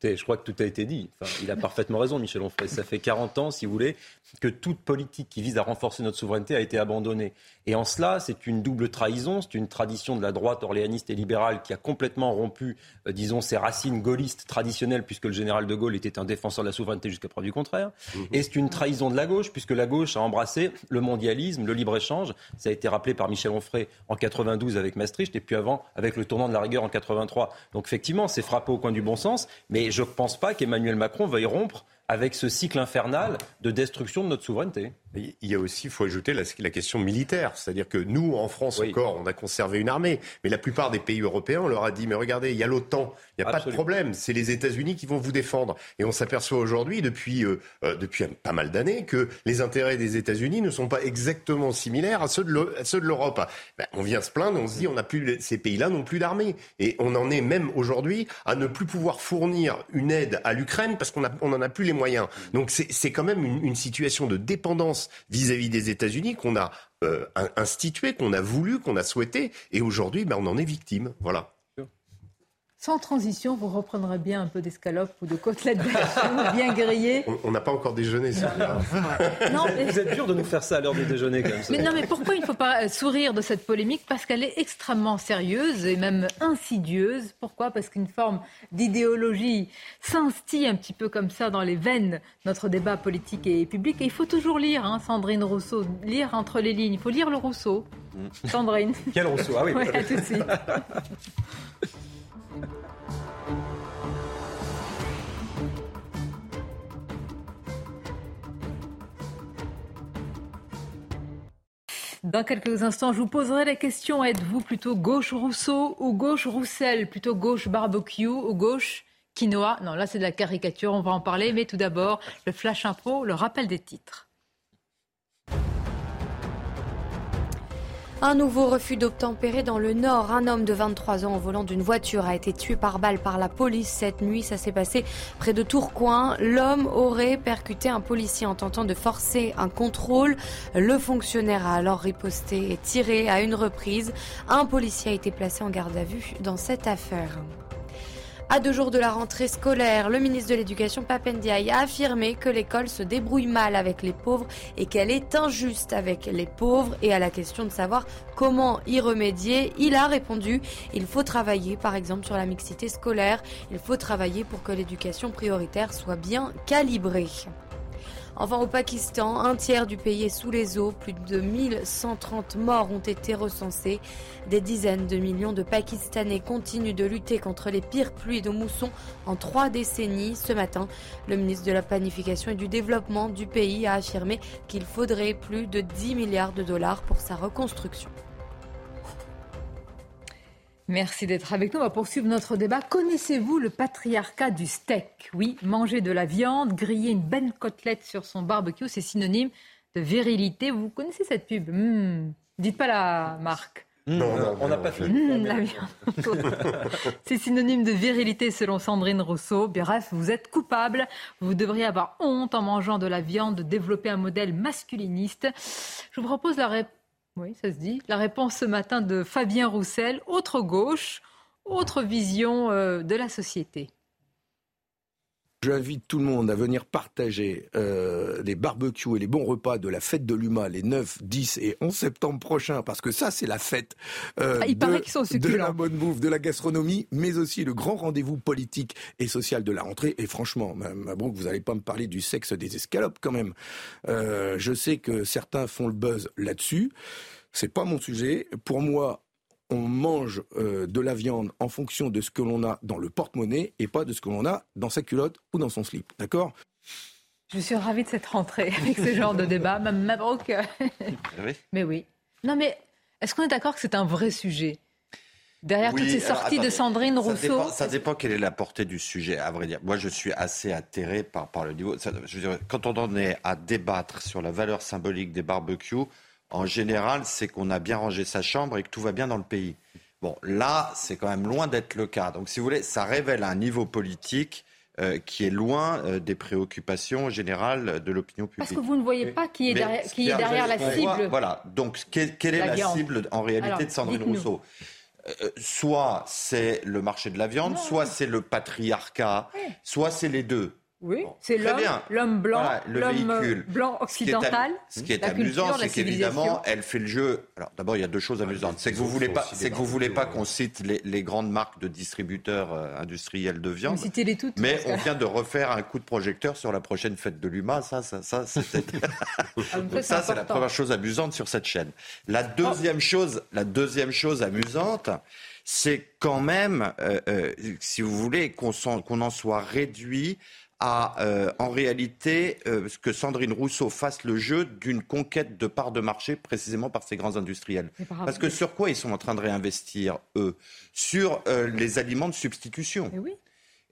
Je crois que tout a été dit. Il a parfaitement raison, Michel Onfray. Ça fait 40 ans, si vous voulez, que toute politique qui vise à renforcer notre souveraineté a été abandonnée. Et en cela, c'est une double trahison. C'est une tradition de la droite orléaniste et libérale qui a complètement rompu, euh, disons, ses racines gaullistes traditionnelles, puisque le général de Gaulle était un défenseur de la souveraineté jusqu'à preuve du contraire. Et c'est une trahison de la gauche, puisque la gauche a embrassé le mondialisme, le libre-échange. Ça a été rappelé par Michel Onfray en 92 avec Maastricht, et puis avant avec le tournant de la rigueur en 83. Donc effectivement, c'est frappé au coin du bon sens, mais je ne pense pas qu'Emmanuel Macron veuille rompre avec ce cycle infernal de destruction de notre souveraineté. Il y a aussi, il faut ajouter la, la question militaire. C'est-à-dire que nous, en France encore, on a conservé une armée. Mais la plupart des pays européens, on leur a dit, mais regardez, il y a l'OTAN, il n'y a pas de problème. C'est les États-Unis qui vont vous défendre. Et on s'aperçoit aujourd'hui, depuis, euh, euh, depuis pas mal d'années, que les intérêts des États-Unis ne sont pas exactement similaires à ceux de l'Europe. Ben, on vient se plaindre, on se dit, on a plus, ces pays-là n'ont plus d'armée. Et on en est même aujourd'hui à ne plus pouvoir fournir une aide à l'Ukraine parce qu'on n'en a plus les moyens. Donc c'est quand même une, situation de dépendance vis-à-vis des États-Unis qu'on a euh, in- instituée, qu'on a voulu, qu'on a souhaité. Et aujourd'hui, ben, on en est victime. Voilà. Sans transition, vous reprendrez bien un peu d'escalope ou de côtelettes bien grillées. On- n'a pas encore déjeuné, Sylvia. Non, vous, mais- êtes, vous êtes dur de nous faire ça à l'heure du déjeuner, comme ça. Mais non, mais pourquoi il ne faut pas euh, sourire de cette polémique? Parce qu'elle est extrêmement sérieuse et même insidieuse. Pourquoi? Parce qu'une forme d'idéologie s'instille un petit peu comme ça dans les veines de notre débat politique et public. Et il faut toujours lire, hein, Sandrine Rousseau, lire entre les lignes. Il faut lire le Rousseau. Sandrine. Quel Rousseau? Ah oui. Ouais, à tout de suite. Dans quelques instants, je vous poserai la question êtes-vous plutôt gauche Rousseau ou gauche Roussel? Plutôt gauche barbecue ou gauche quinoa? Non, là c'est de la caricature, on va en parler. Mais tout d'abord, le flash info, le rappel des titres. Un nouveau refus d'obtempérer dans le Nord. Un homme de 23 ans au volant d'une voiture a été tué par balle par la police cette nuit. Ça s'est passé près de Tourcoing. L'homme aurait percuté un policier en tentant de forcer un contrôle. Le fonctionnaire a alors riposté et tiré à une reprise. Un policier a été placé en garde à vue dans cette affaire. À deux jours de la rentrée scolaire, le ministre de l'Éducation Papendiaï a affirmé que l'école se débrouille mal avec les pauvres et qu'elle est injuste avec les pauvres. Et à la question de savoir comment y remédier, il a répondu il faut travailler par exemple sur la mixité scolaire, il faut travailler pour que l'éducation prioritaire soit bien calibrée. Enfin, au Pakistan, un tiers du pays est sous les eaux. Plus de 1130 morts ont été recensés. Des dizaines de millions de Pakistanais continuent de lutter contre les pires pluies de mousson en trois décennies. Ce matin, le ministre de la Planification et du Développement du pays a affirmé qu'il faudrait plus de 10 milliards de dollars pour sa reconstruction. Merci d'être avec nous. On va poursuivre notre débat. Connaissez-vous le patriarcat du steak? Oui, manger de la viande, griller une belle côtelette sur son barbecue, c'est synonyme de virilité. Vous connaissez cette pub? Hmm. Dites pas la marque. Non, non, on n'a pas fait. Hmm, la viande. c'est synonyme de virilité selon Sandrine Rousseau. Bref, vous êtes coupable. Vous devriez avoir honte en mangeant de la viande, de développer un modèle masculiniste. Je vous propose la réponse oui, ça se dit. La réponse ce matin de Fabien Roussel, autre gauche, autre vision euh, de la société. J'invite tout le monde à venir partager euh, les barbecues et les bons repas de la fête de l'UMA les 9, 10 et 11 septembre prochains, parce que ça, c'est la fête euh, ah, de, de, la bonne bouffe, de la gastronomie, mais aussi le grand rendez-vous politique et social de la rentrée. Et franchement, Mabrouk, vous n'allez pas me parler du sexe des escalopes quand même. Euh, je sais que certains font le buzz là-dessus. C'est pas mon sujet. Pour moi, on mange euh, de la viande en fonction de ce que l'on a dans le porte-monnaie et pas de ce que l'on a dans sa culotte ou dans son slip. D'accord? Je suis ravie de cette rentrée avec ce genre de débat. Même Mabrouk. Mais oui. Non, mais est-ce qu'on est, d'accord que c'est un vrai sujet? Derrière toutes ces sorties de Sandrine Rousseau ça dépend, quelle est la portée du sujet, à vrai dire. Moi, je suis assez atterré par, par le niveau. je veux dire, quand on en est à débattre sur la valeur symbolique des barbecues, en général, c'est qu'on a bien rangé sa chambre et que tout va bien dans le pays. Bon, là, c'est quand même loin d'être le cas. Donc, si vous voulez, ça révèle un niveau politique euh, qui est loin euh, des préoccupations générales de l'opinion publique. Parce que vous ne voyez pas qui est derrière, qui est derrière la cible. Voilà. Donc, quelle, est la, cible en réalité de Sandrine Rousseau? Euh, soit c'est le marché de la viande, soit c'est le patriarcat, soit c'est les deux. Oui, c'est l'homme, l'homme blanc, l'homme blanc occidental. Ce qui est, amusant, c'est qu'évidemment, elle fait le jeu. Alors, d'abord, il y a deux choses amusantes. C'est que vous voulez pas, c'est que vous voulez pas qu'on cite les, grandes marques de distributeurs euh, industriels de viande. Les toutes, mais on vient de refaire un coup de projecteur sur la prochaine fête de l'UMA. Ça, ça, ça, ah, ça, c'est la première chose amusante sur cette chaîne. La deuxième chose, la deuxième chose amusante, c'est quand même, euh, euh, si vous voulez, qu'on en soit réduit à, euh, en réalité, euh, que Sandrine Rousseau fasse le jeu d'une conquête de parts de marché précisément par ces grands industriels. Parce que sur quoi ils sont en train de réinvestir, eux? Sur euh, les aliments de substitution. Et, oui.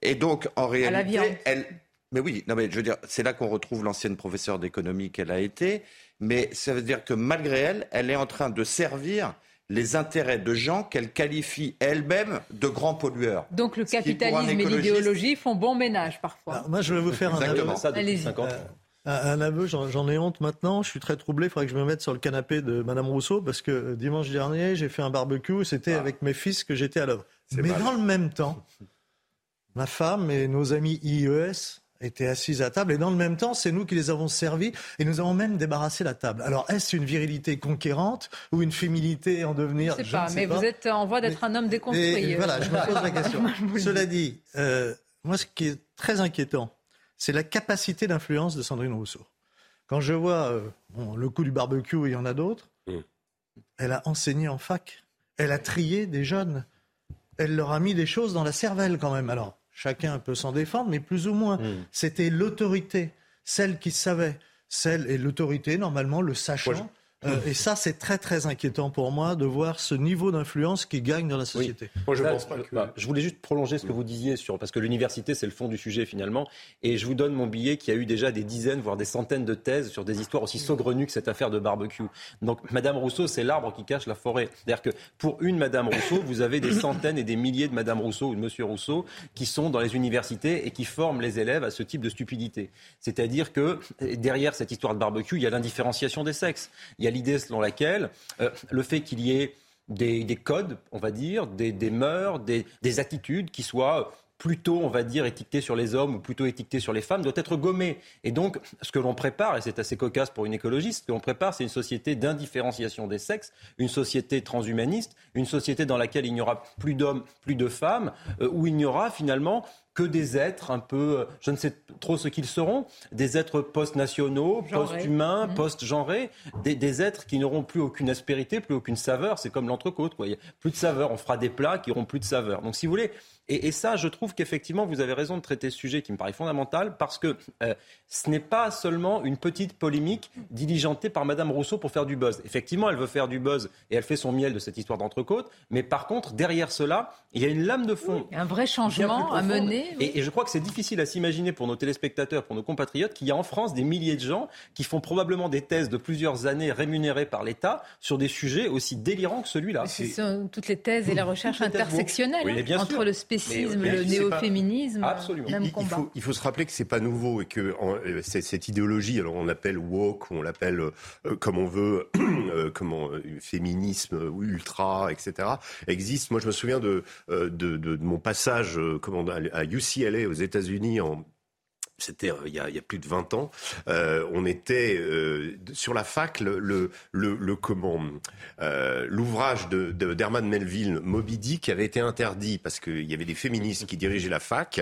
Et donc, en réalité, elle... Mais oui, non mais je veux dire, c'est là qu'on retrouve l'ancienne professeure d'économie qu'elle a été. Mais ça veut dire que malgré elle, elle est en train de servir les intérêts de gens qu'elle qualifie elle-même de grands pollueurs. Donc le capitalisme et l'idéologie font bon ménage parfois. moi, je vais vous faire un aveu. un, aveu, j'en ai honte maintenant. Je suis très troublé. Il faudrait que je me mette sur le canapé de Madame Rousseau parce que dimanche dernier, j'ai fait un barbecue. C'était ah. avec mes fils que j'étais à l'œuvre. Mais dans le même temps, ma femme et nos amis IES étaient assises à table et dans le même temps, c'est nous qui les avons servis et nous avons même débarrassé la table. Alors, est-ce une virilité conquérante ou une féminité en devenir? Je ne sais pas, mais vous êtes en voie d'être un homme déconstruit. voilà, je me pose la question. Cela dit, euh, moi, ce qui est très inquiétant, c'est la capacité d'influence de Sandrine Rousseau. Quand je vois euh, le coup du barbecue, il y en a d'autres, elle a enseigné en fac, elle a trié des jeunes, elle leur a mis des choses dans la cervelle quand même. Alors, Chacun peut s'en défendre, mais plus ou moins. Hmm. C'était l'autorité, celle qui savait, celle et l'autorité, normalement, le sachant. Euh, et ça, c'est très très inquiétant pour moi de voir ce niveau d'influence qui gagne dans la société. Moi, je pense pas que... bah, je voulais juste prolonger ce que vous disiez sur parce que l'université c'est le fond du sujet finalement. Et je vous donne mon billet qui a eu déjà des dizaines voire des centaines de thèses sur des histoires aussi saugrenues que cette affaire de barbecue. Donc Madame Rousseau, c'est l'arbre qui cache la forêt. C'est-à-dire que pour une Madame Rousseau, vous avez des centaines et des milliers de Madame Rousseau ou de Monsieur Rousseau qui sont dans les universités et qui forment les élèves à ce type de stupidité. C'est-à-dire que derrière cette histoire de barbecue, il y a l'indifférenciation des sexes. Il y a l'idée selon laquelle euh, le fait qu'il y ait des, des, codes, on va dire, des, des mœurs, des, des, attitudes qui soient plutôt, on va dire, étiquetées sur les hommes ou plutôt étiquetées sur les femmes, doit être gommé. Et donc, ce que l'on prépare, et c'est assez cocasse pour une écologiste, ce que l'on prépare, c'est une société d'indifférenciation des sexes, une société transhumaniste, une société dans laquelle il n'y aura plus d'hommes, plus de femmes, euh, où il n'y aura finalement que des êtres un peu, je ne sais trop ce qu'ils seront, des êtres post-nationaux, post-humains, mmh. post-genrés, des, des, êtres qui n'auront plus aucune aspérité, plus aucune saveur. C'est comme l'entrecôte, quoi. Il y a plus de saveur. On fera des plats qui auront plus de saveur. Donc, si vous voulez, et, et, ça, je trouve qu'effectivement, vous avez raison de traiter ce sujet qui me paraît fondamental parce que euh, ce n'est pas seulement une petite polémique diligentée par Madame Rousseau pour faire du buzz. Effectivement, elle veut faire du buzz et elle fait son miel de cette histoire d'entrecôte. Mais par contre, derrière cela, il y a une lame de fond. Oui, un vrai changement à mener. Oui. Et, et, je crois que c'est difficile à s'imaginer pour nos téléspectateurs, pour nos compatriotes, qu'il y a en France des milliers de gens qui font probablement des thèses de plusieurs années rémunérées par l'État sur des sujets aussi délirants que celui-là. Ce sont toutes les thèses et la recherche intersectionnelle oui, entre sûr. le spécisme, mais, le néo-féminisme, Absolument. même il, combat. Il faut, il faut, se rappeler que c'est pas nouveau et que en, cette idéologie, alors on l'appelle woke, on l'appelle euh, comme on veut, euh, comment féminisme ultra, etc. existe. Moi, je me souviens de de, de, de mon passage comment, à UCLA aux États-Unis en c'était euh, il, il, y a plus de 20 ans, euh, on était euh, sur la fac, le, le, l'ouvrage de, de Melville, Moby Dick, avait été interdit parce qu'il y avait des féministes qui dirigeaient la fac,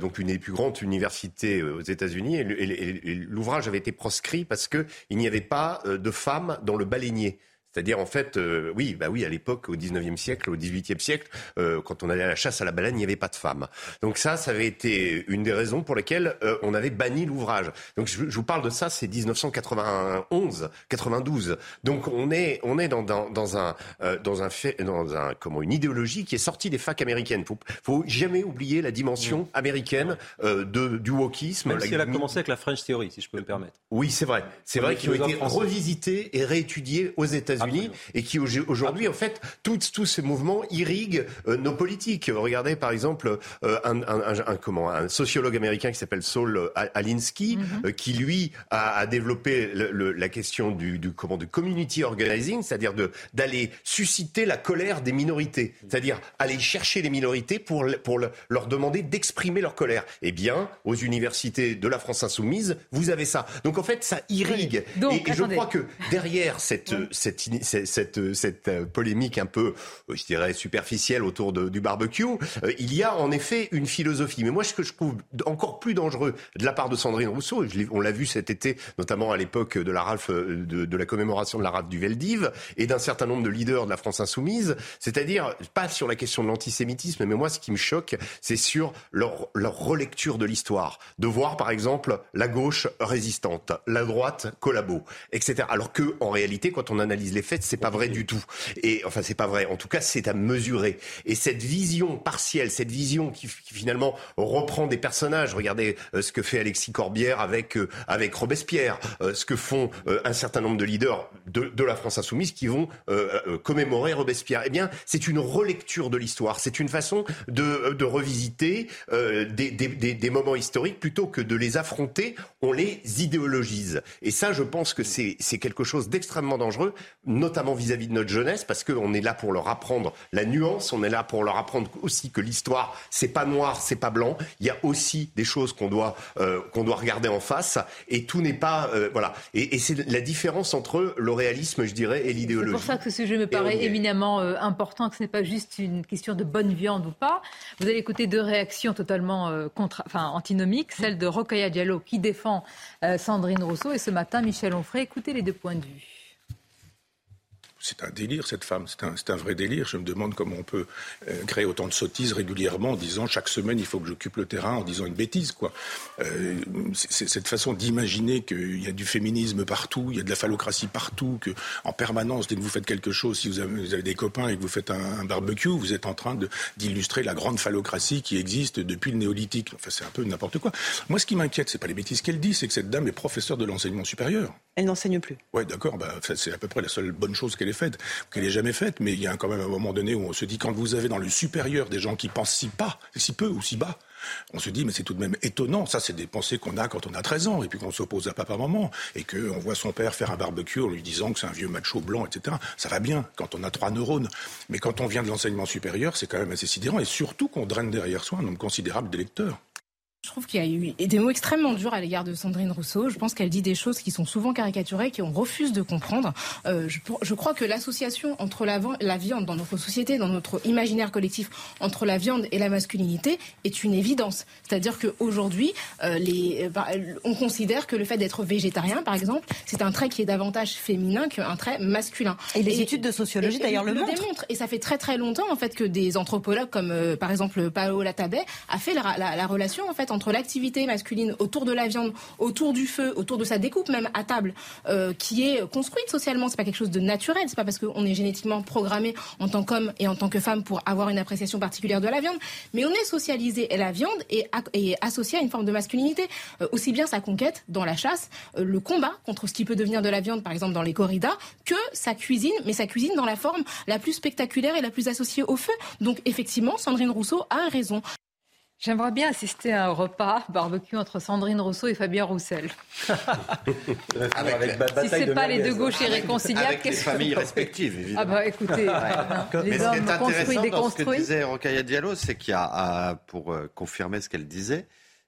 donc une des plus grandes universités aux États-Unis, et, l'ouvrage avait été proscrit parce que il n'y avait pas de femmes dans le baleinier. C'est-à-dire, en fait, euh, oui, bah oui, à l'époque, au 19e siècle, au 18e siècle, euh, quand on allait à la chasse à la baleine, il n'y avait pas de femmes. Donc ça, ça avait été une des raisons pour lesquelles euh, on avait banni l'ouvrage. Donc je, je, vous parle de ça, c'est 1991, 92. Donc on est, on est dans, dans, dans un, euh, dans un fait, dans un, comment, une idéologie qui est sortie des facs américaines. Faut, faut jamais oublier la dimension mmh. américaine euh, de, du wokisme. Même la, si elle a commencé avec la French Theory, si je peux me permettre. Oui, c'est vrai. C'est vrai qu'ils ont été revisités et réétudiés aux États-Unis. États-Unis et qui aujourd'hui, en fait, tous, tous ces mouvements irriguent euh, nos politiques. Regardez par exemple euh, un, un, un, un, comment, un sociologue américain qui s'appelle Saul Alinsky, mm -hmm. euh, qui lui a, a développé le, le, la question du, du, comment, du community organizing, c'est-à-dire d'aller susciter la colère des minorités, c'est-à-dire aller chercher les minorités pour, pour le, leur demander d'exprimer leur colère. Eh bien, aux universités de la France insoumise, vous avez ça. Donc en fait, ça irrigue. Oui. Donc, et, et je crois que derrière cette, oui. cette cette, cette, euh, polémique un peu, euh, je dirais, superficielle autour de, du barbecue, euh, il y a en effet une philosophie. Mais moi, ce que je trouve encore plus dangereux de la part de Sandrine Rousseau, on l'a vu cet été, notamment à l'époque de la Ralph, de, de, la commémoration de la rafle du Veldiv, et d'un certain nombre de leaders de la France insoumise, c'est-à-dire pas sur la question de l'antisémitisme, mais moi, ce qui me choque, c'est sur leur, leur relecture de l'histoire, de voir par exemple la gauche résistante, la droite collabo, etc. Alors que en réalité, quand on analyse les faits, c'est pas vrai du tout. Et enfin, c'est pas vrai. En tout cas, c'est à mesurer. Et cette vision partielle, cette vision qui, qui finalement reprend des personnages. Regardez euh, ce que fait Alexis Corbière avec euh, avec Robespierre, euh, ce que font un certain nombre de leaders de, de la France insoumise qui vont commémorer Robespierre. Eh bien, c'est une relecture de l'histoire. C'est une façon de, de revisiter des, des, des, des moments historiques plutôt que de les affronter. On les idéologise. Et ça, je pense que c'est quelque chose d'extrêmement dangereux notamment vis-à-vis -vis de notre jeunesse, parce qu'on est là pour leur apprendre la nuance, on est là pour leur apprendre aussi que l'histoire, c'est pas noir, c'est pas blanc. Il y a aussi des choses qu'on doit, euh, qu'on doit regarder en face, et tout n'est pas, euh, voilà. Et, et c'est la différence entre le réalisme, je dirais, et l'idéologie. C'est pour ça que ce sujet me paraît éminemment euh, important, que ce n'est pas juste une question de bonne viande ou pas. Vous allez écouter deux réactions totalement euh, contre, enfin, antinomiques, celle de Rokhaya Diallo qui défend euh, Sandrine Rousseau, et ce matin Michel Onfray. Écoutez les deux points de vue c'est un délire, cette femme. C'est un, un, vrai délire. Je me demande comment on peut euh, créer autant de sottises régulièrement en disant chaque semaine il faut que j'occupe le terrain en disant une bêtise. Quoi. Euh, c'est cette façon d'imaginer qu'il y a du féminisme partout, il y a de la phallocratie partout, que en permanence, dès que vous faites quelque chose, si vous avez, vous avez des copains et que vous faites un, un barbecue, vous êtes en train d'illustrer la grande phallocratie qui existe depuis le néolithique. Enfin, c'est un peu n'importe quoi. Moi, ce qui m'inquiète, c'est pas les bêtises qu'elle dit, c'est que cette dame est professeure de l'enseignement supérieur. Elle n'enseigne plus. Ouais, d'accord. Bah, c'est à peu près la seule bonne chose qu'elle ait faite, qu'elle ait jamais faite. Mais il y a quand même un moment donné où on se dit quand vous avez dans le supérieur des gens qui pensent si pas, si peu ou si bas. On se dit, mais c'est tout de même étonnant. Ça, c'est des pensées qu'on a quand on a 13 ans, et puis qu'on s'oppose à papa-maman, et qu'on voit son père faire un barbecue en lui disant que c'est un vieux macho blanc, etc. Ça va bien quand on a trois neurones. Mais quand on vient de l'enseignement supérieur, c'est quand même assez sidérant, et surtout qu'on draine derrière soi un nombre considérable d'électeurs. Je trouve qu'il y a eu des mots extrêmement durs à l'égard de Sandrine Rousseau. Je pense qu'elle dit des choses qui sont souvent caricaturées, qu'on refuse de comprendre. Euh, je, je, crois que l'association entre la, la, viande dans notre société, dans notre imaginaire collectif, entre la viande et la masculinité est une évidence. C'est-à-dire qu'aujourd'hui, euh, les, bah, on considère que le fait d'être végétarien, par exemple, c'est un trait qui est davantage féminin qu'un trait masculin. Et les et, études de sociologie, d'ailleurs, le, le montrent. Et ça fait très très longtemps, en fait, que des anthropologues comme, euh, par exemple, Paolo Latabé a fait la, la, la relation, en fait, entre l'activité masculine autour de la viande, autour du feu, autour de sa découpe même à table, euh, qui est construite socialement. C'est pas quelque chose de naturel. C'est pas parce qu'on est génétiquement programmé en tant qu'homme et en tant que femme pour avoir une appréciation particulière de la viande, mais on est socialisé et la viande est, associée à une forme de masculinité. Euh, aussi bien sa conquête dans la chasse, euh, le combat contre ce qui peut devenir de la viande, par exemple dans les corridas, que sa cuisine, mais sa cuisine dans la forme la plus spectaculaire et la plus associée au feu. Donc effectivement, Sandrine Rousseau a raison. J'aimerais bien assister à un repas barbecue entre Sandrine Rousseau et Fabien Roussel. avec, avec si c'est pas les deux gauches irréconciliables, avec les familles respectives, évidemment. Ah bah écoutez, ouais. les Mais hommes construits, déconstruits. Ce que disait Rocaille Diallo, c'est qu'il y a, pour confirmer ce qu'elle disait,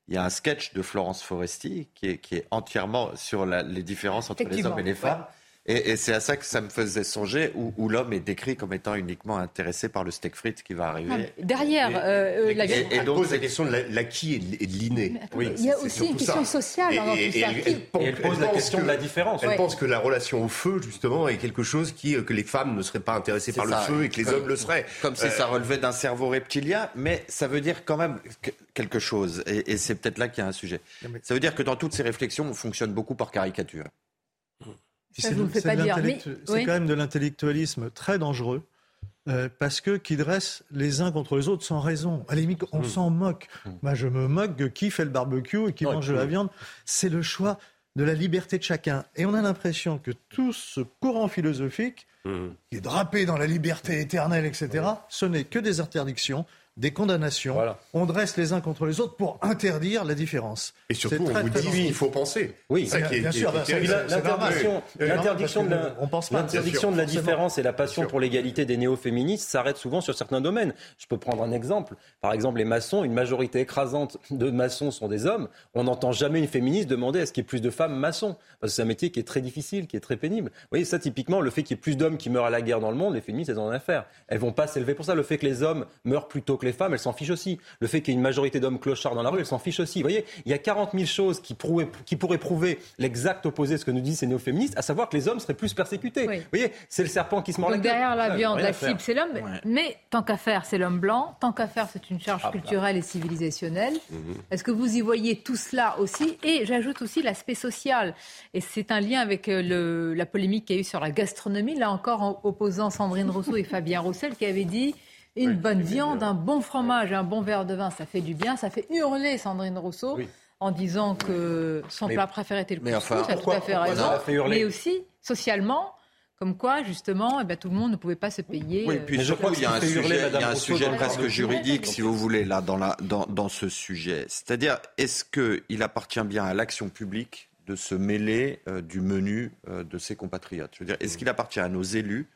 il y a un sketch de Florence Foresti qui est, qui est entièrement sur la, les différences entre les hommes et les femmes. Ouais. Et, et c'est à ça que ça me faisait songer, où, où l'homme est décrit comme étant uniquement intéressé par le steak frites qui va arriver. Ah, derrière, euh, la et, et donc pose la question de l'acquis et de l'inné. Oui, il y a aussi une question ça. sociale et, dans tout ça. Elle, elle, elle, pose la question que, de la différence. Elle ouais. pense que la relation au feu, justement, est quelque chose qui, que les femmes ne seraient pas intéressées par ça. le feu et que les hommes le seraient. Comme si euh, ça relevait d'un cerveau reptilien, mais ça veut dire quand même quelque chose. Et, et c'est peut-être là qu'il y a un sujet. Ça veut dire que dans toutes ces réflexions, on fonctionne beaucoup par caricature. Ça, vous le faites pas dire. Mais... C'est oui. quand même de l'intellectualisme très dangereux. Euh, parce que qui dressent les uns contre les autres sans raison. À la limite, on mmh. s'en moque. Mmh. Moi, je me moque de qui fait le barbecue et qui ouais, mange de la viande. C'est le choix de la liberté de chacun. Et on a l'impression que tout ce courant philosophique, mmh. qui est drapé dans la liberté éternelle, etc., ce n'est que des interdictions des condamnations. Voilà. On dresse les uns contre les autres pour interdire la différence. Et surtout, on vous dit qu'il faut penser. Oui, ça bien, qui est, bien qui sûr. L'interdiction, de la, l'interdiction de la différence et la passion pour l'égalité des néo-féministes s'arrête souvent sur certains domaines. Je peux prendre un exemple. Par exemple, les maçons, une majorité écrasante de maçons sont des hommes. On n'entend jamais une féministe demander est-ce qu'il y ait plus de femmes maçons Parce que c'est un métier qui est très difficile, qui est très pénible. Vous voyez, ça, typiquement, le fait qu'il y ait plus d'hommes qui meurent à la guerre dans le monde, les féministes, elles en ont affaire. Elles vont pas s'élever pour ça. Le fait que les hommes meurent plus tôt que les femmes, elles s'en fichent aussi. Le fait qu'il y ait une majorité d'hommes clochards dans la rue, elle s'en fiche aussi. Vous voyez, il y a 40 000 choses qui, prouvaient, qui pourraient prouver l'exact opposé de ce que nous disent ces néo-féministes, à savoir que les hommes seraient plus persécutés. Oui. Vous voyez, c'est le serpent qui se mord la queue. derrière la viande, la cible, c'est l'homme. Ouais. Mais tant qu'à faire, c'est l'homme blanc. Tant qu'à faire, c'est une charge ah, culturelle bah. et civilisationnelle. Mmh. Est-ce que vous y voyez tout cela aussi Et j'ajoute aussi l'aspect social. Et c'est un lien avec euh, le, la polémique qu'il y a eu sur la gastronomie, là encore en opposant Sandrine Rousseau et Fabien Roussel, qui avaient dit une oui, bonne viande, un bon fromage, un bon verre de vin, ça fait du bien. Ça fait hurler Sandrine Rousseau oui. en disant que son mais, plat préféré était le couscous. Enfin, elle a tout à fait raison. Mais aussi, socialement, comme quoi, justement, eh bien, tout le monde ne pouvait pas se payer. Oui, puis je crois qu'il y a un sujet, hurler, il y a un sujet presque juridique, si vous voulez, là, dans, la, dans, dans ce sujet. C'est-à-dire, est-ce qu'il appartient bien à l'action publique de se mêler euh, du menu euh, de ses compatriotes? Je veux dire, est-ce qu'il appartient à nos élus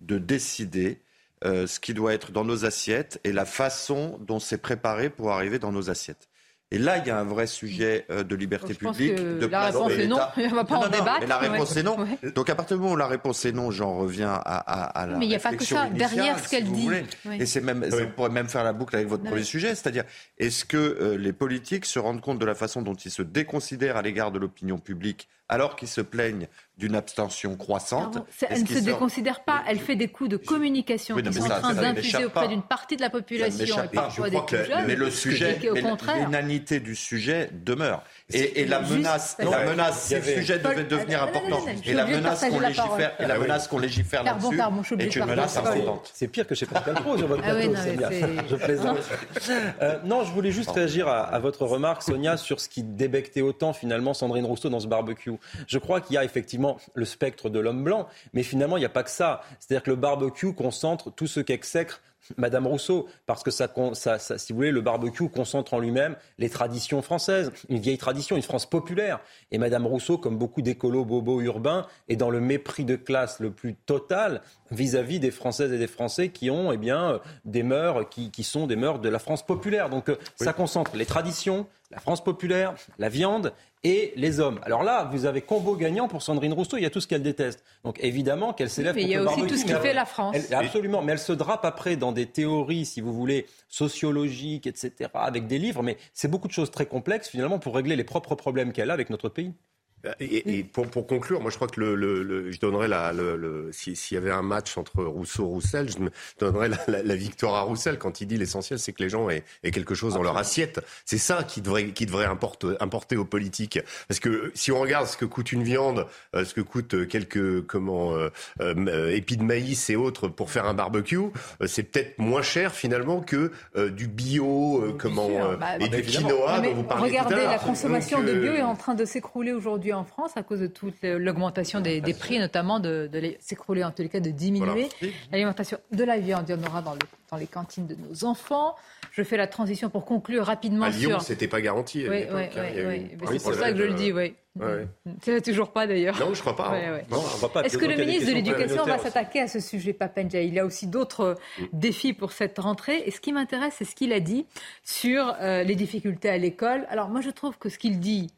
de décider euh, ce qui doit être dans nos assiettes et la façon dont c'est préparé pour arriver dans nos assiettes. Et là, il y a un vrai sujet euh, de liberté Je publique. de la réponse est non. On ne va pas non, en non, débattre. Mais la réponse ouais. est non. Ouais. Donc à partir du moment où la réponse est non, j'en reviens à, à, à la Mais il n'y a pas que ça. Initiale, Derrière ce qu'elle si dit. Oui. Et c'est même, oui. on pourrait même faire la boucle avec votre non, premier sujet, c'est-à-dire est-ce que euh, les politiques se rendent compte de la façon dont ils se déconsidèrent à l'égard de l'opinion publique alors qu'ils se plaignent d'une abstention croissante. Elle ne se déconsidère pas, elle fait des coups de communication Oui, non, qui sont ça, en train d'infuser auprès d'une partie de la population et m'échappe pas. parfois Je des crois que plus la- jeunes. mais le sujet, l'inanité du sujet demeure. Et, et la Juste- menace, Non, la menace, sujet Paul, devait devenir important, et la de menace qu'on légifère, et la Ah menace qu'on légifère là-dessus est une menace importante. C'est pire que chez Pascal Pro sur votre Ah plateau, Sonia. Je plaisante. Euh, non, je voulais juste réagir à, à votre remarque, Sonia, sur ce qui débectait autant finalement Sandrine Rousseau dans ce barbecue. Je crois qu'il y a effectivement le spectre de l'homme blanc, mais finalement, il n'y a pas que ça. C'est-à-dire que le barbecue concentre tout ce qu'exècre Madame Rousseau, parce que ça, con- ça- ça- si vous voulez, le barbecue concentre en lui-même les traditions françaises, une vieille tradition, une France populaire. Et Madame Rousseau, comme beaucoup d'écolos bobos urbains, est dans le mépris de classe le plus total vis-à-vis des Françaises et des Français qui ont, eh bien, euh, des mœurs qui, qui sont des mœurs de la France populaire. Donc, euh, ça concentre les traditions, la France populaire, la viande et les hommes. Alors là, vous avez combo gagnant pour Sandrine Rousseau, il y a tout ce qu'elle déteste. Donc évidemment qu'elle s'élève mais il y contre a le aussi tout ce qui barbecue. fait la France. Elle- absolument, mais elle se drape après dans des théories, si vous voulez, sociologiques, etc., avec des livres, mais c'est beaucoup de choses très complexes finalement pour régler les propres problèmes qu'elle a avec notre pays. Et, et pour, pour conclure, moi je crois que le, le- le- je donnerais la, le, le- si- s'il y avait un match entre Rousseau et Roussel, je me donnerais la, la- la victoire à Roussel quand il dit l'essentiel c'est que les gens aient, aient quelque chose dans leur assiette. C'est ça qui devrait, qui devrait importe- importer aux politiques. Parce que si on regarde ce que coûte une viande, euh, ce que coûte quelques comment euh, euh, épis de maïs et autres pour faire un barbecue, euh, c'est peut-être moins cher finalement que euh, du bio, euh, comment euh, Bah, et bah, du évidemment. quinoa Non, dont vous parliez Regardez, tout à la consommation Donc, de bio euh, est en train de s'écrouler aujourd'hui en France à cause de toute l'augmentation des, des prix, notamment de, s'écrouler en tous les cas, de diminuer. L'alimentation de la viande, il y en aura dans, le- dans les cantines de nos enfants. Je fais la transition pour conclure rapidement à Lyon, sur. c'était pas garanti. Oui, oui, hein. Il y a oui, C'est pour ça que je le dis, oui. Ouais. C'est toujours pas d'ailleurs. Non, je crois pas. hein. Ouais, ouais. Pas. Est-ce que le ministre de l'Éducation va communautaires s'attaquer à ce sujet, Papendia? Il y a aussi d'autres Mm. défis pour cette rentrée. Et ce qui m'intéresse, c'est ce qu'il a dit sur euh, les difficultés à l'école. Alors moi, je trouve que ce qu'il dit,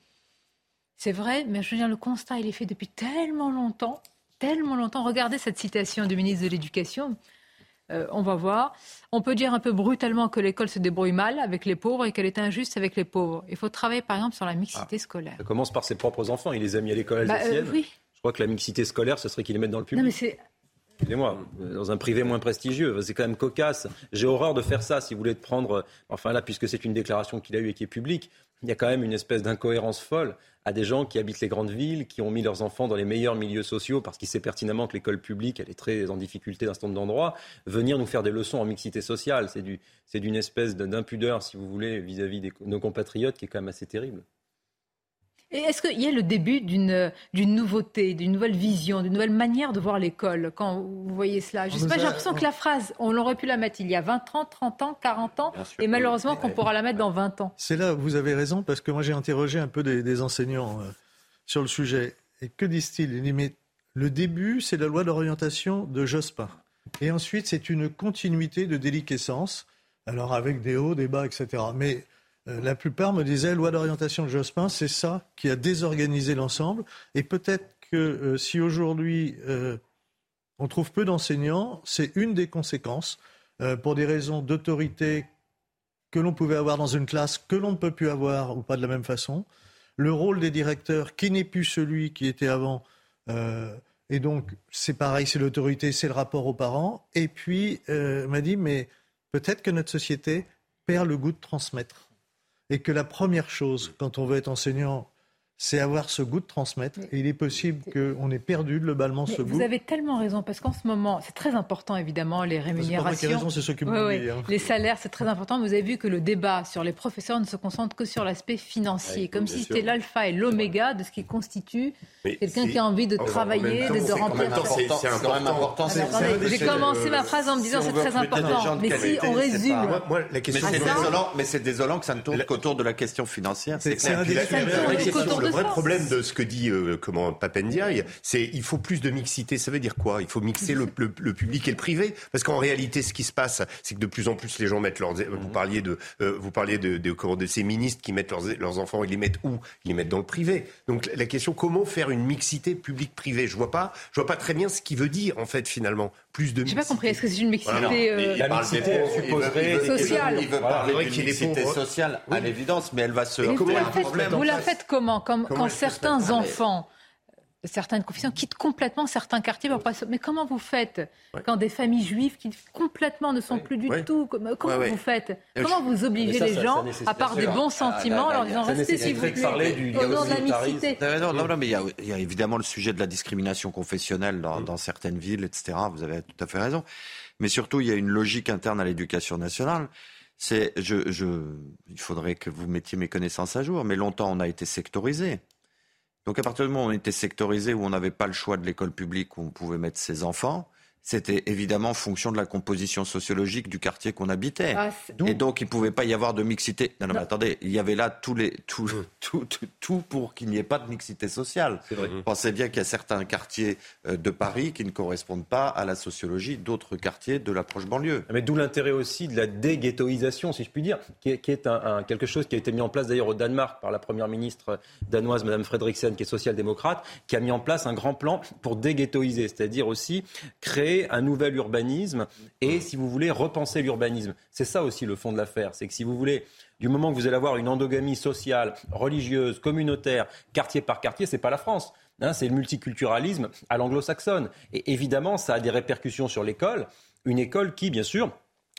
c'est vrai, mais je veux dire, le constat, il est fait depuis tellement longtemps, tellement longtemps. Regardez cette citation du ministre de l'Éducation. Euh, on va voir. On peut dire un peu brutalement que l'école se débrouille mal avec les pauvres et qu'elle est injuste avec les pauvres. Il faut travailler, par exemple, sur la mixité scolaire. Ça commence par ses propres enfants, il les a mis à l'école Bah, euh, oui. Je crois que la mixité scolaire, ce serait qu'ils les mettent dans le public. Non, mais c'est Excusez-moi, euh, dans un privé moins prestigieux, c'est quand même cocasse. J'ai horreur de faire ça, si vous voulez, prendre. Enfin là, puisque c'est une déclaration qu'il a eue et qui est publique, il y a quand même une espèce d'incohérence folle à des gens qui habitent les grandes villes, qui ont mis leurs enfants dans les meilleurs milieux sociaux, parce qu'ils savent pertinemment que l'école publique, elle est très en difficulté d'un certain nombre d'endroits, venir nous faire des leçons en mixité sociale. C'est du, c'est d'une espèce de- d'impudeur, si vous voulez, vis-à-vis de nos compatriotes, qui est quand même assez terrible. Et est-ce qu'il y a le début d'une d'une nouveauté, d'une nouvelle vision, d'une nouvelle manière de voir l'école quand vous voyez cela? Je sais pas, a- j'ai l'impression que la phrase, on aurait pu la mettre il y a 20 ans, 30 ans, 40 ans, et malheureusement qu'on pourra la mettre dans 20 ans. C'est là où vous avez raison, parce que moi j'ai interrogé un peu des, des enseignants euh, sur le sujet. Et que disent-ils? Ils disent, mais le début, c'est la loi d'orientation de Jospin. Et ensuite, c'est une continuité de déliquescence, alors avec des hauts, des bas, etc. Mais euh, la plupart me disaient, loi d'orientation de Jospin, c'est ça qui a désorganisé l'ensemble. Et peut-être que euh, si aujourd'hui euh, on trouve peu d'enseignants, c'est une des conséquences, pour des raisons d'autorité que l'on pouvait avoir dans une classe, que l'on ne peut plus avoir ou pas de la même façon. Le rôle des directeurs, qui n'est plus celui qui était avant. et donc, c'est pareil, c'est l'autorité, c'est le rapport aux parents. Et puis, m'a dit, mais peut-être que notre société perd le goût de transmettre. Et que la première chose, quand on veut être enseignant, c'est avoir ce goût de transmettre. Et il est possible qu'on ait perdu globalement Mais ce vous goût. avez tellement raison, parce qu'en ce moment, c'est très important évidemment, les rémunérations. raison, ceux qui ouais. dit, hein. Les salaires, c'est très important. Vous avez vu que le débat sur les professeurs ne se concentre que sur l'aspect financier, Ouais, comme si c'était l'alpha et l'oméga de ce qui constitue quelqu'un qui a envie de travailler, temps, de, de remplir. c'est- c'est quand même important. J'ai commencé ma phrase en me si disant on c'est très important. Mais si on résume. Mais question c'est désolant, que ça ne tourne qu'autour de la question financière. C'est un des le vrai problème de ce que dit euh, comment Papendiaï, c'est il faut plus de mixité. Ça veut dire quoi? Il faut mixer le, le- le public et le privé, parce qu'en réalité, ce qui se passe, c'est que de plus en plus les gens mettent leurs. Vous parliez de, euh, vous parliez de, de, de ces ministres qui mettent leurs, leurs enfants, ils les mettent où? Ils les mettent dans le privé. Donc la question, comment faire une mixité public-privé? Je vois pas, je vois pas très bien ce qu'il veut dire en fait finalement. Plus de. J'ai pas compris. Est-ce que c'est une mixité Voilà. euh, La mixité, elle supposerait- il veut- Sociale. Il veut parler d'une qu'il est mixité pauvre. sociale, à l'évidence, mais elle va se Mais vous, la faites, problème. vous la faites comment? Comme, Comment Quand certains enfants certaines confessions quittent complètement certains quartiers. Mais comment vous faites quand des familles juives qui complètement ne sont plus du tout Comment vous faites Comment vous obligez les gens, à part des bons sentiments, en leur disant restez s'il vous plaît, au nom de Non, non, mais il y, a, évidemment le sujet de la discrimination confessionnelle dans, dans certaines villes, etc. Vous avez tout à fait raison. Mais surtout, il y a une logique interne à l'éducation nationale. C'est, je, je, il faudrait que vous mettiez mes connaissances à jour, mais longtemps on a été sectorisé. Donc à partir du moment où on était sectorisé, où on n'avait pas le choix de l'école publique où on pouvait mettre ses enfants, c'était évidemment en fonction de la composition sociologique du quartier qu'on habitait. Ah, et donc, il ne pouvait pas y avoir de mixité. Non, non, mais attendez, il y avait là tous les, tout, tout, tout, pour qu'il n'y ait pas de mixité sociale. Vous pensez bien qu'il y a certains quartiers euh, de Paris qui ne correspondent pas à la sociologie d'autres quartiers de l'approche banlieue. Mais d'où l'intérêt aussi de la déghettoisation, si je puis dire, qui est, qui est un, quelque chose qui a été mis en place d'ailleurs au Danemark par la première ministre danoise, Mme Fredriksen, qui est social-démocrate, qui a mis en place un grand plan pour déghettoiser, c'est-à-dire aussi créer un nouvel urbanisme et, si vous voulez, repenser l'urbanisme. C'est ça aussi le fond de l'affaire. C'est que si vous voulez, du moment que vous allez avoir une endogamie sociale, religieuse, communautaire, quartier par quartier, c'est pas la France. Hein, c'est le multiculturalisme à l'anglo-saxonne. Et évidemment, ça a des répercussions sur l'école. Une école qui, bien sûr,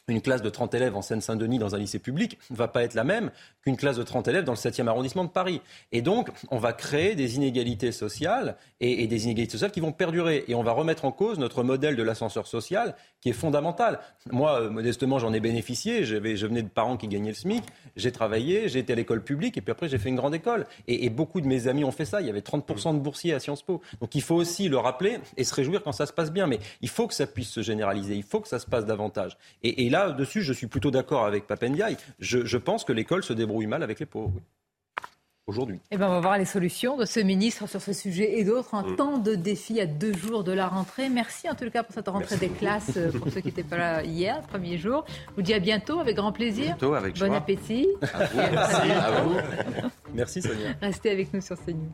une classe de 30 élèves en Seine-Saint-Denis dans un lycée public ne va pas être la même qu'une classe de 30 élèves dans le 7e arrondissement de Paris. Et donc, on va créer des inégalités sociales et, des inégalités sociales qui vont perdurer. Et on va remettre en cause notre modèle de l'ascenseur social qui est fondamental. Moi, euh, modestement, j'en ai bénéficié. je venais de parents qui gagnaient le SMIC. J'ai travaillé, j'ai été à l'école publique et puis après, j'ai fait une grande école. Et, beaucoup de mes amis ont fait ça. Il y avait 30% de boursiers à Sciences Po. Donc, il faut aussi le rappeler et se réjouir quand ça se passe bien. Mais il faut que ça puisse se généraliser. Il faut que ça se passe davantage. Et, là-dessus, je suis plutôt d'accord avec Papendiaï. Je pense que l'école se débrouille mal avec les pauvres. Aujourd'hui. Eh ben, on va voir les solutions de ce ministre sur ce sujet et d'autres. Un mm. temps de défis à deux jours de la rentrée. Merci en tout cas pour cette rentrée des classes euh, pour ceux qui n'étaient pas là hier, premier jour. Je vous dis à bientôt avec grand plaisir. Bientôt avec Bon appétit. Merci à vous. Merci Sonia. Restez avec nous sur CNews.